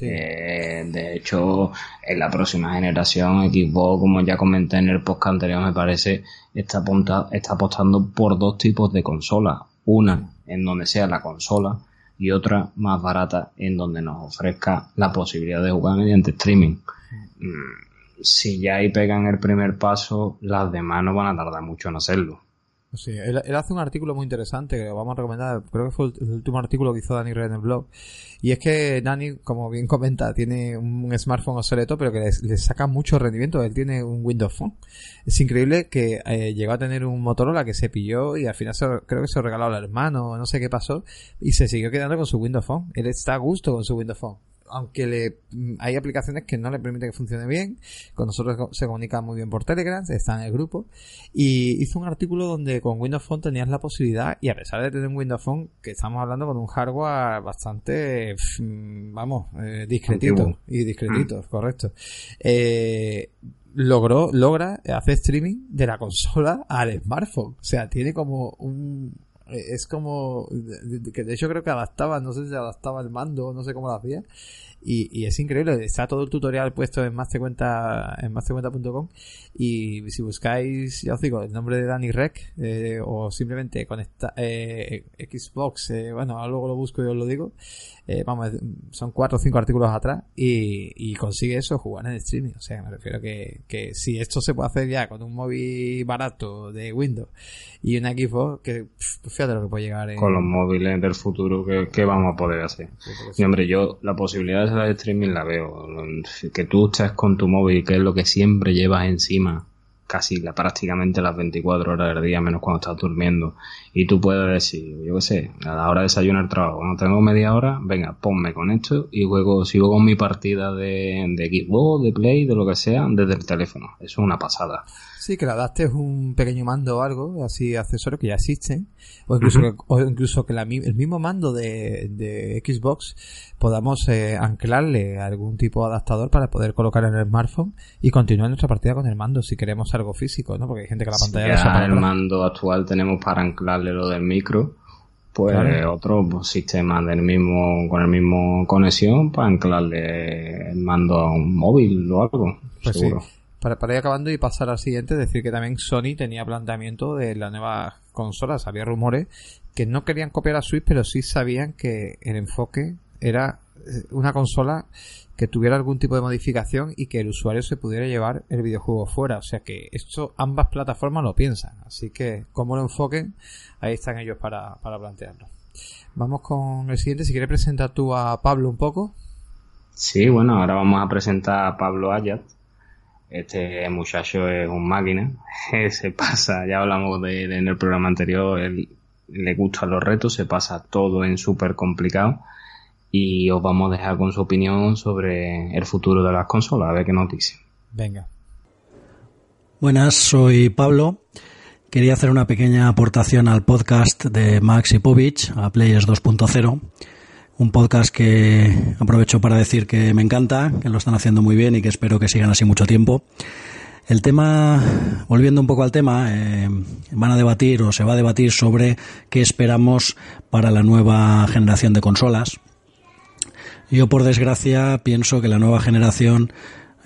B: Eh, de hecho, en la próxima generación, Xbox, como ya comenté en el podcast anterior, me parece, está, está apostando por dos tipos de consolas. Una en donde sea la consola y otra más barata en donde nos ofrezca la posibilidad de jugar mediante streaming. Mm, si ya ahí pegan el primer paso, las demás no van a tardar mucho en hacerlo.
A: Sí, él, hace un artículo muy interesante que vamos a recomendar, creo que fue el, último artículo que hizo Dani Red en el blog. Y es que Dani, como bien comenta, tiene un smartphone obsoleto, pero que le, saca mucho rendimiento. Él tiene un Windows Phone. Es increíble que eh, llegó a tener un Motorola que se pilló y al final creo que se lo regaló al hermano, no sé qué pasó, y se siguió quedando con su Windows Phone. Él está a gusto con su Windows Phone aunque le, mm, hay aplicaciones que no le permiten que funcione bien, con nosotros se comunica muy bien por Telegram, está en el grupo, y hizo un artículo donde con Windows Phone tenías la posibilidad, y a pesar de tener un Windows Phone, que estamos hablando con un hardware bastante, mm, vamos, eh, discretito, y discretito, mm. correcto, eh, logró, logra hacer streaming de la consola al smartphone. O sea, tiene como un, es como que de hecho creo que adaptaba, no sé si adaptaba el mando, no sé cómo lo hacía, y, es increíble, está todo el tutorial puesto en más cuenta en cuenta.com y si buscáis, ya os digo, el nombre de Danny Rec eh, o simplemente conecta eh, Xbox, eh, bueno, luego lo busco y os lo digo, vamos, son cuatro o cinco artículos atrás y, consigue eso, jugar en streaming, o sea, me refiero que, que si esto se puede hacer ya con un móvil barato de Windows y una Xbox, que fíjate lo que puede llegar
B: Con los móviles del futuro, ¿qué, vamos a poder hacer? y hombre, yo la posibilidad de de streaming la veo. Que tú estés con tu móvil, que es lo que siempre llevas encima, casi la, prácticamente las 24 horas del día, menos cuando estás durmiendo. Y tú puedes decir, yo qué sé, a la hora de desayunar trabajo, cuando tengo media hora, venga, ponme con esto y luego sigo con mi partida de, de Xbox, de Play, de lo que sea, desde el teléfono. Eso es una pasada.
A: Sí, que le adaptes un pequeño mando o algo, así accesorio que ya existen, o incluso que, o incluso que el mismo mando de, de Xbox podamos eh, anclarle algún tipo de adaptador para poder colocar en el smartphone y continuar nuestra partida con el mando si queremos algo físico, ¿no? Porque hay gente que la pantalla
B: ya el mando actual tenemos para anclarle lo del micro pues otro pues, sistema del mismo con el mismo conexión para anclarle el mando a un móvil o algo pues seguro
A: para, ir acabando y pasar al siguiente, decir que también Sony tenía planteamiento de la nueva consola. Había rumores que no querían copiar a Switch, pero sí sabían que el enfoque era eh, una consola que tuviera algún tipo de modificación y que el usuario se pudiera llevar el videojuego fuera. O sea que esto ambas plataformas lo piensan. Así que como lo enfoquen, ahí están ellos para, para plantearlo. Vamos con el siguiente. Si quieres presentar tú a Pablo un poco.
B: Sí, bueno, ahora vamos a presentar a Pablo Ayat, este muchacho es un máquina, se pasa, ya hablamos de, en el programa anterior, él le gustan los retos, se pasa todo en súper complicado y os vamos a dejar con su opinión sobre el futuro de las consolas, a ver qué nos dice.
A: Venga.
D: Buenas, soy Pablo. Quería hacer una pequeña aportación al podcast de Max Ipovich, a Players 2.0 un podcast que aprovecho para decir que me encanta, que lo están haciendo muy bien y que espero que sigan así mucho tiempo. El tema, volviendo un poco al tema, eh, van a debatir o se va a debatir sobre qué esperamos para la nueva generación de consolas. Yo, por desgracia, pienso que la nueva generación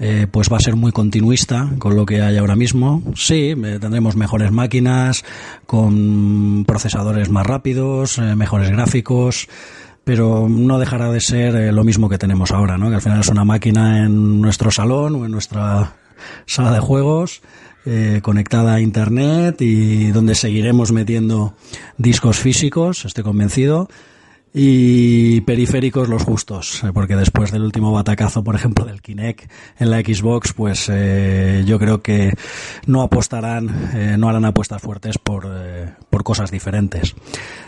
D: eh, pues va a ser muy continuista con lo que hay ahora mismo. Sí, eh, tendremos mejores máquinas, con procesadores más rápidos, mejores gráficos, pero no dejará de ser eh, lo mismo que tenemos ahora, ¿no? que al final es una máquina en nuestro salón o en nuestra sala de juegos eh, conectada a internet y donde seguiremos metiendo discos físicos, estoy convencido. Y periféricos los justos, eh, porque después del último batacazo, por ejemplo, del Kinect en la Xbox, pues eh, yo creo que no apostarán, eh, no harán apuestas fuertes por, por cosas diferentes.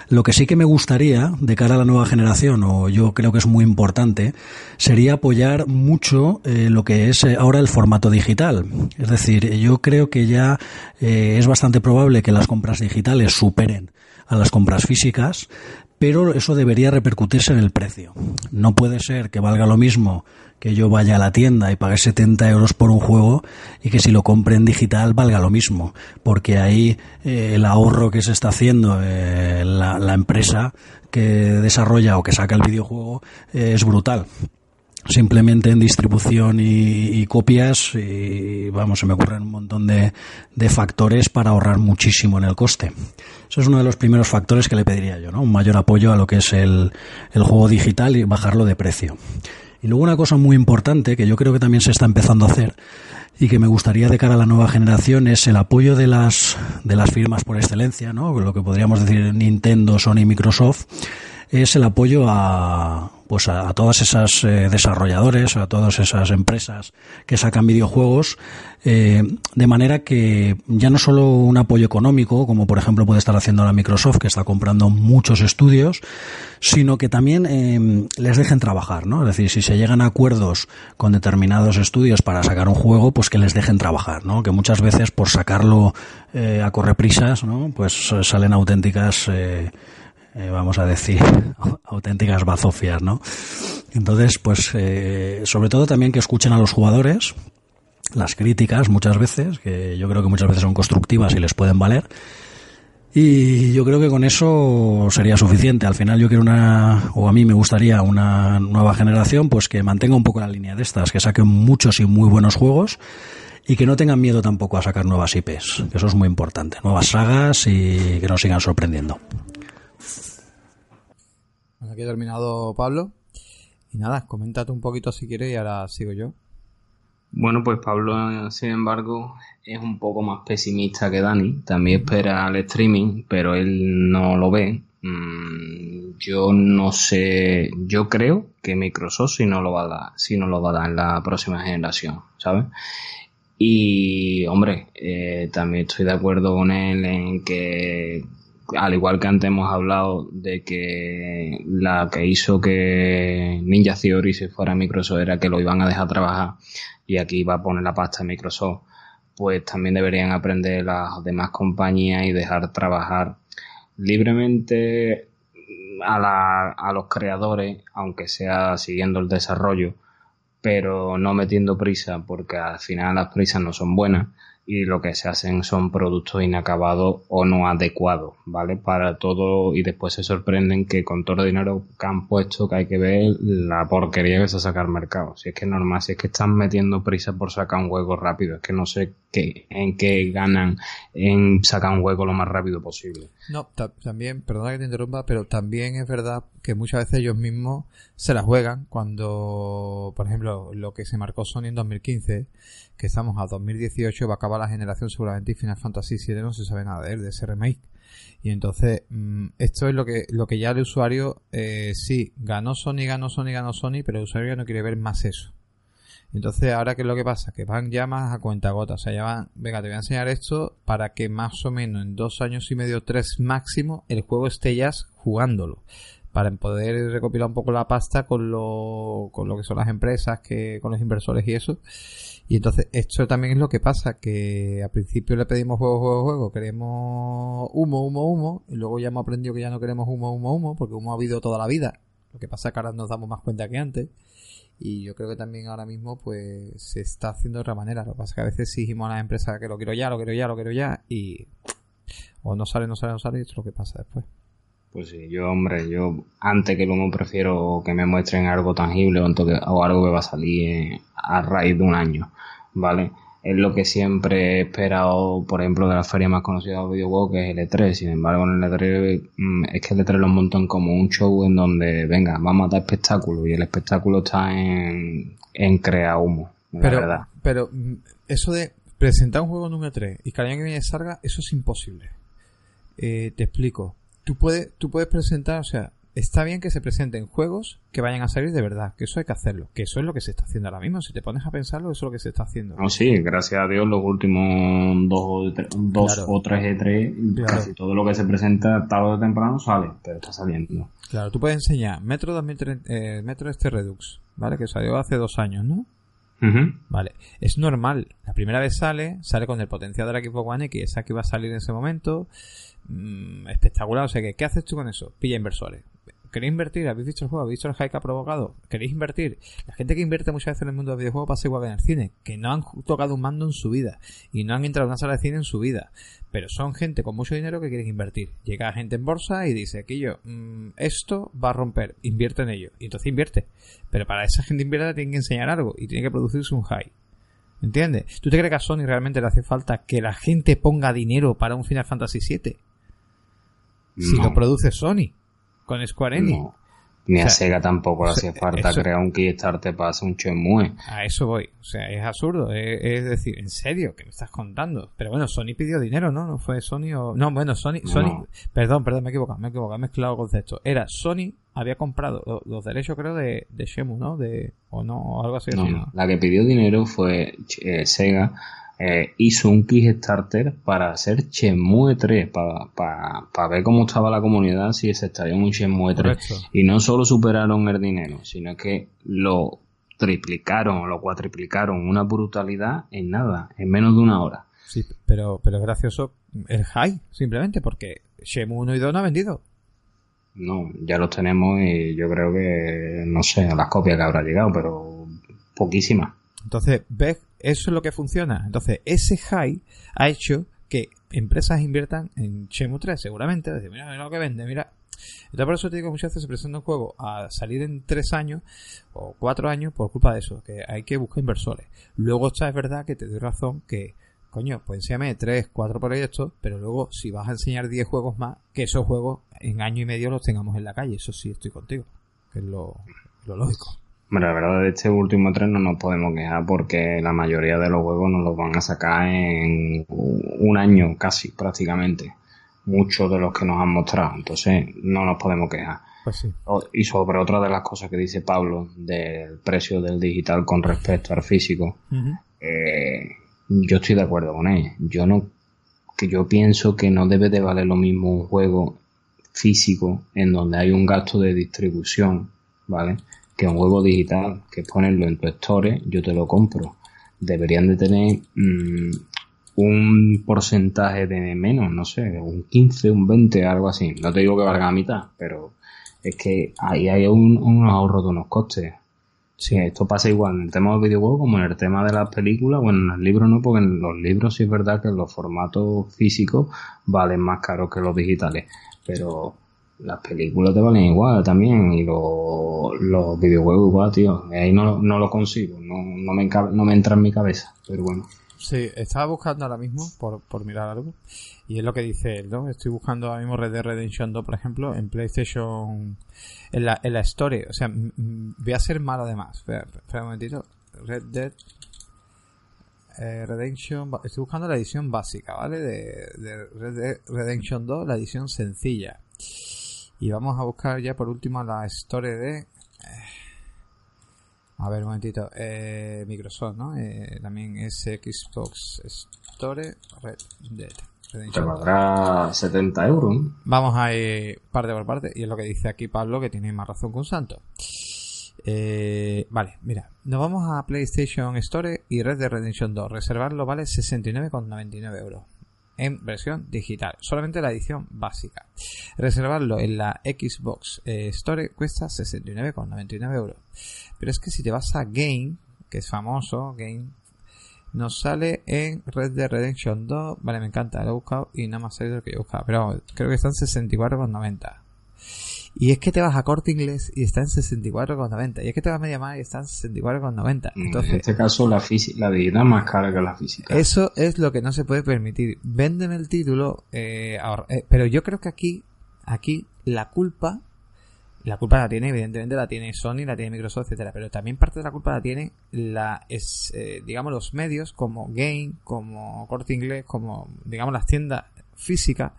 D: Lo que sí que me gustaría, de cara a la nueva generación, o yo creo que es muy importante, sería apoyar mucho lo que es ahora el formato digital. Es decir, yo creo que ya es bastante probable que las compras digitales superen a las compras físicas, pero eso debería repercutirse en el precio. No puede ser que valga lo mismo que yo vaya a la tienda y pague 70 euros por un juego y que si lo compre en digital valga lo mismo, porque ahí eh, el ahorro que se está haciendo eh, la, empresa que desarrolla o que saca el videojuego eh, es brutal simplemente en distribución y, copias y vamos, se me ocurren un montón de, de, factores para ahorrar muchísimo en el coste. Eso es uno de los primeros factores que le pediría yo, ¿no? Un mayor apoyo a lo que es el, el juego digital y bajarlo de precio. Y luego una cosa muy importante que yo creo que también se está empezando a hacer y que me gustaría de cara a la nueva generación es el apoyo de las, de las firmas por excelencia, ¿no? Lo que podríamos decir Nintendo, Sony, Microsoft, es el apoyo a, pues a, todas esas eh, desarrolladores, a todas esas empresas que sacan videojuegos, eh, de manera que ya no solo un apoyo económico, como por ejemplo puede estar haciendo la Microsoft, que está comprando muchos estudios, sino que también eh, les dejen trabajar, ¿no? Es decir, si se llegan a acuerdos con determinados estudios para sacar un juego, pues que les dejen trabajar, ¿no? Que muchas veces por sacarlo a correprisas, ¿no? Pues salen auténticas eh, vamos a decir, auténticas bazofias, ¿no? Entonces, pues, eh, sobre todo también que escuchen a los jugadores, las críticas muchas veces, que yo creo que muchas veces son constructivas y les pueden valer. Y yo creo que con eso sería suficiente. Al final yo quiero una, o a mí me gustaría una nueva generación, pues que mantenga un poco la línea de estas, que saquen muchos y muy buenos juegos y que no tengan miedo tampoco a sacar nuevas IPs, que eso es muy importante, nuevas sagas y que nos sigan sorprendiendo.
A: Aquí he terminado Pablo. Y nada, coméntate un poquito si quieres y ahora sigo yo.
B: Bueno, pues Pablo, sin embargo, es un poco más pesimista que Dani. También espera el streaming, pero él no lo ve. Mm, yo no sé, yo creo que Microsoft si no lo va a dar, si no lo va a dar en la próxima generación, ¿sabes? Y hombre, eh, también estoy de acuerdo con él en que al igual que antes hemos hablado de que la que hizo que Ninja Theory se fuera a Microsoft era que lo iban a dejar trabajar y aquí iba a poner la pasta en Microsoft, pues también deberían aprender las demás compañías y dejar trabajar libremente a, a los creadores, aunque sea siguiendo el desarrollo, pero no metiendo prisa, porque al final las prisas no son buenas y lo que se hacen son productos inacabados o no adecuados, ¿vale? Para todo y después se sorprenden que con todo el dinero que han puesto que hay que ver la porquería que se saca al mercado. Si es que es normal, si es que están metiendo prisa por sacar un juego rápido, es que no sé qué, en qué ganan en sacar un juego lo más rápido posible.
A: No, también, perdona que te interrumpa, pero también es verdad que muchas veces ellos mismos se la juegan cuando, por ejemplo, lo que se marcó Sony en 2015 que estamos a 2018, va a acabar la generación seguramente y Final Fantasy VII no se sabe nada de él, de ese remake. Y entonces, mm, esto es lo que, lo que ya el usuario, eh, sí, ganó Sony, ganó Sony, ganó Sony, pero el usuario ya no quiere ver más eso. Entonces, ahora qué es lo que pasa? Que van ya más a cuenta gota. O sea, ya van, venga, te voy a enseñar esto para que más o menos en dos años y medio, tres máximo, el juego esté ya jugándolo. Para poder recopilar un poco la pasta con lo, con lo que son las empresas, que, con los inversores y eso. Y entonces esto también es lo que pasa, que al principio le pedimos juego, juego, juego, queremos humo, humo, humo, y luego ya hemos aprendido que ya no queremos humo, humo, humo, porque humo ha habido toda la vida. Lo que pasa es que ahora nos damos más cuenta que antes. Y yo creo que también ahora mismo pues se está haciendo de otra manera. Lo que pasa es que a veces exigimos a las empresas que lo quiero ya, lo quiero ya, lo quiero ya, y o no sale, no sale, no sale, y esto es lo que pasa después.
B: Pues sí, yo, hombre, yo antes que el humo prefiero que me muestren algo tangible o, algo que va a salir a raíz de un año. ¿vale? Es lo que siempre he esperado, por ejemplo, de la feria más conocida del videojuego, que es el E3. Sin embargo, en el E3 mm, es que el E3 lo montan como un show en donde, venga, vamos a dar espectáculo. Y el espectáculo está en, en crear humo,
A: pero,
B: verdad.
A: Pero mm, eso de presentar un juego en un E3 y que al año que viene salga, eso es imposible. Eh, te explico. Tú puedes, tú puedes presentar, o sea, está bien que se presenten juegos que vayan a salir de verdad, que eso hay que hacerlo, que eso es lo que se está haciendo ahora mismo. Si te pones a pensarlo, eso es lo que se está haciendo.
B: No, sí, gracias a Dios, los últimos dos, dos o tres E3, casi todo lo que se presenta tarde o temprano sale, pero está saliendo.
A: Claro, tú puedes enseñar Metro, 2030, eh, Metro este Redux, ¿vale? Que salió hace dos años, ¿no? Vale, es normal. La primera vez sale, sale con el potencial de la Xbox One X, esa que iba a salir en ese momento. Mm, espectacular. O sea, que, ¿qué haces tú con eso? Pilla inversores. ¿Queréis invertir? ¿Habéis visto el juego? ¿Habéis visto el hype que ha provocado? ¿Queréis invertir? La gente que invierte muchas veces en el mundo del videojuego pasa igual que en el cine, que no han tocado un mando en su vida y no han entrado en una sala de cine en su vida, pero son gente con mucho dinero que quieren invertir. Llega gente en bolsa y dice, aquí yo, mm, esto va a romper, invierte en ello. Y entonces invierte. Pero para esa gente invierte tiene que enseñar algo y tiene que producirse un high. ¿Entiendes? ¿Tú te crees que a Sony realmente le hace falta que la gente ponga dinero para un Final Fantasy VII? Si lo produce Sony con Square Enix.
B: Ni a Sega tampoco le hacía falta crear un Kickstarter para hacer un Shenmue.
A: A eso voy. O sea, es absurdo. Es, decir, ¿en serio? ¿Qué me estás contando? Pero bueno, Sony pidió dinero, ¿no? No fue Sony o... No, bueno, Sony... Sony... Perdón, perdón, me he equivocado, me he equivocado, he mezclado conceptos. Era Sony había comprado los, derechos, creo, de, de Shemu, ¿no? De, o no, o algo así.
B: No, la que pidió dinero fue eh, Sega eh, hizo un Kickstarter para hacer Shenmue 3, para ver cómo estaba la comunidad si se estaría un Shenmue 3. Y no solo superaron el dinero, sino que lo triplicaron o lo cuatriplicaron, una brutalidad en nada, en menos de una hora.
A: Sí, pero, pero es gracioso el high, simplemente, porque Shenmue 1 y 2 no ha vendido.
B: No, ya los tenemos y yo creo que, no sé, a las copias que habrá llegado, pero poquísimas.
A: Entonces, ves, eso es lo que funciona. Entonces, ese high ha hecho que empresas inviertan en Chemu 3, seguramente. Mira, mira lo que vende, mira. Entonces, por eso te digo muchas veces se presenta un juego a salir en tres años o cuatro años por culpa de eso, que hay que buscar inversores. Luego está, es verdad que te doy razón que, coño, pues enséñame tres, cuatro proyectos, pero luego si vas a enseñar diez juegos más, que esos juegos en año y medio los tengamos en la calle. Eso sí estoy contigo, que es lo lógico.
B: Bueno, la verdad de este último tren no nos podemos quejar porque la mayoría de los juegos nos los van a sacar en un año casi prácticamente. Muchos de los que nos han mostrado. Entonces no nos podemos quejar.
A: Pues
B: y sobre otra de las cosas que dice Pablo del precio del digital con respecto al físico, eh, yo estoy de acuerdo con él. Yo no, que yo pienso que no debe de valer lo mismo un juego físico en donde hay un gasto de distribución, ¿vale? Que un juego digital, que ponerlo en tu store, yo te lo compro. Deberían de tener mm, un porcentaje de menos, no sé, un 15, un 20, algo así. No te digo que valga la mitad, pero es que ahí hay un, ahorro de unos costes. Sí, esto pasa igual en el tema del videojuego como en el tema de las películas, bueno, en el libro no, porque en los libros sí es verdad que los formatos físicos valen más caros que los digitales, pero las películas te valen igual también y los, videojuegos igual, tío. Ahí no, no lo consigo, no, no, me no me entra en mi cabeza, pero bueno.
A: Sí, estaba buscando ahora mismo por, por mirar algo y es lo que dice él, ¿no? Estoy buscando ahora mismo Red Dead Redemption 2, por ejemplo, en PlayStation, en la, en la Story. O sea, voy a ser malo además. Espera, espera un momentito. Red Dead eh, Redemption, estoy buscando la edición básica, ¿vale? De, de Red Dead Redemption 2, la edición sencilla. Y vamos a buscar ya por último la historia de... Eh, a ver, un momentito. Eh, Microsoft, ¿no? Eh, también es Xbox Store Red Dead.
B: Te valdrá 70 euros.
A: Vamos a ir parte por parte. Y es lo que dice aquí Pablo, que tiene más razón que un santo. vale, mira, nos vamos a PlayStation Store y Red Dead Redemption 2. Reservarlo vale 69,99 euros en versión digital, solamente la edición básica. Reservarlo en la Xbox eh, Store cuesta 69,99 euros. Pero es que si te vas a Game, que es famoso, Game, nos sale en Red Dead Redemption 2. Vale, me encanta, lo he buscado y nada más salido lo que yo buscaba. Pero creo que están 64,90. Y es que te vas a corte inglés y está en 64,90. Y es que te vas a media mar y está en 64,90. Entonces,
B: en este caso, la, la digital más cara que la física.
A: Eso es lo que no se puede permitir. Véndeme el título, eh, eh, pero yo creo que aquí, aquí, la culpa, la culpa la tiene, evidentemente, la tiene Sony, la tiene Microsoft, etcétera. Pero también parte de la culpa la tiene la, es, eh, digamos, los medios como Game, como Corte Inglés, como, digamos, las tiendas físicas,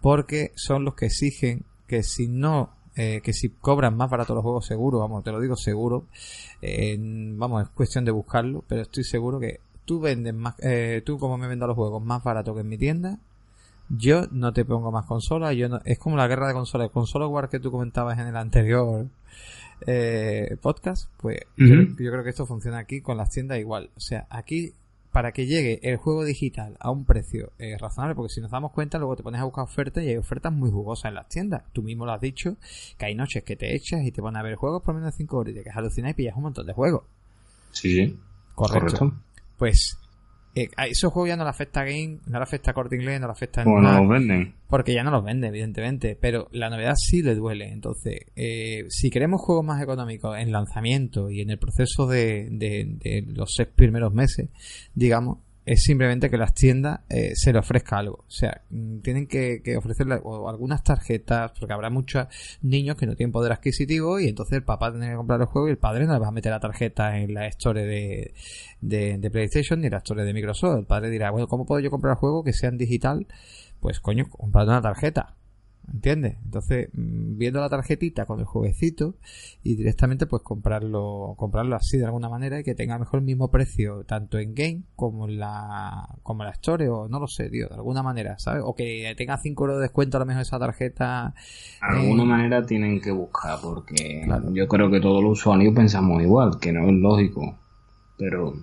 A: porque son los que exigen que si no eh, que si cobran más barato los juegos seguro, vamos, te lo digo seguro, eh, vamos, es cuestión de buscarlo, pero estoy seguro que tú vendes más, eh, tú como me vendas los juegos más barato que en mi tienda, yo no te pongo más consolas, yo no, es como la guerra de consolas, el console war que tú comentabas en el anterior eh, podcast, pues yo, yo creo que esto funciona aquí con las tiendas igual, o sea, aquí para que llegue el juego digital a un precio eh, razonable, porque si nos damos cuenta, luego te pones a buscar ofertas y hay ofertas muy jugosas en las tiendas. Tú mismo lo has dicho, que hay noches que te echas y te pones a ver juegos por menos de 5 horas y te quedas alucinado y pillas un montón de juegos.
B: Sí,
A: correcto. Pues eh, a esos juegos ya no le afecta a Game, no le afecta a Corte Inglés, no le afecta a
B: Pues no los venden.
A: porque ya no los vende, evidentemente. Pero la novedad sí le duele. Entonces, eh, si queremos juegos más económicos en lanzamiento y en el proceso de, de- de los seis primeros meses, digamos, es simplemente que las tiendas eh, se le ofrezca algo. O sea, mm, tienen que, ofrecerle o algunas tarjetas, porque habrá muchos niños que no tienen poder adquisitivo y entonces el papá tiene que comprar el juego y el padre no le va a meter la tarjeta en la store de, de, de PlayStation ni en la store de Microsoft. El padre dirá, bueno, ¿cómo puedo yo comprar el juego que sea en digital? Pues coño, comprando una tarjeta. ¿Entiendes? Entonces, mm, viendo la tarjetita con el jueguecito y directamente pues comprarlo comprarlo así de alguna manera y que tenga mejor el mismo precio tanto en game como en la como en la store o no lo sé, tío, de alguna manera, ¿sabes? O que tenga 5 euros de descuento a lo mejor esa tarjeta.
B: De alguna
A: eh,
B: manera tienen que buscar, porque
A: Claro.
B: yo creo que todos los usuarios pensamos igual, que no es lógico. Pero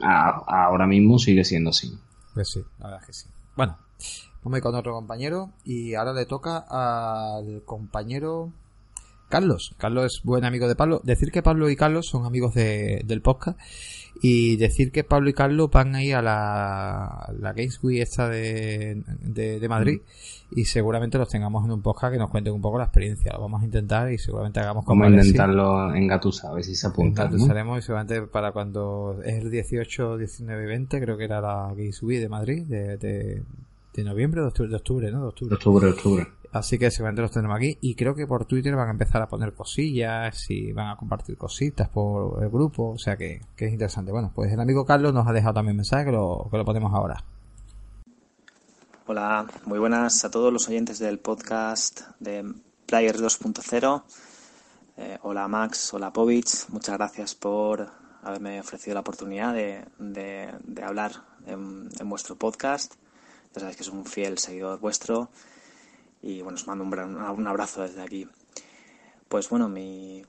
B: a- ahora mismo sigue siendo así.
A: Pues sí, la verdad es que sí. Bueno, vamos a ir con otro compañero y ahora le toca al compañero Carlos. Carlos es buen amigo de Pablo. Decir que Pablo y Carlos son amigos de- del podcast y decir que Pablo y Carlos van a ir a la, la Games Week esta de, de, de Madrid y seguramente los tengamos en un podcast que nos cuenten un poco la experiencia. Lo vamos a intentar y seguramente hagamos como
B: Vamos a intentarlo engatusar, a ver si se apunta. ¿no?
A: haremos y seguramente para cuando es el 18, 19 y 20, creo que era la Games Week de Madrid, de, de, de noviembre, de octubre, de octubre, ¿no? De octubre.
B: Octubre, octubre.
A: Así que seguramente los tendremos aquí y creo que por Twitter van a empezar a poner cosillas y van a compartir cositas por el grupo, o sea que, que es interesante. Bueno, pues el amigo Carlos nos ha dejado también un mensaje que lo, que lo ponemos ahora.
E: Hola, muy buenas a todos los oyentes del podcast de Players 2.0. Eh, hola Max, hola Povich, muchas gracias por haberme ofrecido la oportunidad de, de- de hablar en, en vuestro podcast. Ya sabéis que soy un fiel seguidor vuestro y bueno, os mando un, un abrazo desde aquí. Pues bueno, mi,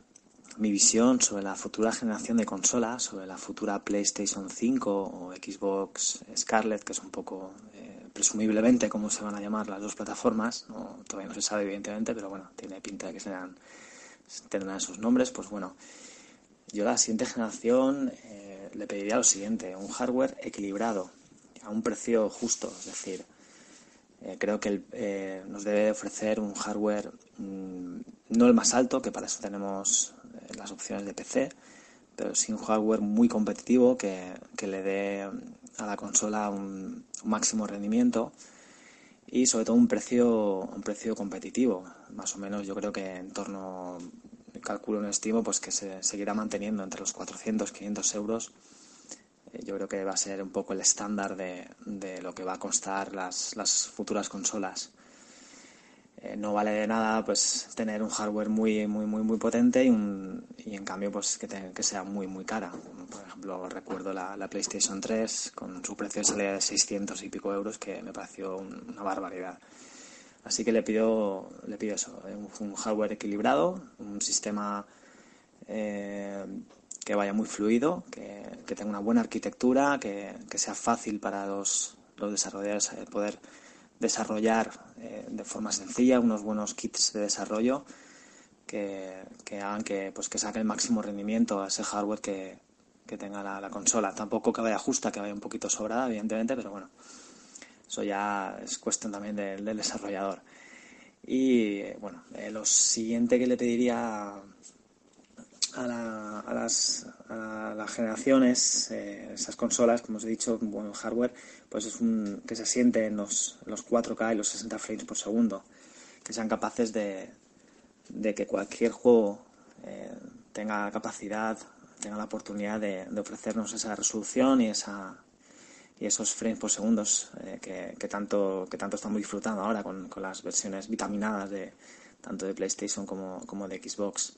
E: mi visión sobre la futura generación de consolas, sobre la futura PlayStation 5 o Xbox Scarlett, que es un poco eh, presumiblemente cómo se van a llamar las dos plataformas, no, todavía no se sabe evidentemente, pero bueno, tiene pinta de que serán, tendrán esos nombres, pues bueno, yo a la siguiente generación eh, le pediría lo siguiente, un hardware equilibrado, a un precio justo, es decir, eh, creo que eh, nos debe ofrecer un hardware mm, no el más alto, que para eso tenemos eh, las opciones de PC, pero sí un hardware muy competitivo que, que le dé mm, a la consola un, un máximo rendimiento y sobre todo un precio un precio competitivo. Más o menos yo creo que en torno calculo un estimo pues que se seguirá manteniendo entre los 400 500 euros yo creo que va a ser un poco el estándar de, de lo que va a costar las, las futuras consolas. Eh, no vale de nada pues tener un hardware muy muy muy muy potente y, un, y en cambio pues que, te- que sea muy muy cara. Por ejemplo recuerdo la, la PlayStation 3 con su precio de salida de 600 y pico euros que me pareció un- una barbaridad. Así que le pido le pido eso eh, un, un hardware equilibrado un sistema eh, que vaya muy fluido, que, que tenga una buena arquitectura, que, que sea fácil para los, los desarrolladores eh, poder desarrollar eh, de forma sencilla unos buenos kits de desarrollo que, que hagan que, pues, que saque el máximo rendimiento a ese hardware que, que tenga la, la consola. Tampoco que vaya justa, que vaya un poquito sobrada, evidentemente, pero bueno, eso ya es cuestión también del, del desarrollador. Y eh, bueno, lo siguiente que le pediría a, la- a las, a las generaciones, eh, esas consolas, como os he dicho, buen hardware, pues es un, que se siente en los, los 4K y los 60 frames por segundo, que sean capaces de, de que cualquier juego eh, tenga capacidad, tenga la oportunidad de, de ofrecernos esa resolución y esa y esos frames por segundos eh, que, que tanto que tanto estamos disfrutando ahora con, con las versiones vitaminadas de, tanto de PlayStation como, como de Xbox.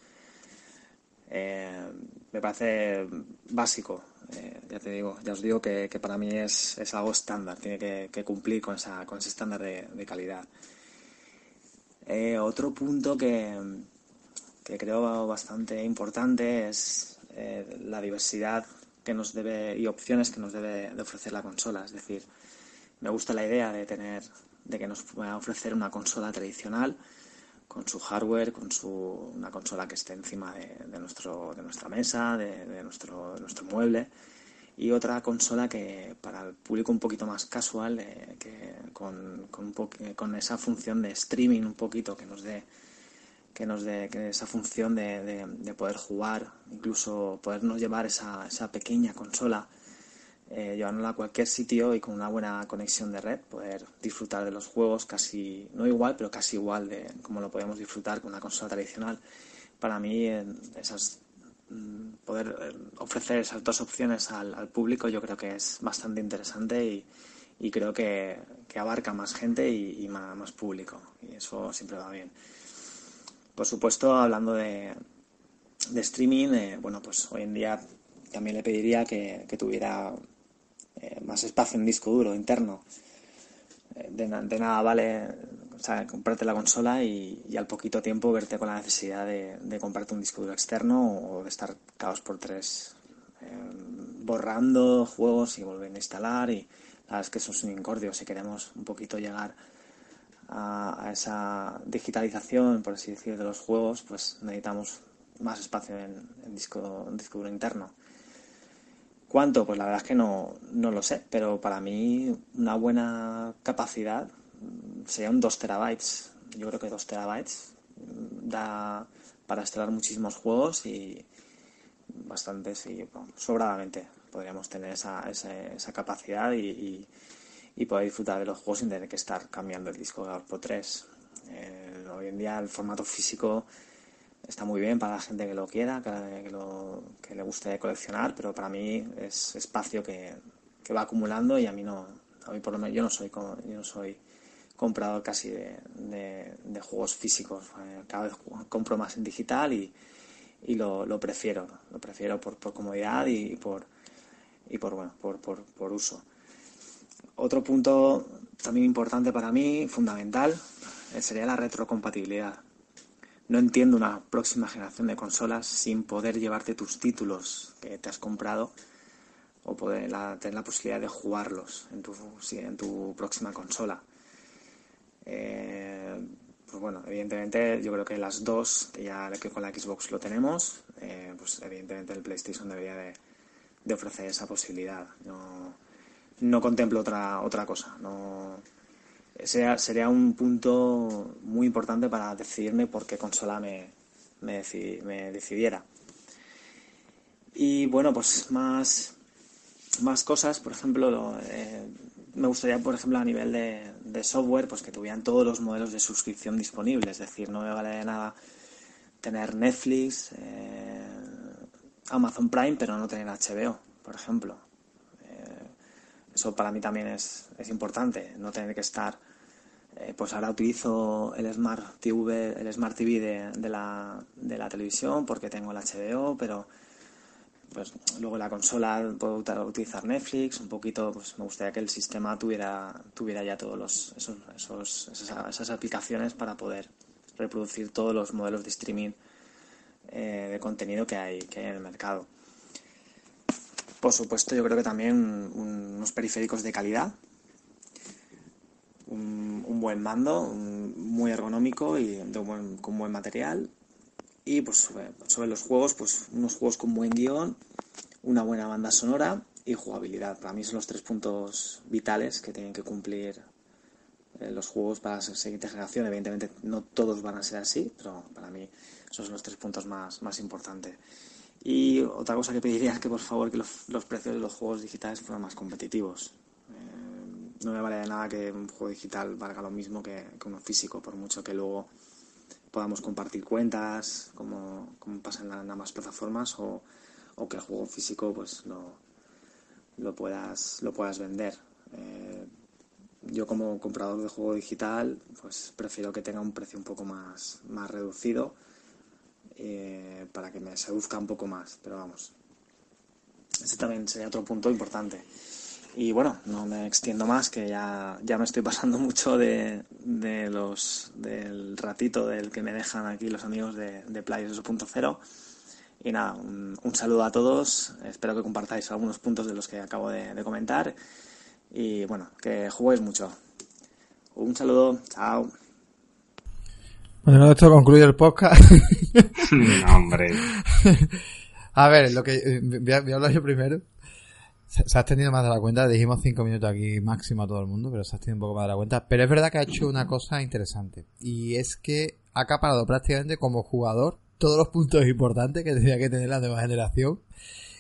E: Eh, me parece básico, eh, ya te digo, ya os digo que, para mí es, es, algo estándar, tiene que, cumplir con, esa, con ese estándar de, calidad. otro punto que, que creo bastante importante es la diversidad que nos debe y opciones que nos debe de ofrecer la consola. Es decir, me gusta la idea de tener, de que nos pueda ofrecer una consola tradicional con su hardware, con su una consola que esté encima de, nuestro de nuestra mesa, de, nuestro nuestro mueble. Y otra consola que para el público un poquito más casual, eh, que con, con, con esa función de streaming un poquito que nos dé que nos dé esa función de, de, poder jugar, incluso podernos llevar esa, esa pequeña consola, eh, a cualquier sitio y con una buena conexión de red, poder disfrutar de los juegos casi, no igual, pero casi igual de como lo podemos disfrutar con una consola tradicional. Para mí, esas, mm, poder eh, ofrecer esas dos opciones al, público yo creo que es bastante interesante y, y creo que, que, abarca más gente y, y más, más público. Y eso siempre va bien. Por supuesto, hablando de, streaming, eh, bueno, pues hoy en día también le pediría que, tuviera eh, más espacio en disco duro interno. Eh, de, nada vale comprarte la consola y, al poquito tiempo verte con la necesidad de, comprarte un disco duro externo o de estar caos por tres borrando juegos y volver a instalar y la verdad es que eso es un incordio si queremos un poquito llegar a, esa digitalización, por así decir, de los juegos, pues necesitamos más espacio en, disco, disco duro interno. ¿Cuánto? Pues la verdad es que no, no lo sé, pero para mí una buena capacidad sería un 2 terabytes. Yo creo que 2 terabytes da para instalar muchísimos juegos y bastante, sí, sobradamente podríamos tener esa, esa, capacidad y y poder disfrutar de los juegos sin tener que estar cambiando el disco de por 3. Eh, hoy en día el formato físico está muy bien para la gente que lo quiera, que, lo, que le guste coleccionar, pero para mí es espacio que, que, va acumulando y a mí no, a mí por lo menos yo no soy, yo no soy comprador casi de, de, juegos físicos. Eh, cada vez compro más en digital y, y lo, lo, prefiero, lo prefiero por, por comodidad y por, y por, bueno, por, por, por uso. Otro punto también importante para mí, fundamental, eh, sería la retrocompatibilidad. No entiendo una próxima generación de consolas sin poder llevarte tus títulos que te has comprado o poder tener la posibilidad de jugarlos en tu, en tu próxima consola. Eh, pues bueno, evidentemente yo creo que las dos, ya que con la Xbox lo tenemos, eh, pues evidentemente el PlayStation debería de, de ofrecer esa posibilidad. No, no contemplo otra, otra cosa. No, sería, un punto muy importante para decidirme por qué consola me, decidiera. Y bueno, pues más, más cosas, por ejemplo, eh, me gustaría, por ejemplo, a nivel de, software, pues que tuvieran todos los modelos de suscripción disponibles. Es decir, no me vale de nada tener Netflix, eh, Amazon Prime, pero no tener HBO, por ejemplo. Eso para mí también es, es importante, no tener que estar. Eh, pues ahora utilizo el Smart TV, el Smart TV de, de, la, de la televisión porque tengo el HBO, pero pues luego la consola puedo utilizar Netflix, un poquito, pues me gustaría que el sistema tuviera, tuviera ya todos los, esos, esos, esas, aplicaciones para poder reproducir todos los modelos de streaming eh, de contenido que hay, que hay en el mercado. Por supuesto, yo creo que también unos periféricos de calidad, un, buen mando, muy ergonómico y con buen material. Y pues sobre, los juegos, pues unos juegos con buen guion, una buena banda sonora y jugabilidad. Para mí son los tres puntos vitales que tienen que cumplir eh, los juegos para la siguiente generación. Evidentemente no todos van a ser así, pero para mí esos son los tres puntos más, más importantes. Y otra cosa que pediría es que por favor que los, precios de los juegos digitales fueran más competitivos. No me vale de nada que un juego digital valga lo mismo que, uno físico, por mucho que luego podamos compartir cuentas, como, como pasa en, plataformas, o, que el juego físico pues lo, lo puedas lo puedas vender. Eh, yo yo como comprador de juego digital, pues prefiero que tenga un precio un poco más, más reducido eh, para que me seduzca un poco más. Pero vamos, ese también sería otro punto importante. Y bueno, no me extiendo más, que ya, ya me estoy pasando mucho de, de los, del ratito del que me dejan aquí los amigos de, de Players 2.0. Y nada, un, saludo a todos. Espero que compartáis algunos puntos de los que acabo de, comentar. Y bueno, que juguéis mucho. Un saludo, chao.
A: Bueno, esto concluye el podcast.
B: no, hombre.
A: a ver, lo que eh, voy a, hablar yo primero. Se, has tenido más de la cuenta, dijimos cinco minutos aquí máximo a todo el mundo, pero se has tenido un poco más de la cuenta. Pero es verdad que ha hecho una cosa interesante. Y es que ha acaparado prácticamente como jugador todos los puntos importantes que tenía que tener la nueva generación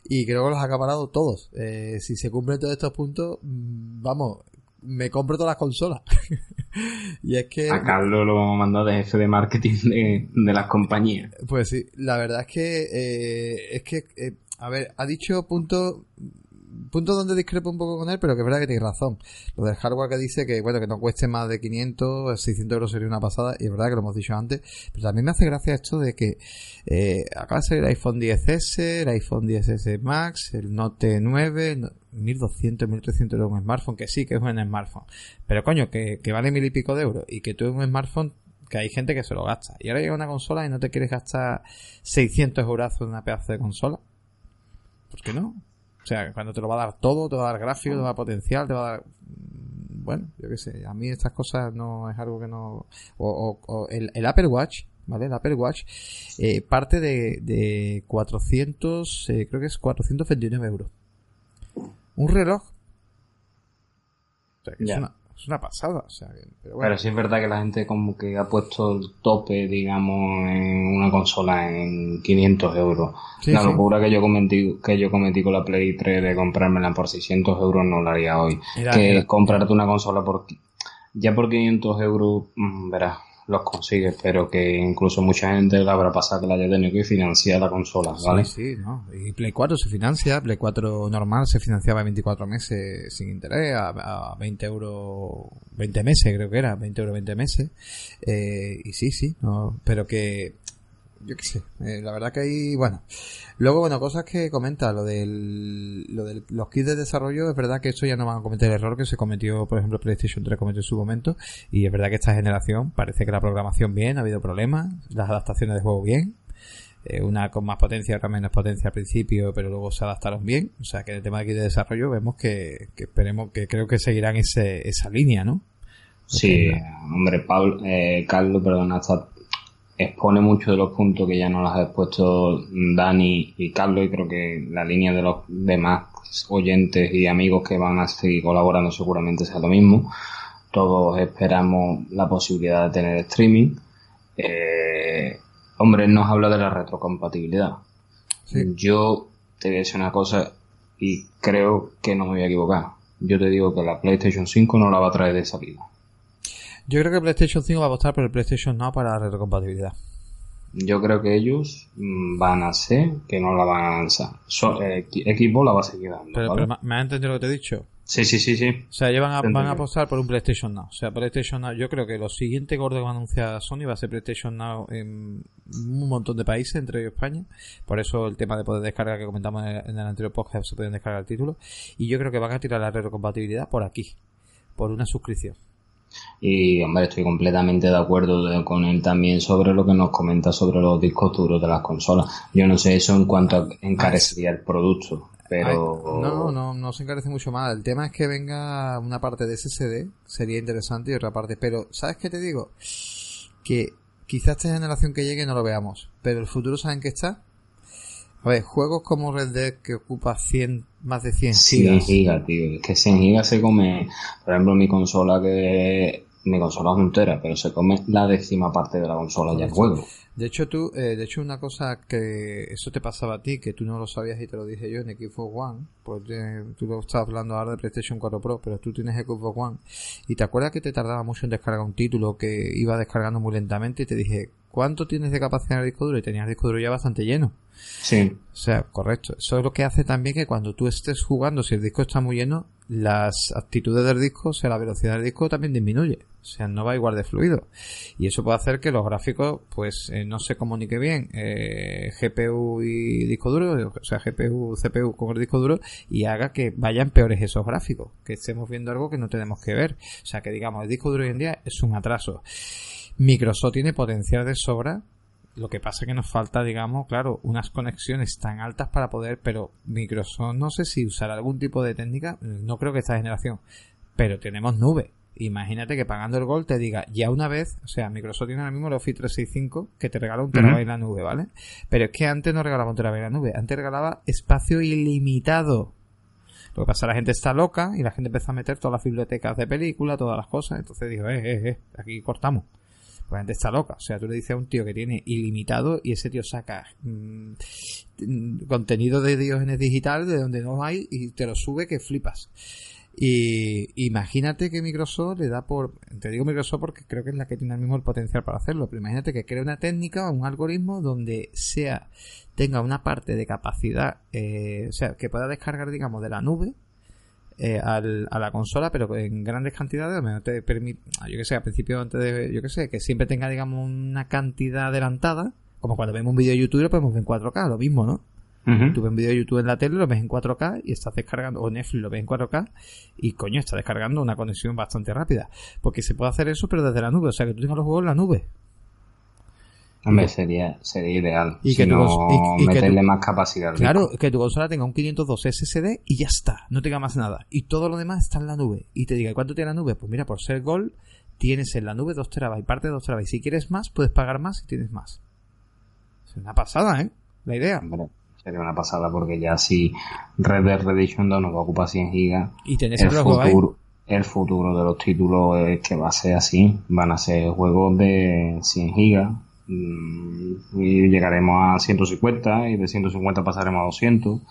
A: y creo que los ha acaparado todos. Eh, si se cumplen todos estos puntos, mm, vamos, me compro todas las consolas. y es que...
B: A Carlos lo vamos a mandar de jefe de marketing de, de las compañías.
A: Pues sí, la verdad es que... Eh, es que... Eh, a ver, ha dicho puntos punto donde discrepo un poco con él, pero que es verdad que tiene razón. Lo del hardware que dice que, bueno, que no cueste más de 500, 600 euros sería una pasada, y es verdad que lo hemos dicho antes, pero también me hace gracia esto de que eh, acaba de salir el iPhone 10S, el iPhone 10S Max, el Note 9, 1200, 1300 euros un smartphone, que sí, que es un smartphone, pero coño, que, que vale mil y pico de euros, y que tú un smartphone que hay gente que se lo gasta. Y ahora llega una consola y no te quieres gastar 600 euros en una pedazo de consola. ¿Por qué no? O sea, cuando te lo va a dar todo, te va a dar gráfico, te va a dar potencial, te va a dar... Mm, bueno, yo qué sé, a mí estas cosas no es algo que no... O, el, el, Apple Watch, ¿vale? El Apple Watch eh, parte de, de 400, eh, creo que es 429 euros. Un reloj. O sea, que es una, es una pasada. O sea,
B: pero, bueno. pero sí es verdad que la gente como que ha puesto el tope, digamos, en una consola en 500 euros. la locura que yo cometí que yo cometí con la Play 3 de comprármela por 600 euros no la haría hoy. que comprarte una consola por ya por 500 euros, mm, verás, los consigues, pero que incluso mucha gente la habrá pasado que la haya tenido que financiar la consola, ¿vale?
A: Sí, sí, ¿no? Y Play 4 se financia, Play 4 normal se financiaba 24 meses sin interés, a, 20 euros, 20 meses creo que era, 20 euros 20 meses. Eh, y sí, sí, no, pero que yo qué sé, eh, la verdad que hay, bueno. Luego, bueno, cosas que comenta, lo del, lo de los kits de desarrollo, es verdad que eso ya no van a cometer el error que se cometió, por ejemplo, PlayStation 3 cometió en su momento, y es verdad que esta generación parece que la programación bien, ha habido problemas, las adaptaciones de juego bien, eh, una con más potencia, otra menos potencia al principio, pero luego se adaptaron bien, o sea que en el tema de kits de desarrollo vemos que, que esperemos, que creo que seguirán ese, esa línea, ¿no?
B: Sí, hombre, Pablo, eh, Carlos, perdón, hasta expone mucho de los puntos que ya nos los ha expuesto Dani y Carlos y creo que la línea de los demás oyentes y amigos que van a seguir colaborando seguramente sea lo mismo. Todos esperamos la posibilidad de tener streaming. Eh, hombre, nos habla de la retrocompatibilidad. Yo te voy a decir una cosa y creo que no me voy a equivocar. Yo te digo que la PlayStation 5 no la va a traer de salida.
A: Yo creo que PlayStation 5 va a apostar por el PlayStation Now para la retrocompatibilidad.
B: Yo creo que ellos mm, van a ser que no la van a lanzar. Eh, Xbox la va a seguir dando.
A: Pero, ¿me has entendido lo que te he dicho?
B: Sí, sí, sí, sí.
A: O sea, ellos van a, van a apostar por un PlayStation Now. O sea, PlayStation Now, yo creo que lo siguiente gordo que va a anunciar Sony va a ser PlayStation Now en un montón de países, entre ellos España. Por eso el tema de poder descargar que comentamos en el anterior podcast se pueden descargar el título. Y yo creo que van a tirar la retrocompatibilidad por aquí, por una suscripción.
B: Y, hombre, estoy completamente de acuerdo con él también sobre lo que nos comenta sobre los discos duros de las consolas. Yo no sé eso en cuanto encarecería el producto, pero...
A: no, no, no se encarece mucho más. El tema es que venga una parte de SSD, sería interesante, y otra parte. Pero, ¿sabes qué te digo? Que quizás esta generación que llegue no lo veamos, pero el futuro, ¿saben qué está? A ver, juegos como Red Dead que ocupa 100, más de 100
B: gigas. 100 gigas, tío. Es que 100 gigas se come, por ejemplo, mi consola que mi consola es entera, pero se come la décima parte de la consola ya juego.
A: De hecho, tú, eh, de hecho, una cosa que eso te pasaba a ti, que tú no lo sabías y te lo dije yo en Xbox One, pues eh, tú lo estás hablando ahora de PlayStation 4 Pro, pero tú tienes Xbox One y te acuerdas que te tardaba mucho en descargar un título que iba descargando muy lentamente y te dije, ¿cuánto tienes de capacidad en el disco duro? Y tenías el disco duro ya bastante lleno.
B: Sí.
A: O sea, correcto. Eso es lo que hace también que cuando tú estés jugando, si el disco está muy lleno, las actitudes del disco, o sea, la velocidad del disco también disminuye. O sea, no va igual de fluido. Y eso puede hacer que los gráficos, pues, eh, no se comunique bien eh, GPU y disco duro, o sea, GPU, CPU con el disco duro, y haga que vayan peores esos gráficos. Que estemos viendo algo que no tenemos que ver. O sea, que digamos, el disco duro hoy en día es un atraso. Microsoft tiene potencial de sobra lo que pasa es que nos falta, digamos, claro, unas conexiones tan altas para poder, pero Microsoft no sé si usará algún tipo de técnica, no creo que esta generación, pero tenemos nube. Imagínate que pagando el Gold te diga, ya una vez, o sea, Microsoft tiene ahora mismo el Office 365 que te regala un terabyte en la nube, ¿vale? Pero es que antes no regalaba un terabyte en la nube, antes regalaba espacio ilimitado. Lo que pasa es que la gente está loca y la gente empezó a meter todas las bibliotecas de película, todas las cosas, entonces dijo, eh, eh, eh, aquí cortamos. La gente está loca. O sea, tú le dices a un tío que tiene ilimitado y ese tío saca mm, contenido de Diógenes digital de donde no hay y te lo sube que flipas. Y imagínate que Microsoft le da por, te digo Microsoft porque creo que es la que tiene el mismo el potencial para hacerlo, pero imagínate que crea una técnica o un algoritmo donde sea, tenga una parte de capacidad, eh, o sea, que pueda descargar, digamos, de la nube, eh, al, a la consola, pero en grandes cantidades, no te permite, yo que sé, al principio antes de, yo que sé, que siempre tenga, digamos, una cantidad adelantada, como cuando vemos un vídeo de YouTube lo podemos ver en 4K, lo mismo, ¿no? Tú ves un vídeo de YouTube en la tele, lo ves en 4K y estás descargando, o Netflix lo ves en 4K y coño, está descargando una conexión bastante rápida. Porque se puede hacer eso, pero desde la nube, o sea que tú tengas los juegos en la nube.
B: Hombre, sería, sería ideal. Y que no y, meterle más capacidad.
A: Claro, que tu consola tenga un 512 SSD y ya está, no tenga más nada. Y todo lo demás está en la nube. Y te diga, ¿cuánto tiene la nube? Pues mira, por ser Gold, tienes en la nube 2 terabytes, parte de 2 terabytes. Si quieres más, puedes pagar más y tienes más. Es una pasada, ¿eh? La idea.
B: Hombre, sería una pasada porque ya si Red Dead Redemption 2 nos va a ocupar 100 gigas,
A: y tenés
B: el futuro, el futuro de los títulos es que va a ser así. Van a ser juegos de 100 gigas Mm, y llegaremos a 150 y de 150 pasaremos a 200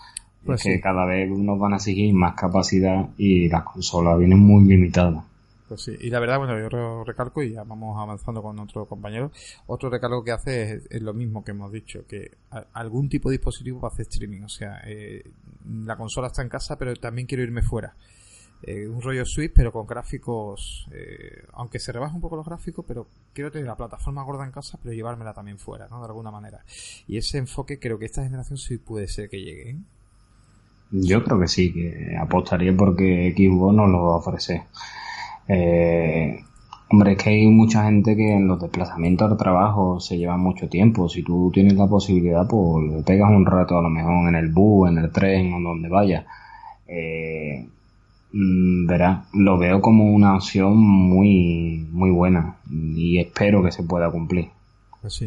B: pues que cada vez nos van a exigir más capacidad y las consolas vienen muy limitadas
A: pues sí, y la verdad, bueno, yo recalco y ya vamos avanzando con otro compañero. Otro recalco que hace es, lo mismo que hemos dicho, que algún tipo de dispositivo hacer streaming. O sea, eh, la consola está en casa, pero también quiero irme fuera. Eh, un rollo Switch, pero con gráficos, eh, aunque se rebaja un poco los gráficos, pero quiero tener la plataforma gorda en casa, pero llevármela también fuera, ¿no? De alguna manera. Y ese enfoque creo que esta generación sí puede ser que llegue. ¿eh?
B: Yo creo que sí, que apostaría porque Xbox nos lo ofrece. Hombre, es que hay mucha gente que en los desplazamientos al trabajo se lleva mucho tiempo. Si tú tienes la posibilidad, pues le pegas un rato a lo mejor en el bus, en el tren o donde vaya. Eh, Mm, verá, lo veo como una opción muy, muy buena y espero que se pueda cumplir.
A: Pues.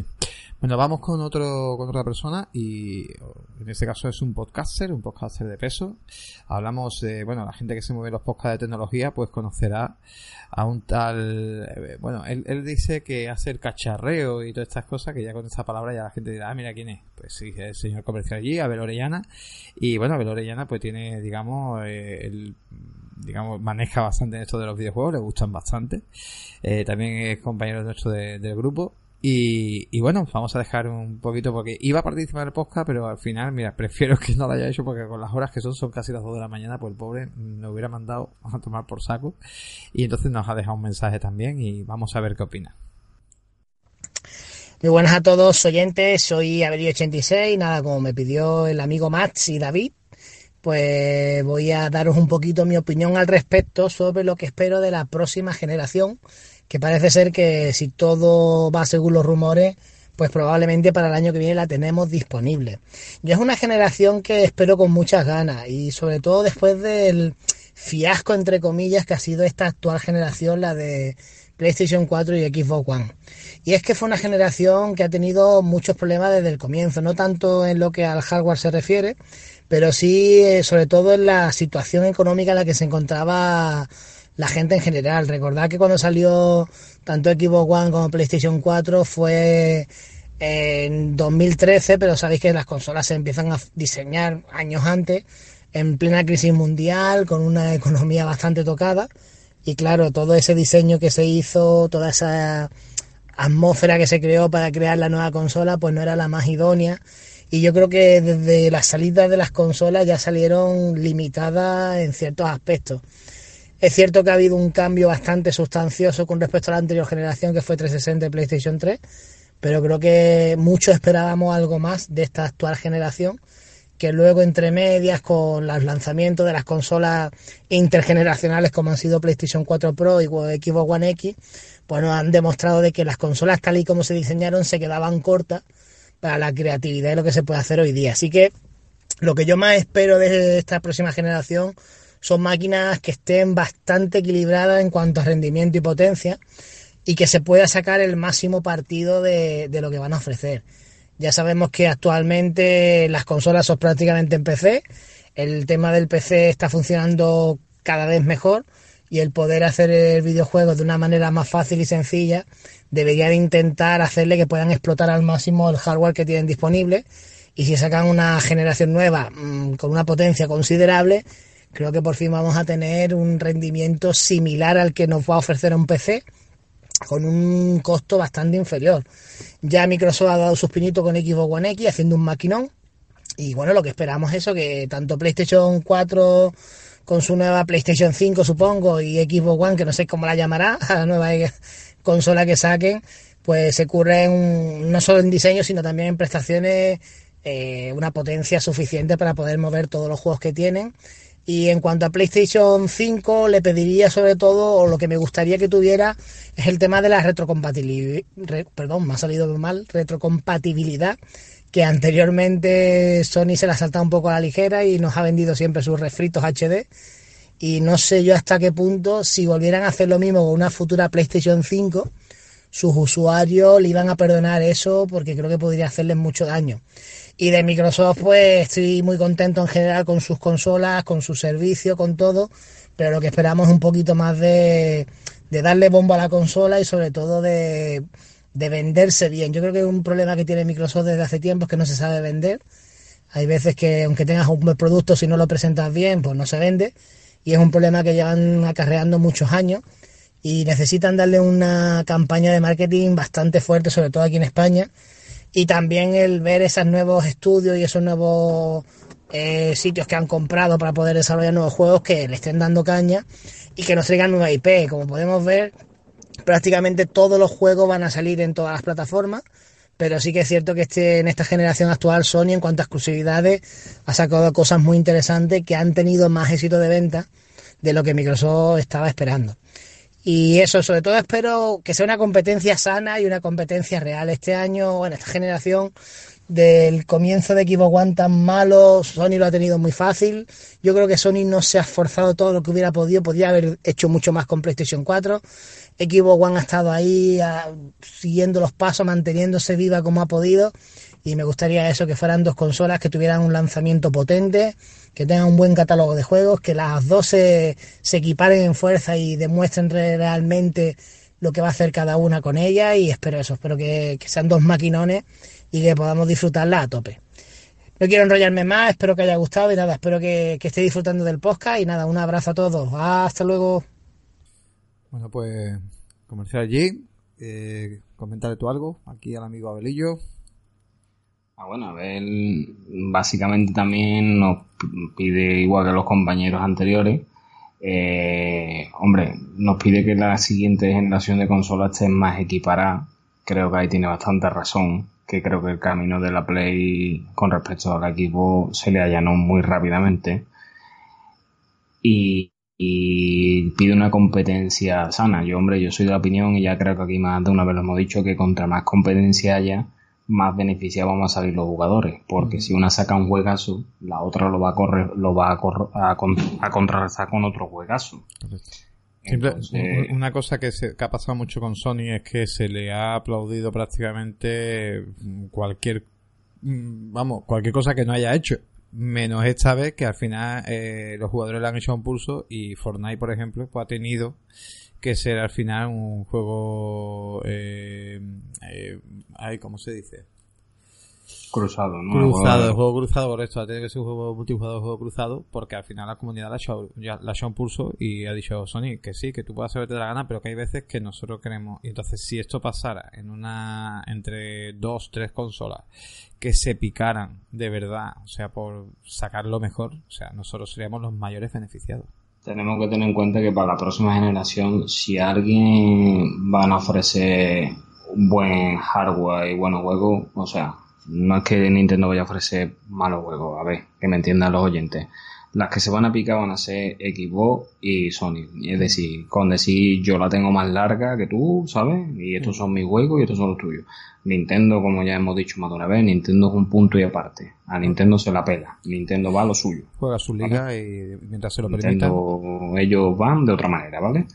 A: Bueno, vamos con otro con otra persona y en este caso es un podcaster, un podcaster de peso. Hablamos de, bueno, la gente que se mueve los podcasts de tecnología pues conocerá a un tal, eh, bueno, él, él dice que hace el cacharreo y todas estas cosas, que ya con esta palabra ya la gente dirá, ah, mira quién es. Pues sí, el señor comercial allí, Abel Orellana. Y bueno, Abel Orellana pues tiene, digamos, eh, digamos, maneja bastante en esto de los videojuegos, le gustan bastante. Eh, también es compañero nuestro de, del grupo y, bueno, vamos a dejar un poquito porque iba a participar el podcast, pero al final, mira, prefiero que no lo haya hecho porque con las horas que son, son casi las 2 de la mañana, pues el pobre nos hubiera mandado a tomar por saco. Y entonces nos ha dejado un mensaje también y vamos a ver qué opina.
F: Muy buenas a todos oyentes, soy Averi86, nada, como me pidió el amigo Max y David, pues voy a daros un poquito mi opinión al respecto sobre lo que espero de la próxima generación que parece ser que si todo va según los rumores, pues probablemente para el año que viene la tenemos disponible. Yo es una generación que espero con muchas ganas y sobre todo después del fiasco entre comillas que ha sido esta actual generación, la de PlayStation 4 y Xbox One. Y es que fue una generación que ha tenido muchos problemas desde el comienzo, no tanto en lo que al hardware se refiere, pero sí eh, sobre todo en la situación económica en la que se encontraba la gente en general. Recordad que cuando salió tanto Xbox One como PlayStation 4 fue en 2013, pero sabéis que las consolas se empiezan a diseñar años antes, en plena crisis mundial, con una economía bastante tocada. Y claro, todo ese diseño que se hizo, toda esa atmósfera que se creó para crear la nueva consola, pues no era la más idónea. Y yo creo que desde la salida de las consolas ya salieron limitadas en ciertos aspectos. Es cierto que ha habido un cambio bastante sustancioso con respecto a la anterior generación, que fue 360 y PlayStation 3, pero creo que muchos esperábamos algo más de esta actual generación, que luego entre medias con los lanzamientos de las consolas intergeneracionales como han sido PlayStation 4 Pro y Xbox One X, pues nos han demostrado de que las consolas tal y como se diseñaron se quedaban cortas para la creatividad y lo que se puede hacer hoy día. Así que lo que yo más espero de esta próxima generación son máquinas que estén bastante equilibradas en cuanto a rendimiento y potencia y que se pueda sacar el máximo partido de, de lo que van a ofrecer. Ya sabemos que actualmente las consolas son prácticamente en PC, el tema del PC está funcionando cada vez mejor y el poder hacer el videojuego de una manera más fácil y sencilla debería de intentar hacerle que puedan explotar al máximo el hardware que tienen disponible y si sacan una generación nueva mmm, con una potencia considerable creo que por fin vamos a tener un rendimiento similar al que nos va a ofrecer un PC con un costo bastante inferior. Ya Microsoft ha dado sus pinitos con Xbox One X haciendo un maquinón y bueno, lo que esperamos es eso, que tanto PlayStation 4 con su nueva PlayStation 5, supongo, y Xbox One, que no sé cómo la llamará, a la nueva consola que saquen, pues se curren no solo en diseño, sino también en prestaciones, eh, una potencia suficiente para poder mover todos los juegos que tienen. Y en cuanto a PlayStation 5, le pediría sobre todo, o lo que me gustaría que tuviera, es el tema de la retrocompatibilidad, re, perdón, me ha salido mal, retrocompatibilidad, que anteriormente Sony se la ha saltado un poco a la ligera y nos ha vendido siempre sus refritos HD. Y no sé yo hasta qué punto, si volvieran a hacer lo mismo con una futura PlayStation 5, sus usuarios le iban a perdonar eso porque creo que podría hacerles mucho daño. Y de Microsoft, pues estoy muy contento en general con sus consolas, con su servicio, con todo. Pero lo que esperamos es un poquito más de, de darle bombo a la consola y sobre todo de, de venderse bien. Yo creo que un problema que tiene Microsoft desde hace tiempo es que no se sabe vender. Hay veces que aunque tengas un buen producto, si no lo presentas bien, pues no se vende. Y es un problema que llevan acarreando muchos años y necesitan darle una campaña de marketing bastante fuerte, sobre todo aquí en España. Y también el ver esos nuevos estudios y esos nuevos eh, sitios que han comprado para poder desarrollar nuevos juegos que le estén dando caña y que nos traigan nueva IP. Como podemos ver, prácticamente todos los juegos van a salir en todas las plataformas, pero sí que es cierto que este, en esta generación actual Sony en cuanto a exclusividades ha sacado cosas muy interesantes que han tenido más éxito de venta de lo que Microsoft estaba esperando. Y eso, sobre todo espero que sea una competencia sana y una competencia real. Este año, bueno, esta generación del comienzo de Xbox One tan malo, Sony lo ha tenido muy fácil. Yo creo que Sony no se ha esforzado todo lo que hubiera podido, podría haber hecho mucho más con PlayStation 4. Xbox One ha estado ahí a, siguiendo los pasos, manteniéndose viva como ha podido. Y me gustaría eso, que fueran dos consolas que tuvieran un lanzamiento potente, que tengan un buen catálogo de juegos, que las dos se, se equiparen en fuerza y demuestren realmente lo que va a hacer cada una con ella. Y espero eso, espero que, que sean dos maquinones y que podamos disfrutarla a tope. No quiero enrollarme más, espero que haya gustado y nada, espero que, que esté disfrutando del podcast y nada, un abrazo a todos. Hasta luego.
A: Bueno, pues comercial allí. Eh, comentarle tú algo aquí al amigo Abelillo.
B: Ah, bueno, Abel básicamente también nos pide, igual que los compañeros anteriores, eh, hombre, nos pide que la siguiente generación de consolas esté más equiparada. Creo que ahí tiene bastante razón, que creo que el camino de la Play con respecto al equipo se le allanó muy rápidamente. Y, y pide una competencia sana. Yo, hombre, yo soy de la opinión y ya creo que aquí más de una vez lo hemos dicho que contra más competencia haya, más beneficiados vamos a salir los jugadores. Porque si una saca un juegazo, la otra lo va a correr, lo va a, correr, a, a contrarrestar con otro juegazo.
A: Entonces... una cosa que, se, que ha pasado mucho con Sony es que se le ha aplaudido prácticamente cualquier vamos, cualquier cosa que no haya hecho. Menos esta vez que al final eh, los jugadores le han hecho un pulso y Fortnite, por ejemplo, pues ha tenido que ser al final un juego... Eh, eh, ¿Cómo se dice?
B: Cruzado, ¿no?
A: Cruzado, el juego cruzado, correcto. Tiene que ser un juego multijugador, juego cruzado, porque al final la comunidad le ha hecho, ya, ha hecho un pulso y ha dicho Sony que sí, que tú puedes hacerte la gana, pero que hay veces que nosotros queremos. Y entonces, si esto pasara en una, entre dos, tres consolas, que se picaran de verdad, o sea, por sacar lo mejor, o sea, nosotros seríamos los mayores beneficiados.
B: Tenemos que tener en cuenta que para la próxima generación, si alguien van a ofrecer buen hardware y buenos juegos, o sea, no es que Nintendo vaya a ofrecer malos juegos, a ver, que me entiendan los oyentes. Las que se van a picar van a ser Xbox y Sony. Es decir, con decir yo la tengo más larga que tú, ¿sabes? Y estos son mis juegos y estos son los tuyos. Nintendo, como ya hemos dicho más de una vez, Nintendo es un punto y aparte. A Nintendo se la pela. Nintendo va a lo suyo.
A: Juega su liga y mientras se lo
B: Nintendo, ellos van de otra manera, ¿vale?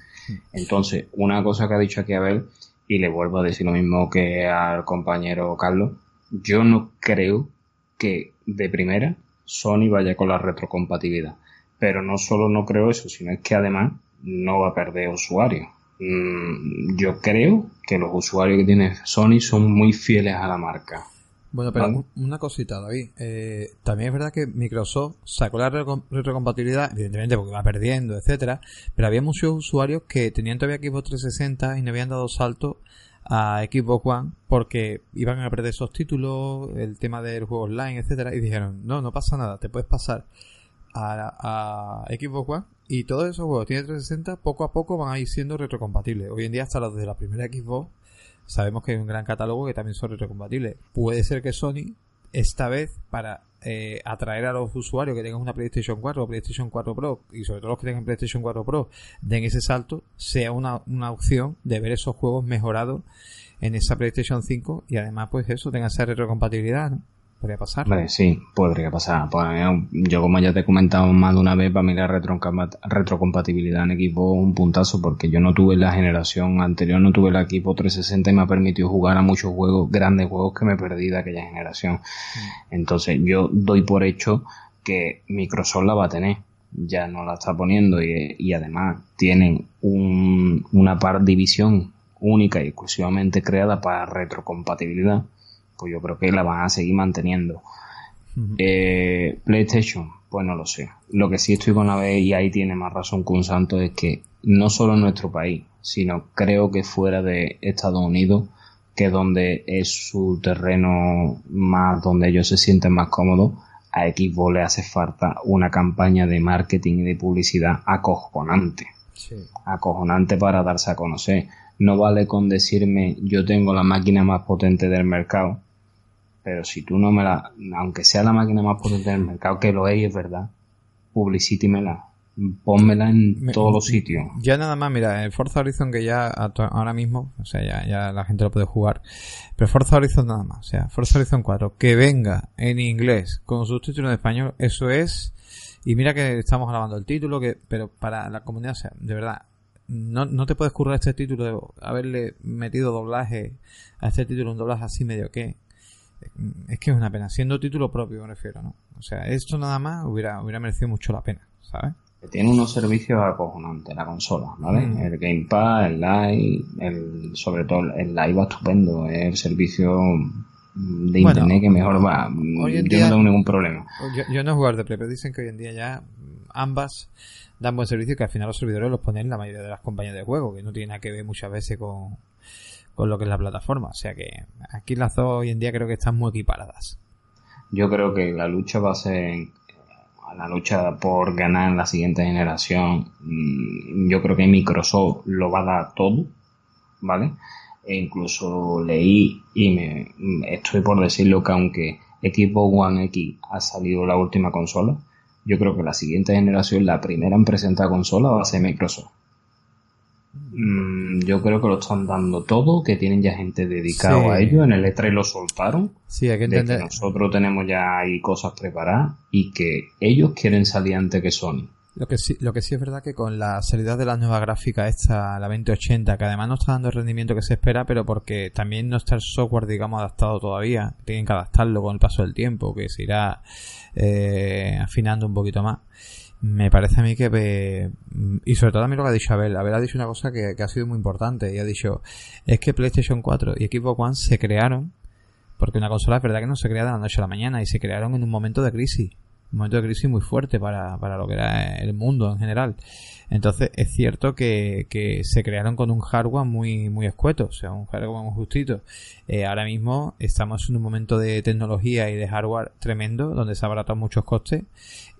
B: Entonces, una cosa que ha dicho aquí Abel, y le vuelvo a decir lo mismo que al compañero Carlos, yo no creo que de primera Sony vaya con la retrocompatibilidad. Pero no solo no creo eso, sino es que además no va a perder usuarios. Mm, yo creo que los usuarios que tiene Sony son muy fieles a la marca.
A: Bueno, pero una cosita, David. Eh, también es verdad que Microsoft sacó la retrocompatibilidad, evidentemente porque va perdiendo, etcétera, pero había muchos usuarios que tenían todavía Xbox 360 y no habían dado salto a Xbox One porque iban a perder esos títulos, el tema del juego online, etcétera, y dijeron, no, no pasa nada, te puedes pasar a, a Xbox One y todos esos juegos tiene 360 poco a poco van a ir siendo retrocompatibles. Hoy en día hasta los de la primera Xbox sabemos que hay un gran catálogo que también son retrocompatibles. Puede ser que Sony esta vez para eh, atraer a los usuarios que tengan una PlayStation 4 o PlayStation 4 Pro y sobre todo los que tengan PlayStation 4 Pro den ese salto, sea una, una opción de ver esos juegos mejorados en esa PlayStation 5 y además pues eso tenga esa retrocompatibilidad, ¿no? Podría pasar.
B: Vale, sí, podría pasar. Pues, yo, como ya te he comentado más de una vez, para mí la retrocompatibilidad en equipo un puntazo, porque yo no tuve la generación anterior, no tuve el equipo 360 y me ha permitido jugar a muchos juegos, grandes juegos que me perdí de aquella generación. Mm. Entonces, yo doy por hecho que Microsoft la va a tener. Ya no la está poniendo y, y además tienen un, una par división única y exclusivamente creada para retrocompatibilidad pues yo creo que la van a seguir manteniendo. Eh, PlayStation, pues no lo sé. Lo que sí estoy con la vez, y ahí tiene más razón que un santo, es que no solo en nuestro país, sino creo que fuera de Estados Unidos, que es donde es su terreno más, donde ellos se sienten más cómodos, a Xbox le hace falta una campaña de marketing y de publicidad acojonante. Acojonante para darse a conocer. No vale con decirme yo tengo la máquina más potente del mercado pero si tú no me la, aunque sea la máquina más potente del mercado, que lo es, es verdad, publicítimela, pónmela en todos los sitios.
A: Ya nada más, mira, el Forza Horizon que ya ahora mismo, o sea, ya, ya la gente lo puede jugar, pero Forza Horizon nada más, o sea, Forza Horizon 4, que venga en inglés con subtítulos en español, eso es, y mira que estamos grabando el título, que, pero para la comunidad, o sea, de verdad, no, no te puedes currar este título de haberle metido doblaje a este título, un doblaje así medio que, es que es una pena, siendo título propio me refiero, ¿no? O sea, esto nada más hubiera, hubiera merecido mucho la pena, ¿sabes?
B: Tiene unos servicios acojonantes la consola, ¿vale? Mm. El Gamepad, el Live, el, sobre todo el Live va estupendo, es el servicio de internet que mejor va. yo no tengo ningún problema.
A: Yo, no jugar de Play, pero dicen que hoy en día ya ambas dan buen servicio que al final los servidores los ponen la mayoría de las compañías de juego, que no tiene nada que ver muchas veces con, con lo que es la plataforma. O sea que aquí las dos hoy en día creo que están muy equiparadas.
B: Yo creo que la lucha va a ser la lucha por ganar en la siguiente generación. Mm, yo creo que Microsoft lo va a dar todo, ¿vale? E incluso leí y me estoy por decirlo que aunque Xbox One X ha salido la última consola, yo creo que la siguiente generación, la primera en presentar consola va a ser Microsoft. Mm, yo creo que lo están dando todo, que tienen ya gente dedicada a ello. En el E3 lo soltaron.
A: Sí, hay que entender.
B: que nosotros tenemos ya ahí cosas preparadas y que ellos quieren salir antes que Sony.
A: Lo que sí, lo que sí es verdad que con la salida de la nueva gráfica esta, la 2080, que además no está dando el rendimiento que se espera, pero porque también no está el software, digamos, adaptado todavía, tienen que adaptarlo con el paso del tiempo, que se irá eh, afinando un poquito más. Me parece a mí que, y sobre todo a mí lo que ha dicho Abel, Abel ha dicho una cosa que, que ha sido muy importante, y ha dicho, es que PlayStation 4 y Xbox One se crearon, porque una consola es verdad que no se crea de la noche a la mañana, y se crearon en un momento de crisis un momento de crisis muy fuerte para, para lo que era el mundo en general. Entonces es cierto que, que se crearon con un hardware muy, muy escueto, o sea, un hardware muy justito. Eh, ahora mismo estamos en un momento de tecnología y de hardware tremendo, donde se abaratan muchos costes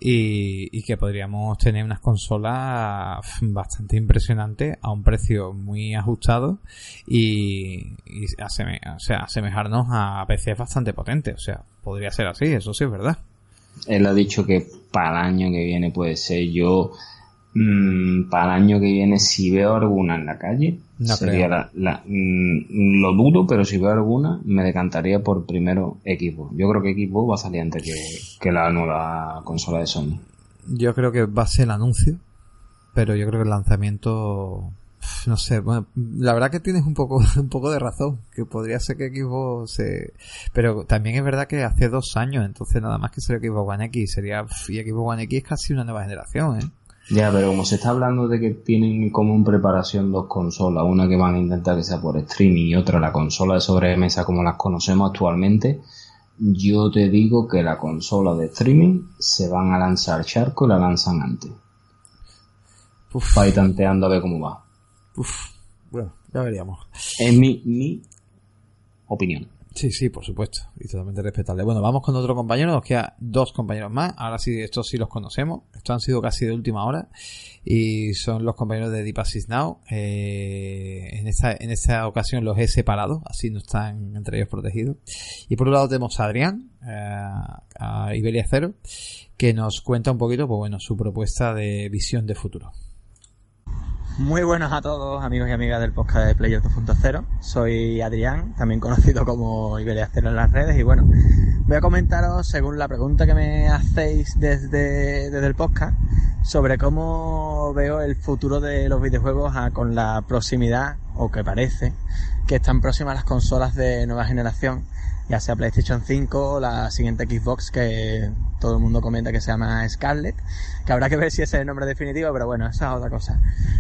A: y, y que podríamos tener unas consolas bastante impresionantes a un precio muy ajustado y, asemejarnos a PCs bastante potentes. O sea, podría ser así, eso sí es verdad.
B: Él ha dicho que para el año que viene puede ser. Yo, mmm, para el año que viene, si veo alguna en la calle, sería la, la mmm, lo dudo, pero si veo alguna, me decantaría por primero equipo. Yo creo que equipo va a salir antes que, que la nueva consola de Sony.
A: Yo creo que va a ser el anuncio, pero yo creo que el lanzamiento no sé, bueno, la verdad que tienes un poco, un poco de razón, que podría ser que Xbox se... Pero también es verdad que hace dos años, entonces nada más que ser Xbox One X, sería... Y Xbox One X es casi una nueva generación, ¿eh?
B: Ya, pero como se está hablando de que tienen como en preparación dos consolas, una que van a intentar que sea por streaming y otra la consola de sobremesa como las conocemos actualmente, yo te digo que la consola de streaming se van a lanzar charco y la lanzan antes. Uf. Para ir tanteando a ver cómo va.
A: Uf, bueno, ya veríamos.
B: Es mi, mi opinión.
A: Sí, sí, por supuesto. Y totalmente respetable. Bueno, vamos con otro compañero. Nos quedan dos compañeros más. Ahora sí, estos sí los conocemos. Estos han sido casi de última hora. Y son los compañeros de Deep Assist Now. Eh, en, esta, en esta ocasión los he separado. Así no están entre ellos protegidos. Y por un lado tenemos a Adrián, eh, a Iberia Cero, que nos cuenta un poquito, pues bueno, su propuesta de visión de futuro.
G: Muy buenos a todos, amigos y amigas del podcast de Player 2.0. Soy Adrián, también conocido como Iberia Cero en las redes. Y bueno, voy a comentaros, según la pregunta que me hacéis desde, desde el podcast, sobre cómo veo el futuro de los videojuegos a, con la proximidad, o que parece, que están próximas las consolas de nueva generación ya sea PlayStation 5 o la siguiente Xbox que todo el mundo comenta que se llama Scarlet, que habrá que ver si ese es el nombre definitivo, pero bueno, esa es otra cosa.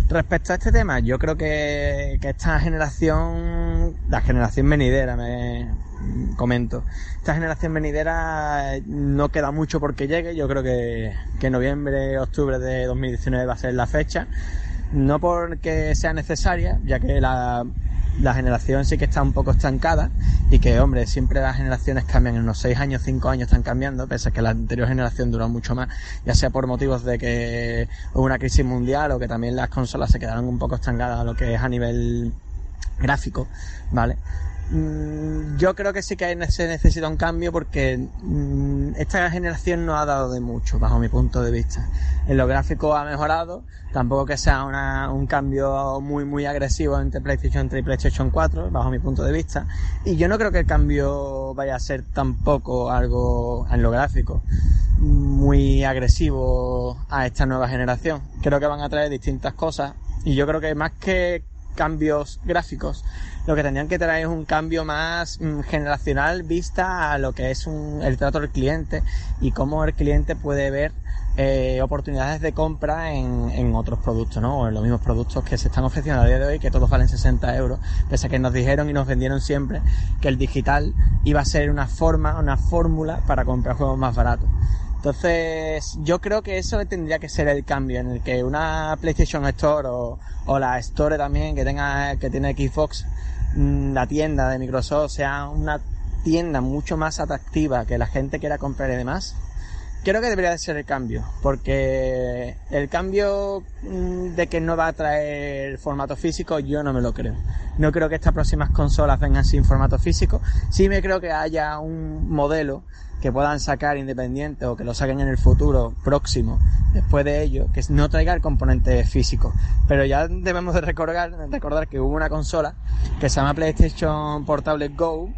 G: Respecto a este tema, yo creo que, que esta generación, la generación venidera, me comento, esta generación venidera no queda mucho porque llegue, yo creo que, que noviembre, octubre de 2019 va a ser la fecha, no porque sea necesaria, ya que la la generación sí que está un poco estancada y que, hombre, siempre las generaciones cambian, en unos 6 años, 5 años están cambiando, pese a que la anterior generación duró mucho más, ya sea por motivos de que hubo una crisis mundial o que también las consolas se quedaron un poco estancadas a lo que es a nivel gráfico, ¿vale? Mm, yo creo que sí que se necesita un cambio porque mm, esta generación no ha dado de mucho, bajo mi punto de vista. En lo gráfico ha mejorado, tampoco que sea una, un cambio muy muy agresivo entre PlayStation 3 y PlayStation 4, bajo mi punto de vista. Y yo no creo que el cambio vaya a ser tampoco algo en lo gráfico muy agresivo a esta nueva generación. Creo que van a traer distintas cosas y yo creo que más que cambios gráficos, lo que tendrían que traer es un cambio más mm, generacional vista a lo que es un, el trato del cliente y cómo el cliente puede ver eh, oportunidades de compra en, en, otros productos, ¿no? O en los mismos productos que se están ofreciendo a día de hoy, que todos valen 60 euros, pese a que nos dijeron y nos vendieron siempre que el digital iba a ser una forma, una fórmula para comprar juegos más baratos. Entonces, yo creo que eso tendría que ser el cambio, en el que una PlayStation Store o, o la Store también que tenga, que tiene Xbox, la tienda de Microsoft sea una tienda mucho más atractiva, que la gente quiera comprar y demás. Creo que debería de ser el cambio, porque el cambio mm, de que no va a traer formato físico yo no me lo creo. No creo que estas próximas consolas vengan sin formato físico. Sí me creo que haya un modelo que puedan sacar independiente o que lo saquen en el futuro próximo después de ello que no traiga el componente físico pero ya debemos de recordar, recordar que hubo una consola que se llama PlayStation Portable Go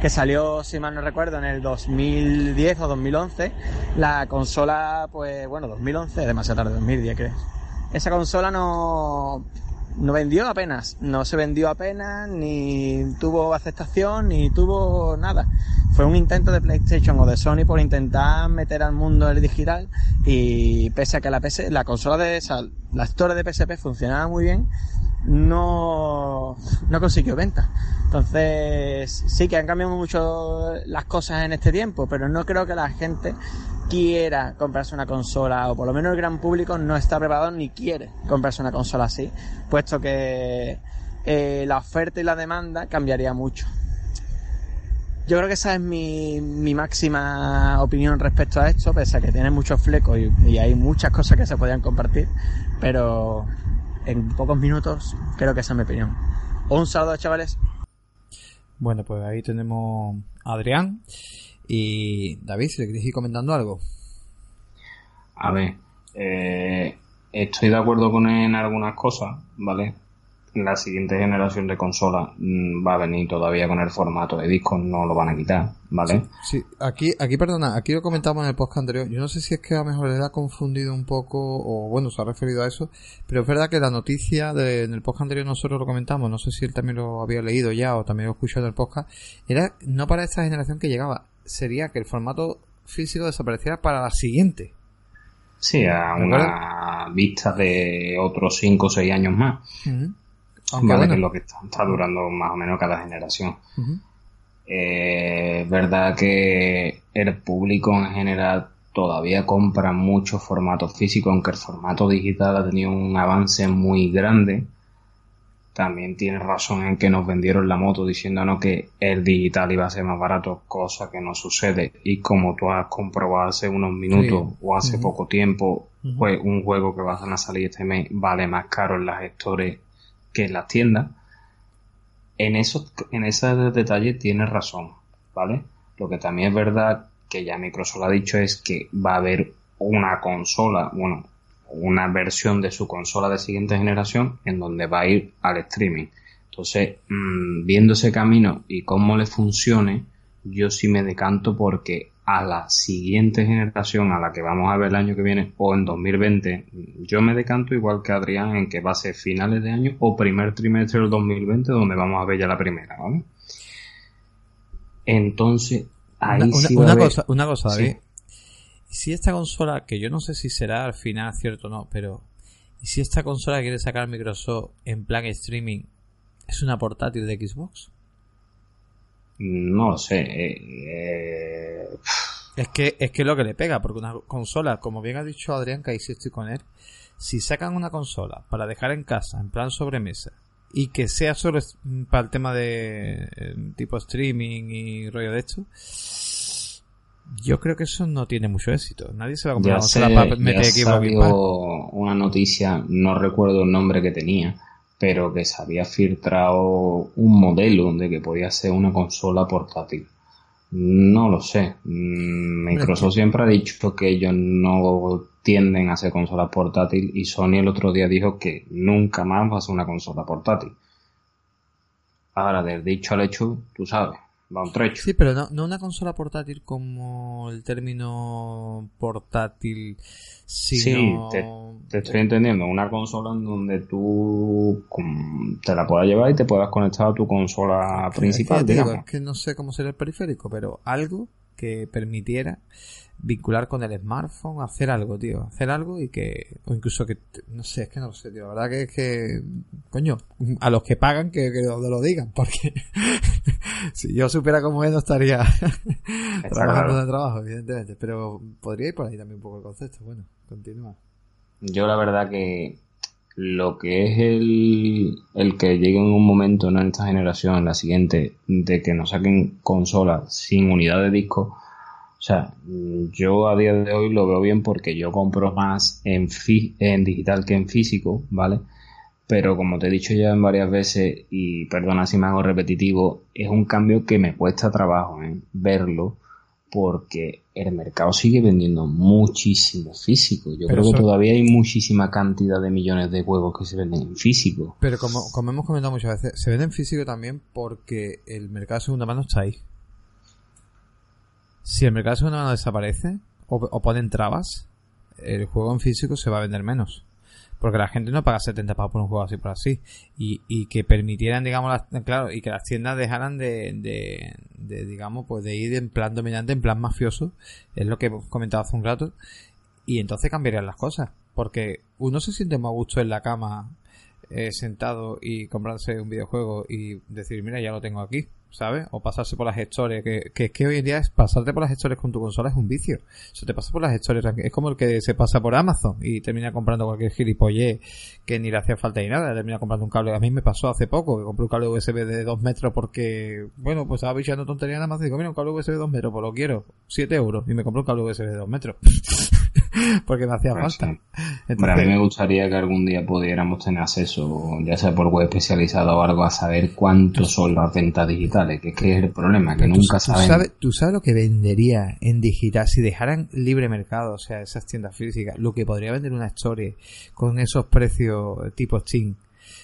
H: que salió, si mal no recuerdo, en el 2010 o 2011. La consola, pues bueno, 2011, demasiado tarde, 2010 creo. Esa consola no, no vendió apenas, no se vendió apenas, ni tuvo aceptación, ni tuvo nada. Fue un intento de PlayStation o de Sony por intentar meter al mundo el digital y pese a que la, PS, la consola de esa, la Store de PSP funcionaba muy bien, no, no consiguió venta. Entonces, sí que han cambiado mucho las cosas en este tiempo, pero no creo que la gente quiera comprarse una consola, o por lo menos el gran público no está preparado ni quiere comprarse una consola así, puesto que eh, la oferta y la demanda cambiaría mucho. Yo creo que esa es mi, mi máxima opinión respecto a esto, pese a que tiene muchos flecos y, y hay muchas cosas que se podrían compartir, pero en pocos minutos creo que esa es mi opinión. Un saludo, chavales.
A: Bueno, pues ahí tenemos a Adrián. Y David, si le quieres ir comentando algo.
B: A ver, eh, estoy de acuerdo con él en algunas cosas, ¿vale? La siguiente generación de consola mm, va a venir todavía con el formato de disco, no lo van a quitar, ¿vale?
A: Sí, aquí, aquí, perdona, aquí lo comentamos en el podcast anterior. Yo no sé si es que a lo mejor le ha confundido un poco, o bueno, se ha referido a eso, pero es verdad que la noticia de, en el podcast anterior nosotros lo comentamos, no sé si él también lo había leído ya o también lo escuchado en el podcast, era no para esta generación que llegaba, sería que el formato físico desapareciera para la siguiente.
B: Sí, a una vista de otros 5 o 6 años más. Vale,
A: bueno.
B: que es lo que está, está durando más o menos cada generación.
A: Ujú.
B: Eh, es verdad que el público en general todavía compra mucho formato físico, aunque el formato digital ha tenido un avance muy grande. También tiene razón en que nos vendieron la moto diciéndonos que el digital iba a ser más barato, cosa que no sucede. Y como tú has comprobado hace unos minutos
A: Sí.
B: o hace poco tiempo, pues un juego que van a salir este mes vale más caro en las gestores que en las tiendas. En esos, en ese detalle tienes razón, ¿vale? Lo que también es verdad que ya Microsoft ha dicho es que va a haber una consola, bueno, una versión de su consola de siguiente generación en donde va a ir al streaming. Entonces, mm, viendo ese camino y cómo le funcione, yo sí me decanto porque a la siguiente generación, a la que vamos a ver el año que viene o en 2020, yo me decanto igual que Adrián en que va a ser finales de año o primer trimestre del 2020 donde vamos a ver ya la primera, ¿vale? Entonces, ahí
A: Una,
B: sí
A: una- cosa, una cosa,
B: Sí.
A: David. ¿Y si esta consola, que yo no sé si será al final cierto o no, pero ¿y si esta consola que quiere sacar Microsoft en plan streaming es una portátil de Xbox?
B: No lo sé. eh, eh,
A: Es que es que es lo que le pega, porque una consola, como bien ha dicho Adrián, que ahí sí estoy con él, si sacan una consola para dejar en casa, en plan sobremesa, y que sea solo es- para el tema de eh, tipo streaming y rollo de esto, yo creo que eso no tiene mucho éxito. Nadie se va a comprar una consola para meter
B: una noticia, no recuerdo el nombre que tenía, pero que se había filtrado un modelo de que podía ser una consola portátil. No lo sé. Mm, Microsoft siempre ha dicho que ellos no tienden a hacer consolas portátil y Sony el otro día dijo que nunca más va a ser una consola portátil. Ahora, del dicho al hecho, tú sabes, va un trecho.
A: Sí, pero no, no una consola portátil como el término portátil, sino...
B: Sí, te, te estoy entendiendo. Una consola en donde tú te la puedas llevar y te puedas conectar a tu consola principal,
A: digo,
B: digamos.
A: es que no sé cómo sería el periférico, pero algo que permitiera vincular con el smartphone, hacer algo, tío, hacer algo y que, o incluso que, no sé, es que no lo sé, tío, la verdad que es que, coño, a los que pagan que, que lo, lo digan, porque si yo supiera cómo es no estaría trabajando de trabajo, evidentemente, pero podría ir por ahí también un poco el concepto, bueno, continúa.
B: Yo la verdad que lo que es el, el que llegue en un momento, no en esta generación, en la siguiente, de que nos saquen consolas sin unidad de disco, o sea, mm, yo a día de hoy lo veo bien porque yo compro más en, fi- en digital que en físico, ¿vale? Pero como te he dicho ya en varias veces, y perdona si me hago repetitivo, es un cambio que me cuesta trabajo ¿eh? verlo, porque el mercado sigue vendiendo muchísimo físico. Yo creo que todavía hay muchísima cantidad de millones de juegos que se venden en físico.
A: Pero como, como hemos comentado muchas veces, se venden en físico también porque el mercado de segunda mano está ahí. Si el mercado de segunda mano desaparece o, o ponen trabas, el juego en físico se va a vender menos. Porque la gente no paga 70 pavos por un juego así por así. Y, y que permitieran digamos las, claro y que las tiendas dejaran de, de, digamos pues de ir en plan dominante en plan mafioso es lo que hemos comentado hace un rato y entonces cambiarían las cosas. Porque uno se siente más gusto en la cama eh, sentado y comprarse un videojuego y decir mira ya lo tengo aquí ¿sabes? O pasarse por las gestores, que, que, es que hoy en día es pasarte por las gestores con tu consola es un vicio. Eso te pasa por las gestores, es como el que se pasa por Amazon y termina comprando cualquier gilipollez que ni le hacía falta ni nada, termina comprando un cable. A mí me pasó hace poco que compré un cable USB de 2 metros porque, bueno, pues estaba bichando tontería en Amazon y digo, mira, un cable USB de 2 metros, pues lo quiero, 7 euros, y me compré un cable USB de 2 metros. porque me hacía
B: pues
A: falta.
B: a mí me gustaría que algún día pudiéramos tener acceso, ya sea por web especializado o algo, a saber cuántos son las ventas digitales, que es que es el problema, que nunca
A: saben. Tú sabes, lo que vendería en digital si dejaran libre mercado, o sea, esas tiendas físicas, lo que podría vender una story con esos precios tipo Steam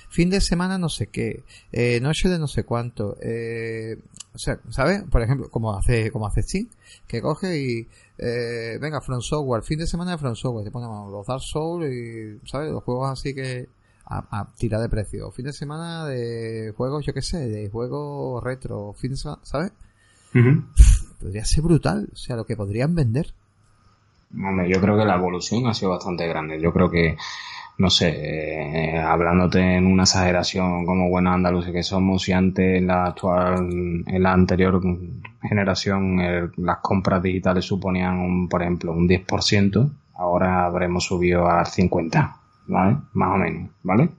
A: fin de semana no sé qué, eh, noche de no sé cuánto, eh, o sea, ¿sabes? Por ejemplo, como hace, como hace Steam, que coge y eh, venga, From Software, fin de semana de From Software, te ponemos los Dark Souls y, ¿sabes? Los juegos así que a, a tirar de precio. Fin de semana de juegos, yo qué sé, de juegos retro, fin de semana, ¿sabes? Podría ser brutal, o sea, lo que podrían vender.
B: Hombre, yo creo que la evolución ha sido bastante grande. Yo creo que no sé, eh, hablándote en una exageración como buenos andaluces que somos, si antes en la actual, en la anterior generación las compras digitales suponían, un, por ejemplo, un 10%, ahora habremos subido al 50%, ¿vale? Más o menos, ¿vale?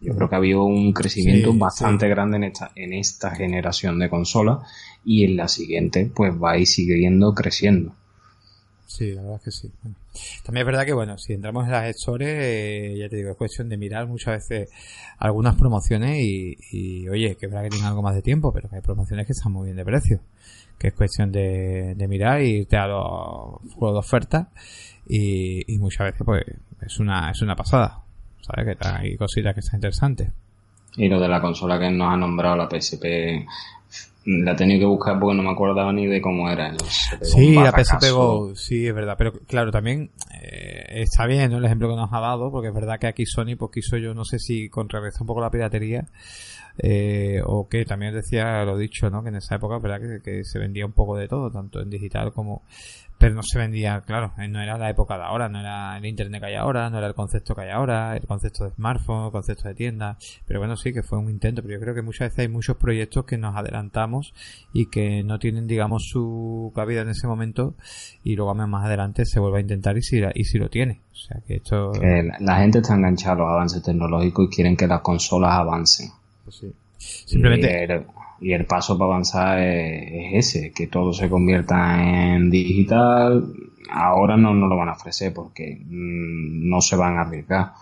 B: Yo creo que ha habido un crecimiento bastante grande en esta, en esta generación de consolas y en la siguiente pues va a ir siguiendo creciendo.
A: Sí, la verdad es que sí. También es verdad que, bueno, si entramos en las gestores, eh, ya te digo, es cuestión de mirar muchas veces algunas promociones y, oye, que es verdad que tienen algo más de tiempo, pero que hay promociones que están muy bien de precio. Que es cuestión de, mirar y irte a los juegos de oferta y, muchas veces, pues, es una, es una pasada. ¿Sabes? Que hay cositas que están interesantes.
B: Y lo de la consola que nos ha nombrado la PSP la he tenido que buscar porque no me acordaba ni de cómo era.
A: sí, la PSP Go, sí, es verdad. Pero claro, también eh, está bien el ejemplo que nos ha dado, porque es verdad que aquí Sony pues quiso yo, no sé si contrarrestar un poco la piratería, eh, o que también decía lo dicho, ¿no? Que en esa época, verdad que, que, se vendía un poco de todo, tanto en digital como pero no se vendía, claro, eh, no era la época de ahora, no era el internet que hay ahora, no era el concepto que hay ahora, el concepto de smartphone, el concepto de tienda, pero bueno, sí que fue un intento, pero yo creo que muchas veces hay muchos proyectos que nos adelantamos y que no tienen, digamos, su cabida en ese momento y luego más adelante se vuelve a intentar y si, y si lo tiene. O sea que esto...
B: la gente está enganchada a los avances tecnológicos y quieren que las consolas avancen. Pues sí. Simplemente y el paso para avanzar es, ese, que todo se convierta en digital. Ahora no, no lo van a ofrecer porque mm, no se van a arriesgar,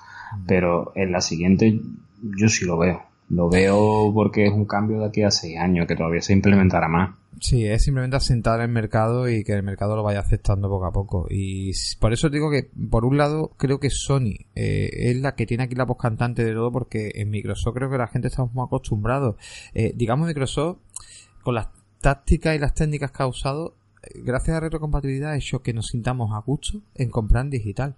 B: pero en la siguiente yo sí lo veo. Lo veo porque es un cambio de aquí a seis años, que todavía se implementará más.
A: Sí, es simplemente asentar el mercado y que el mercado lo vaya aceptando poco a poco. Y por eso digo que, por un lado, creo que Sony eh, es la que tiene aquí la voz cantante de todo, porque en Microsoft creo que la gente está muy acostumbrado. Eh, digamos, Microsoft, con las tácticas y las técnicas que ha usado, eh, gracias a retrocompatibilidad, ha hecho que nos sintamos a gusto en comprar en digital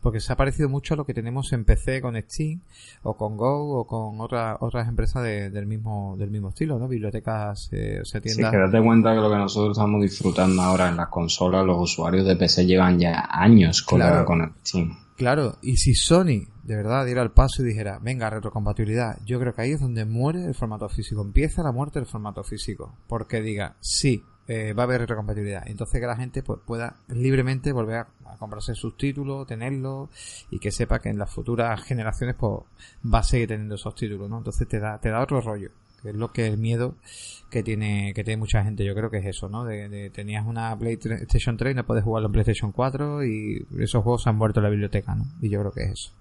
A: porque se ha parecido mucho a lo que tenemos en PC con Steam o con Go o con otras otras empresas del mismo del mismo estilo, ¿no? Bibliotecas, eh, o sea, tiendas.
B: Sí, que date cuenta que lo que nosotros estamos disfrutando ahora en las consolas, los usuarios de PC llevan ya años con, con Steam.
A: Claro, y si Sony de verdad diera el paso y dijera, venga, retrocompatibilidad, yo creo que ahí es donde muere el formato físico, empieza la muerte del formato físico, porque diga, sí, eh, va a haber retrocompatibilidad. Entonces que la gente pues, pueda libremente volver a, comprarse sus títulos, tenerlos y que sepa que en las futuras generaciones pues va a seguir teniendo esos títulos, ¿no? Entonces te da, te da otro rollo que es lo que el miedo que tiene que tiene mucha gente. Yo creo que es eso no de, tenías una PlayStation 3 y no puedes jugarlo en PlayStation 4 y esos juegos han muerto en la biblioteca no y yo creo que es eso.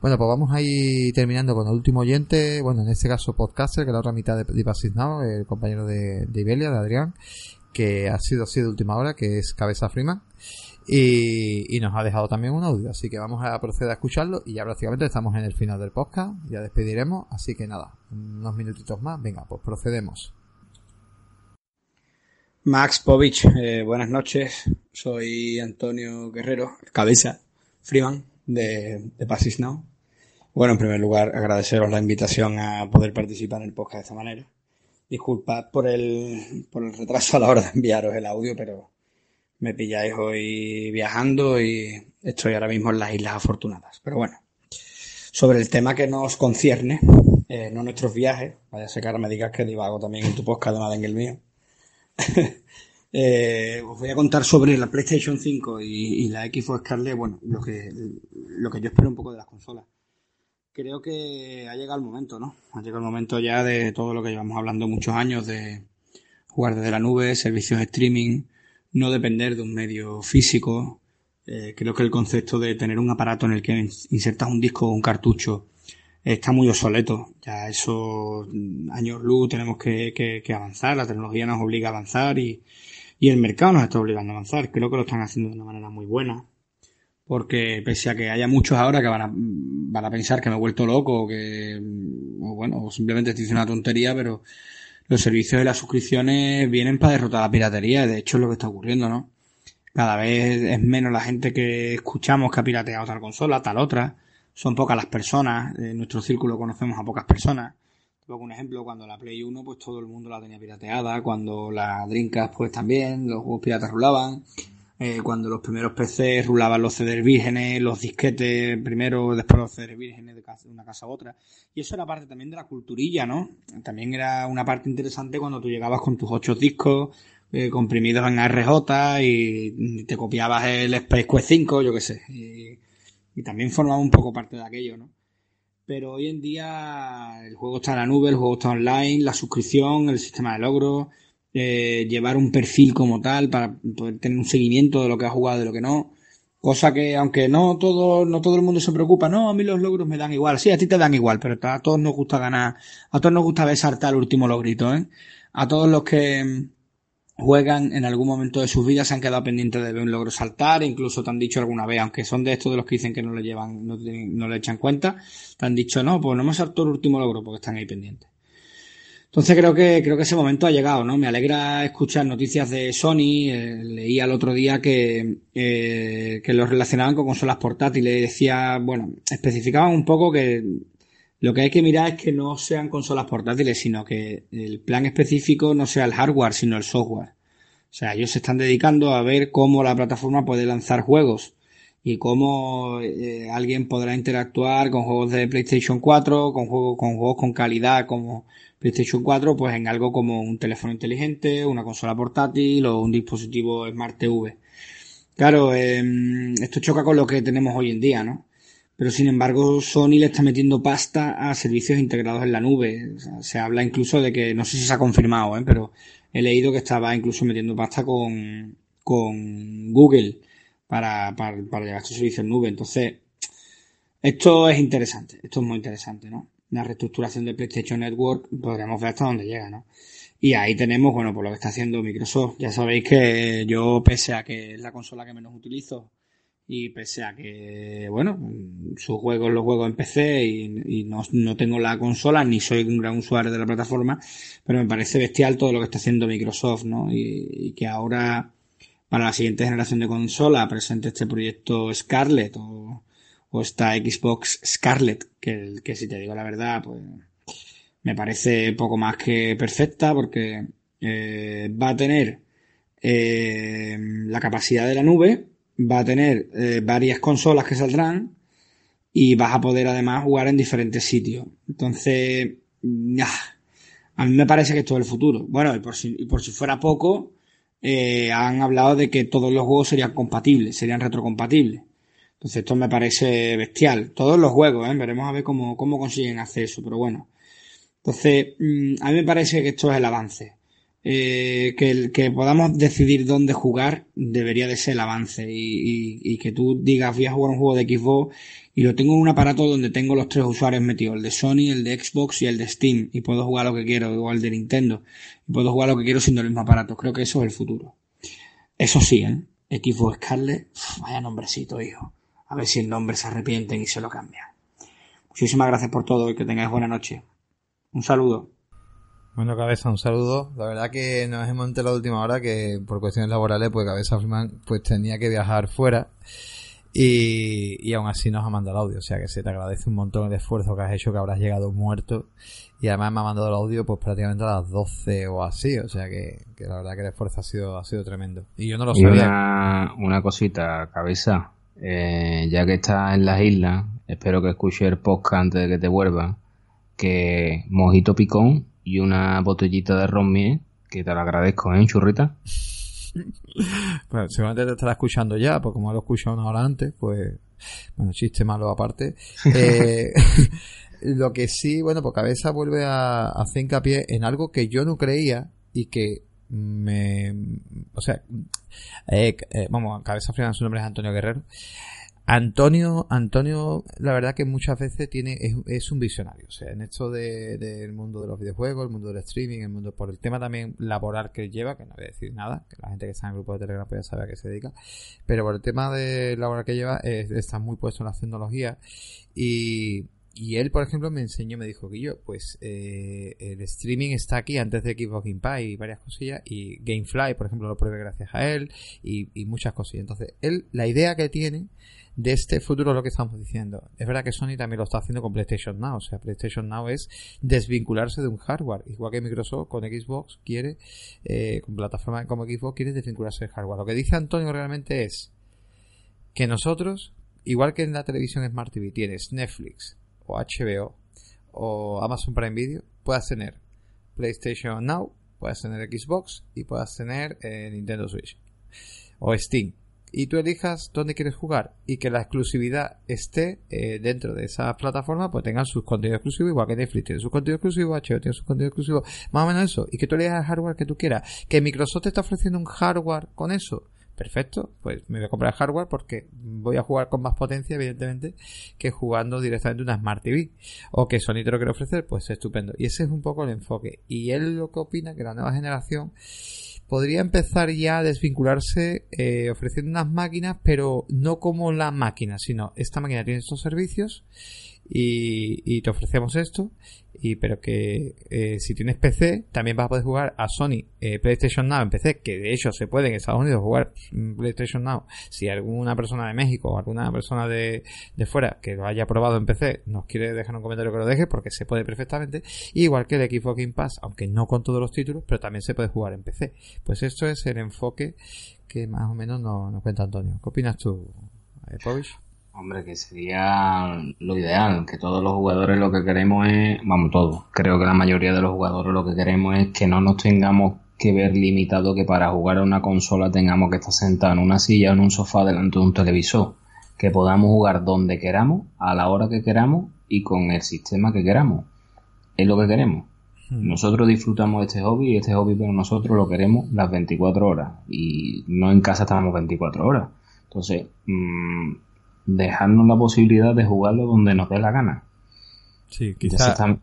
A: Bueno pues vamos a ir terminando con el último oyente. Bueno en este caso podcaster que la otra mitad de Deep el compañero de, de Ibelia de Adrián que ha sido así de última hora, que es Cabeza Freeman. Y, nos ha dejado también un audio, así que vamos a proceder a escucharlo y ya prácticamente estamos en el final del podcast, ya despediremos, así que nada, unos minutitos más, venga, pues procedemos.
G: Max Povich, eh, buenas noches, soy Antonio Guerrero, cabeza Freeman de, de Passis Now. Bueno, en primer lugar, agradeceros la invitación a poder participar en el podcast de esta manera. Disculpad por el, por el retraso a la hora de enviaros el audio, pero me pilláis hoy viajando y estoy ahora mismo en las Islas Afortunadas. Pero bueno, sobre el tema que nos concierne, eh, no nuestros viajes, vaya a ser que ahora me digas que divago también en tu podcast, nada en el mío. eh, os voy a contar sobre la PlayStation 5 y, la Xbox Scarlett, bueno, lo que, lo que yo espero un poco de las consolas. Creo que ha llegado el momento, ¿no? Ha llegado el momento ya de todo lo que llevamos hablando muchos años de jugar desde la nube, servicios de streaming, no depender de un medio físico. Eh, creo que el concepto de tener un aparato en el que insertas un disco o un cartucho está muy obsoleto. Ya eso, años luz, tenemos que, que, avanzar, la tecnología nos obliga a avanzar y, y el mercado nos está obligando a avanzar. Creo que lo están haciendo de una manera muy buena. Porque pese a que haya muchos ahora que van a, van a pensar que me he vuelto loco o que, o bueno, o simplemente estoy diciendo una tontería, pero los servicios de las suscripciones vienen para derrotar la piratería, de hecho es lo que está ocurriendo, ¿no? Cada vez es menos la gente que escuchamos que ha pirateado tal consola, tal otra. Son pocas las personas, en nuestro círculo conocemos a pocas personas. Luego un ejemplo, cuando la Play 1 pues todo el mundo la tenía pirateada, cuando la Dreamcast pues también, los juegos piratas rulaban. Eh, cuando los primeros PC rulaban los CDs vírgenes, los disquetes primero, después los CDs vírgenes de una casa a otra. Y eso era parte también de la culturilla, ¿no? También era una parte interesante cuando tú llegabas con tus ocho discos eh, comprimidos en RJ y te copiabas el Space Quest 5, yo qué sé. Y, y también formaba un poco parte de aquello, ¿no? Pero hoy en día el juego está en la nube, el juego está online, la suscripción, el sistema de logros, eh, llevar un perfil como tal para poder tener un seguimiento de lo que ha jugado, de lo que no. Cosa que, aunque no todo, no todo el mundo se preocupa, no, a mí los logros me dan igual. Sí, a ti te dan igual, pero a todos nos gusta ganar, a todos nos gusta ver saltar el último logrito, ¿eh? A todos los que juegan en algún momento de sus vidas se han quedado pendientes de ver un logro saltar, incluso te han dicho alguna vez, aunque son de estos de los que dicen que no le llevan, no, no le echan cuenta, te han dicho, no, pues no me saltó el último logro porque están ahí pendientes. Entonces creo que creo que ese momento ha llegado, ¿no? Me alegra escuchar noticias de Sony. Eh, leí al otro día que eh, que lo relacionaban con consolas portátiles. Decía, bueno, especificaban un poco que lo que hay que mirar es que no sean consolas portátiles, sino que el plan específico no sea el hardware, sino el software. O sea, ellos se están dedicando a ver cómo la plataforma puede lanzar juegos y cómo eh, alguien podrá interactuar con juegos de PlayStation 4, con juegos con juegos con calidad como PlayStation 4 pues en algo como un teléfono inteligente, una consola portátil o un dispositivo Smart TV. Claro, em, esto choca con lo que tenemos hoy en día, ¿no? Pero sin embargo, Sony le está metiendo pasta a servicios integrados en la nube. se habla incluso de que, no sé si se ha confirmado, ¿eh? pero he leído que estaba incluso metiendo pasta con, con Google para, para, para llevar estos servicios en nube. Entonces, esto es interesante, esto es muy interesante, ¿no? La reestructuración de PlayStation Network, podríamos ver hasta dónde llega, ¿no? Y ahí tenemos, bueno, por lo que está haciendo Microsoft. Ya sabéis que yo, pese a que es la consola que menos utilizo, y pese a que, bueno, sus juegos los juegos en PC y, no, no, tengo la consola, ni soy un gran usuario de la plataforma, pero me parece bestial todo lo que está haciendo Microsoft, ¿no? Y, y que ahora, para la siguiente generación de consola, presente este proyecto Scarlett o o esta Xbox Scarlett, que, que si te digo la verdad, pues me parece poco más que perfecta porque eh, va a tener eh, la capacidad de la nube, va a tener eh, varias consolas que saldrán y vas a poder además jugar en diferentes sitios. Entonces, a mí me parece que esto es el futuro. Bueno, y por si, y por si fuera poco, han hablado de que todos los juegos serían compatibles, serían retrocompatibles. Entonces esto me parece bestial. Todos los juegos, ¿eh? veremos a ver cómo, cómo consiguen hacer eso, pero bueno. Entonces, mm, a mí me parece que esto es el avance. Eh, que, el, que podamos decidir dónde jugar debería de ser el avance y, y, que tú digas voy a jugar un juego de Xbox y lo tengo en un aparato donde tengo los tres usuarios metidos, el de Sony, el de Xbox y el de Steam, y puedo jugar lo que quiero, igual de Nintendo, y puedo jugar lo que quiero siendo el mismo aparato. Creo que eso es el futuro. Eso sí, ¿eh? Xbox Scarlet, vaya nombrecito, hijo. A ver si el nombre se arrepienten y se lo cambian. Muchísimas gracias por todo y que tengáis buena noche. Un saludo.
A: Bueno, Cabeza, un saludo. La verdad que nos hemos enterado la última hora que por cuestiones laborales, pues Cabeza Freeman pues tenía que viajar fuera y, y aún así nos ha mandado el audio. O sea que se te agradece un montón el esfuerzo que has hecho, que habrás llegado muerto. Y además me ha mandado el audio pues prácticamente a las 12 o así. O sea que, que la verdad que el esfuerzo ha sido, ha sido tremendo. Y yo no lo
B: Y
A: sabía.
B: una, una cosita, cabeza. Eh, ya que estás en las islas, espero que escuches el podcast antes de que te vuelvas. Que mojito picón y una botellita de ron miel, que te lo agradezco, ¿eh, churrita?
A: Bueno, seguramente te estará escuchando ya, porque como lo escucho una hora antes, pues, bueno, chiste malo aparte. Eh, lo que sí, bueno, pues Cabeza vuelve a, a hacer hincapié en algo que yo no creía y que me, o sea, eh, eh, vamos, Cabeza Fría, su nombre es Antonio Guerrero. Antonio, Antonio, la verdad que muchas veces tiene, es, un visionario, o sea, en esto de- del mundo de los videojuegos, el mundo del streaming, el mundo, por el tema también laboral que lleva, que no voy a decir nada, que la gente que está en el grupo de Telegram pues ya sabe a qué se dedica, pero por el tema de laboral que lleva, está muy puesto en las tecnologías y, y él, por ejemplo, me enseñó, me dijo que yo, pues eh, el streaming está aquí antes de Xbox Game y varias cosillas, y Gamefly, por ejemplo, lo pruebe gracias a él, y, muchas cosillas. Entonces, él, la idea que tiene de este futuro lo que estamos diciendo. Es verdad que Sony también lo está haciendo con PlayStation Now, o sea, PlayStation Now es desvincularse de un hardware, igual que Microsoft con Xbox quiere, eh, con plataformas como Xbox quiere desvincularse del hardware. Lo que dice Antonio realmente es que nosotros, igual que en la televisión Smart TV tienes Netflix o HBO o Amazon Prime Video, puedas tener PlayStation Now, puedas tener Xbox y puedas tener eh, Nintendo Switch o Steam. Y tú elijas dónde quieres jugar y que la exclusividad esté eh, dentro de esa plataforma, pues tengan sus contenidos exclusivos, igual que Netflix tiene sus contenidos exclusivos, HBO tiene sus contenidos exclusivos, más o menos eso. Y que tú elijas el hardware que tú quieras. Que Microsoft te está ofreciendo un hardware con eso. Perfecto, pues me voy a comprar hardware porque voy a jugar con más potencia, evidentemente, que jugando directamente una Smart TV. O que Sony te lo quiere ofrecer, pues estupendo. Y ese es un poco el enfoque. Y él lo que opina que la nueva generación podría empezar ya a desvincularse eh, ofreciendo unas máquinas, pero no como la máquina, sino esta máquina tiene estos servicios y, te ofrecemos esto, y pero que eh, si tienes PC también vas a poder jugar a Sony eh, PlayStation Now en PC, que de hecho se puede en Estados Unidos jugar mm, PlayStation Now si alguna persona de México o alguna persona de, de fuera que lo haya probado en PC nos quiere dejar un comentario que lo deje porque se puede perfectamente, igual que el Xbox Game Pass, aunque no con todos los títulos, pero también se puede jugar en PC. Pues esto es el enfoque que más o menos nos, nos cuenta Antonio. ¿Qué opinas tú, eh, Povich?
B: Hombre, que sería lo ideal, que todos los jugadores lo que queremos es, vamos, todos, creo que la mayoría de los jugadores lo que queremos es que no nos tengamos que ver limitado que para jugar a una consola tengamos que estar sentados en una silla o en un sofá delante de un televisor, que podamos jugar donde queramos, a la hora que queramos y con el sistema que queramos. Es lo que queremos. Nosotros disfrutamos de este hobby y este hobby pero nosotros lo queremos las 24 horas y no en casa estamos 24 horas. Entonces, mmm, dejarnos la posibilidad de jugarlo donde nos dé la gana.
A: Sí,
B: Ya se
A: quizá...
B: están-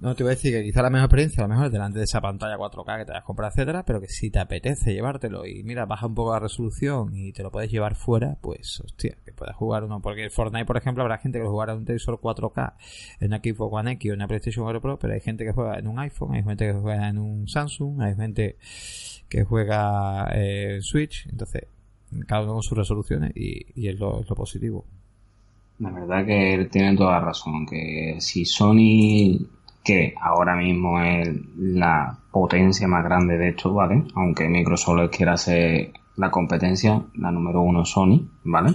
A: No, te voy a decir que quizá la mejor experiencia, a lo mejor es delante de esa pantalla 4K que te hayas comprado, etcétera, pero que si te apetece llevártelo y mira, baja un poco la resolución y te lo puedes llevar fuera, pues hostia, que puedas jugar uno. Porque Fortnite, por ejemplo, habrá gente que lo jugará en un televisor 4K, en una Xbox One X o en una PlayStation 4 Pro, pero hay gente que juega en un iPhone, hay gente que juega en un Samsung, hay gente que juega eh, en Switch, entonces cada uno con sus resoluciones y, y es, lo, positivo.
B: La verdad que él tiene toda razón, que si Sony, que ahora mismo es la potencia más grande de esto, ¿vale? Aunque Microsoft quiera ser la competencia, la número uno Sony, ¿vale?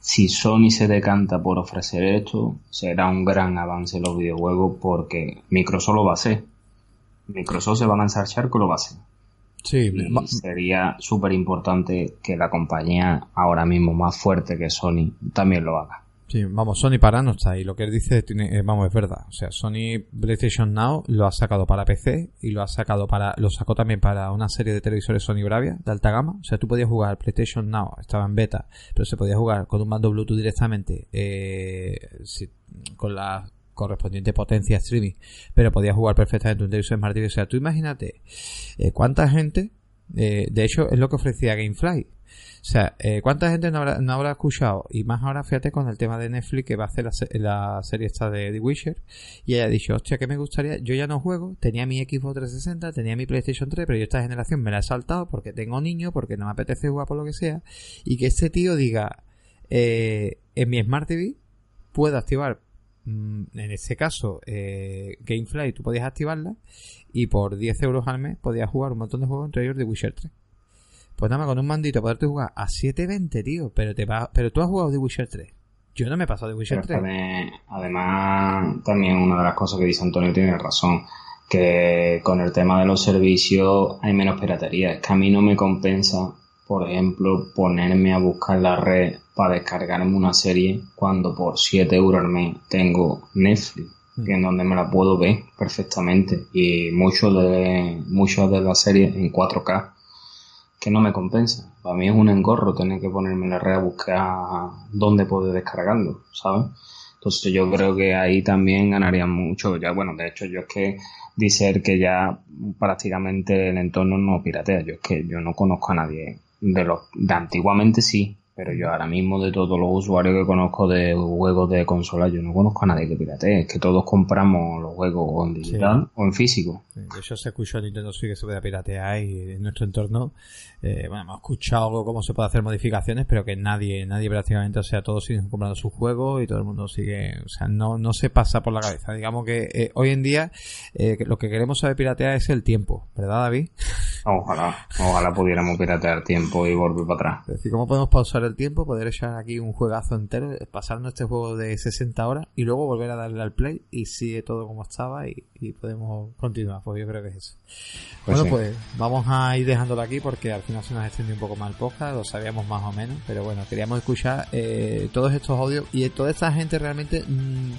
B: Si Sony se decanta por ofrecer esto, será un gran avance en los videojuegos porque Microsoft lo va a hacer. Microsoft se va a lanzar charco, lo va a hacer.
A: Sí,
B: Y sería súper importante que la compañía ahora mismo más fuerte que Sony también lo haga.
A: Sí, vamos, Sony para no está ahí. Lo que él dice, tiene, eh, vamos, es verdad. O sea, Sony PlayStation Now lo ha sacado para PC y lo ha sacado para, lo sacó también para una serie de televisores Sony Bravia de alta gama. O sea, tú podías jugar PlayStation Now, estaba en beta, pero se podía jugar con un mando Bluetooth directamente, eh, con la correspondiente potencia streaming, pero podías jugar perfectamente un televisor Smart TV. O sea, tú imagínate eh, cuánta gente, eh, de hecho, es lo que ofrecía Gamefly o sea, eh, ¿cuánta gente no habrá, no habrá escuchado? Y más ahora, fíjate, con el tema de Netflix que va a hacer la, serie esta de The Witcher. Y ella ha dicho, hostia, ¿qué me gustaría? Yo ya no juego, tenía mi Xbox 360, tenía mi PlayStation 3, pero yo esta generación me la he saltado porque tengo niños, porque no me apetece jugar por lo que sea. Y que este tío diga, en mi Smart TV puedo activar en este caso, eh, Gamefly, tú podías activarla y por 10 euros al mes podías jugar un montón de juegos, entre ellos The Witcher 3. Pues nada más con un mandito poderte jugar a 720, tío. Pero te va, pero tú has jugado The Witcher 3. Yo no me he pasado The Witcher 3.
B: además, también una de las cosas que dice Antonio tiene razón. Que con el tema de los servicios hay menos piratería. Es que a mí no me compensa, por ejemplo, ponerme a buscar la red para descargarme una serie cuando por 7 euros al mes tengo Netflix que en donde me la puedo ver perfectamente y muchos de muchas de las series en 4K que no me compensa. Para mí es un engorro tener que ponerme en la red a buscar dónde puedo descargarlo, ¿sabes? Entonces yo creo que ahí también ganaría mucho. Ya, bueno, de hecho yo es que dice que ya prácticamente el entorno no piratea. Yo es que yo no conozco a nadie. De los, de antiguamente sí, pero yo ahora mismo de todos los usuarios que conozco de juegos de consola, yo no conozco a nadie que piratee. Es que todos compramos los juegos o en digital o en físico.
A: de hecho, se escuchó Nintendo Switch que se puede piratear y en nuestro entorno, eh, bueno, hemos escuchado cómo se puede hacer modificaciones, pero que nadie, nadie prácticamente, o sea, todos siguen comprando su juego y todo el mundo sigue, o sea, no, no se pasa por la cabeza. Digamos que eh, hoy en día eh, lo que queremos saber piratear es el tiempo, ¿verdad, David?
B: Ojalá, ojalá pudiéramos piratear tiempo y volver para atrás.
A: Es decir, ¿cómo podemos pausar el tiempo, poder echar aquí un juegazo entero, pasarnos este juego de 60 horas y luego volver a darle al play y sigue todo como estaba y, podemos continuar. Pues yo creo que es eso. Pues bueno, pues vamos a ir dejándolo aquí porque al final se nos extendió un poco más el podcast, lo sabíamos más o menos, pero bueno, queríamos escuchar eh, todos estos audios y toda esta gente realmente mm,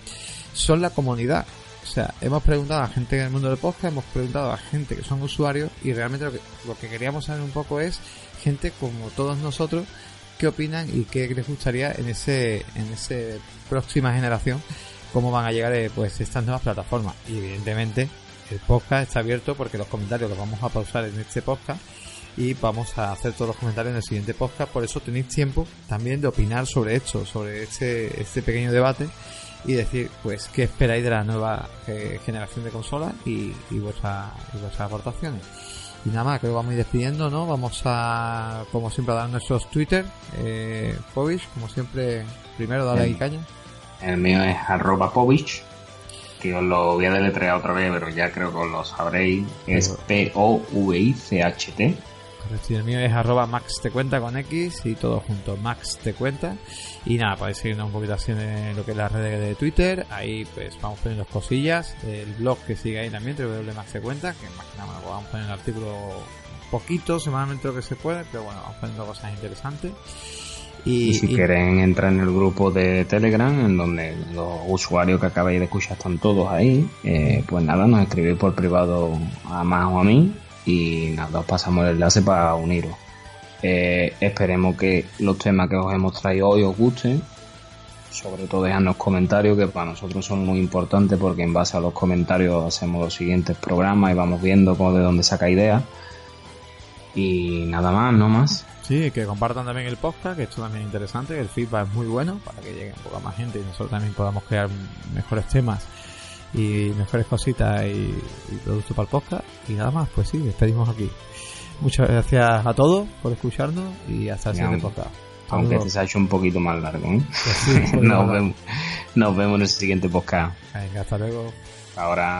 A: son la comunidad. O sea, hemos preguntado a gente en el mundo del podcast, hemos preguntado a gente que son usuarios y realmente lo que, lo que queríamos saber un poco es gente como todos nosotros qué opinan y qué les gustaría en ese en ese próxima generación cómo van a llegar eh, pues estas nuevas plataformas y evidentemente el podcast está abierto porque los comentarios los vamos a pausar en este podcast y vamos a hacer todos los comentarios en el siguiente podcast. Por eso tenéis tiempo también de opinar sobre esto sobre este este pequeño debate y decir pues qué esperáis de la nueva eh, generación de consolas y, y, vuestra, y vuestras aportaciones y nada más, creo que vamos a ir despidiendo, ¿no? Vamos a, como siempre, a dar nuestros Twitter. Eh, Povich, como siempre, primero dale ahí caña.
B: El mío es arroba Povich, que os lo voy a deletrear otra vez, pero ya creo que os lo sabréis. Es P-O-V-I-C-H-T
A: el mío es arroba Max te cuenta con X y todo junto, Max te cuenta. Y nada, podéis seguirnos un poquito así en lo que es la red de Twitter. Ahí pues vamos poniendo cosillas. El blog que sigue ahí también, Max te cuenta, que más que nada pues, vamos poniendo el artículo poquito, semanalmente lo que se puede, pero bueno, vamos poniendo cosas interesantes.
B: Y, si quieren entrar en el grupo de Telegram, en donde los usuarios que acabáis de escuchar están todos ahí, eh, pues nada, nos escribís por privado a más o a mí y nada, os pasamos el enlace para uniros. Eh, esperemos que los temas que os hemos traído hoy os gusten. Sobre todo dejadnos comentarios que para nosotros son muy importantes porque en base a los comentarios hacemos los siguientes programas y vamos viendo cómo de dónde saca ideas. Y nada más, no más.
A: Sí, que compartan también el podcast, que esto también es interesante, el feedback es muy bueno para que llegue un poco más gente y nosotros también podamos crear mejores temas y mejores cositas y, productos para el podcast. Y nada más, pues sí, despedimos aquí. Muchas gracias a todos por escucharnos y hasta el siguiente podcast.
B: Aunque este se ha hecho un poquito más largo. ¿eh? Pues nos, vemos, nos vemos en el siguiente podcast.
A: Venga, hasta luego.
B: Ahora.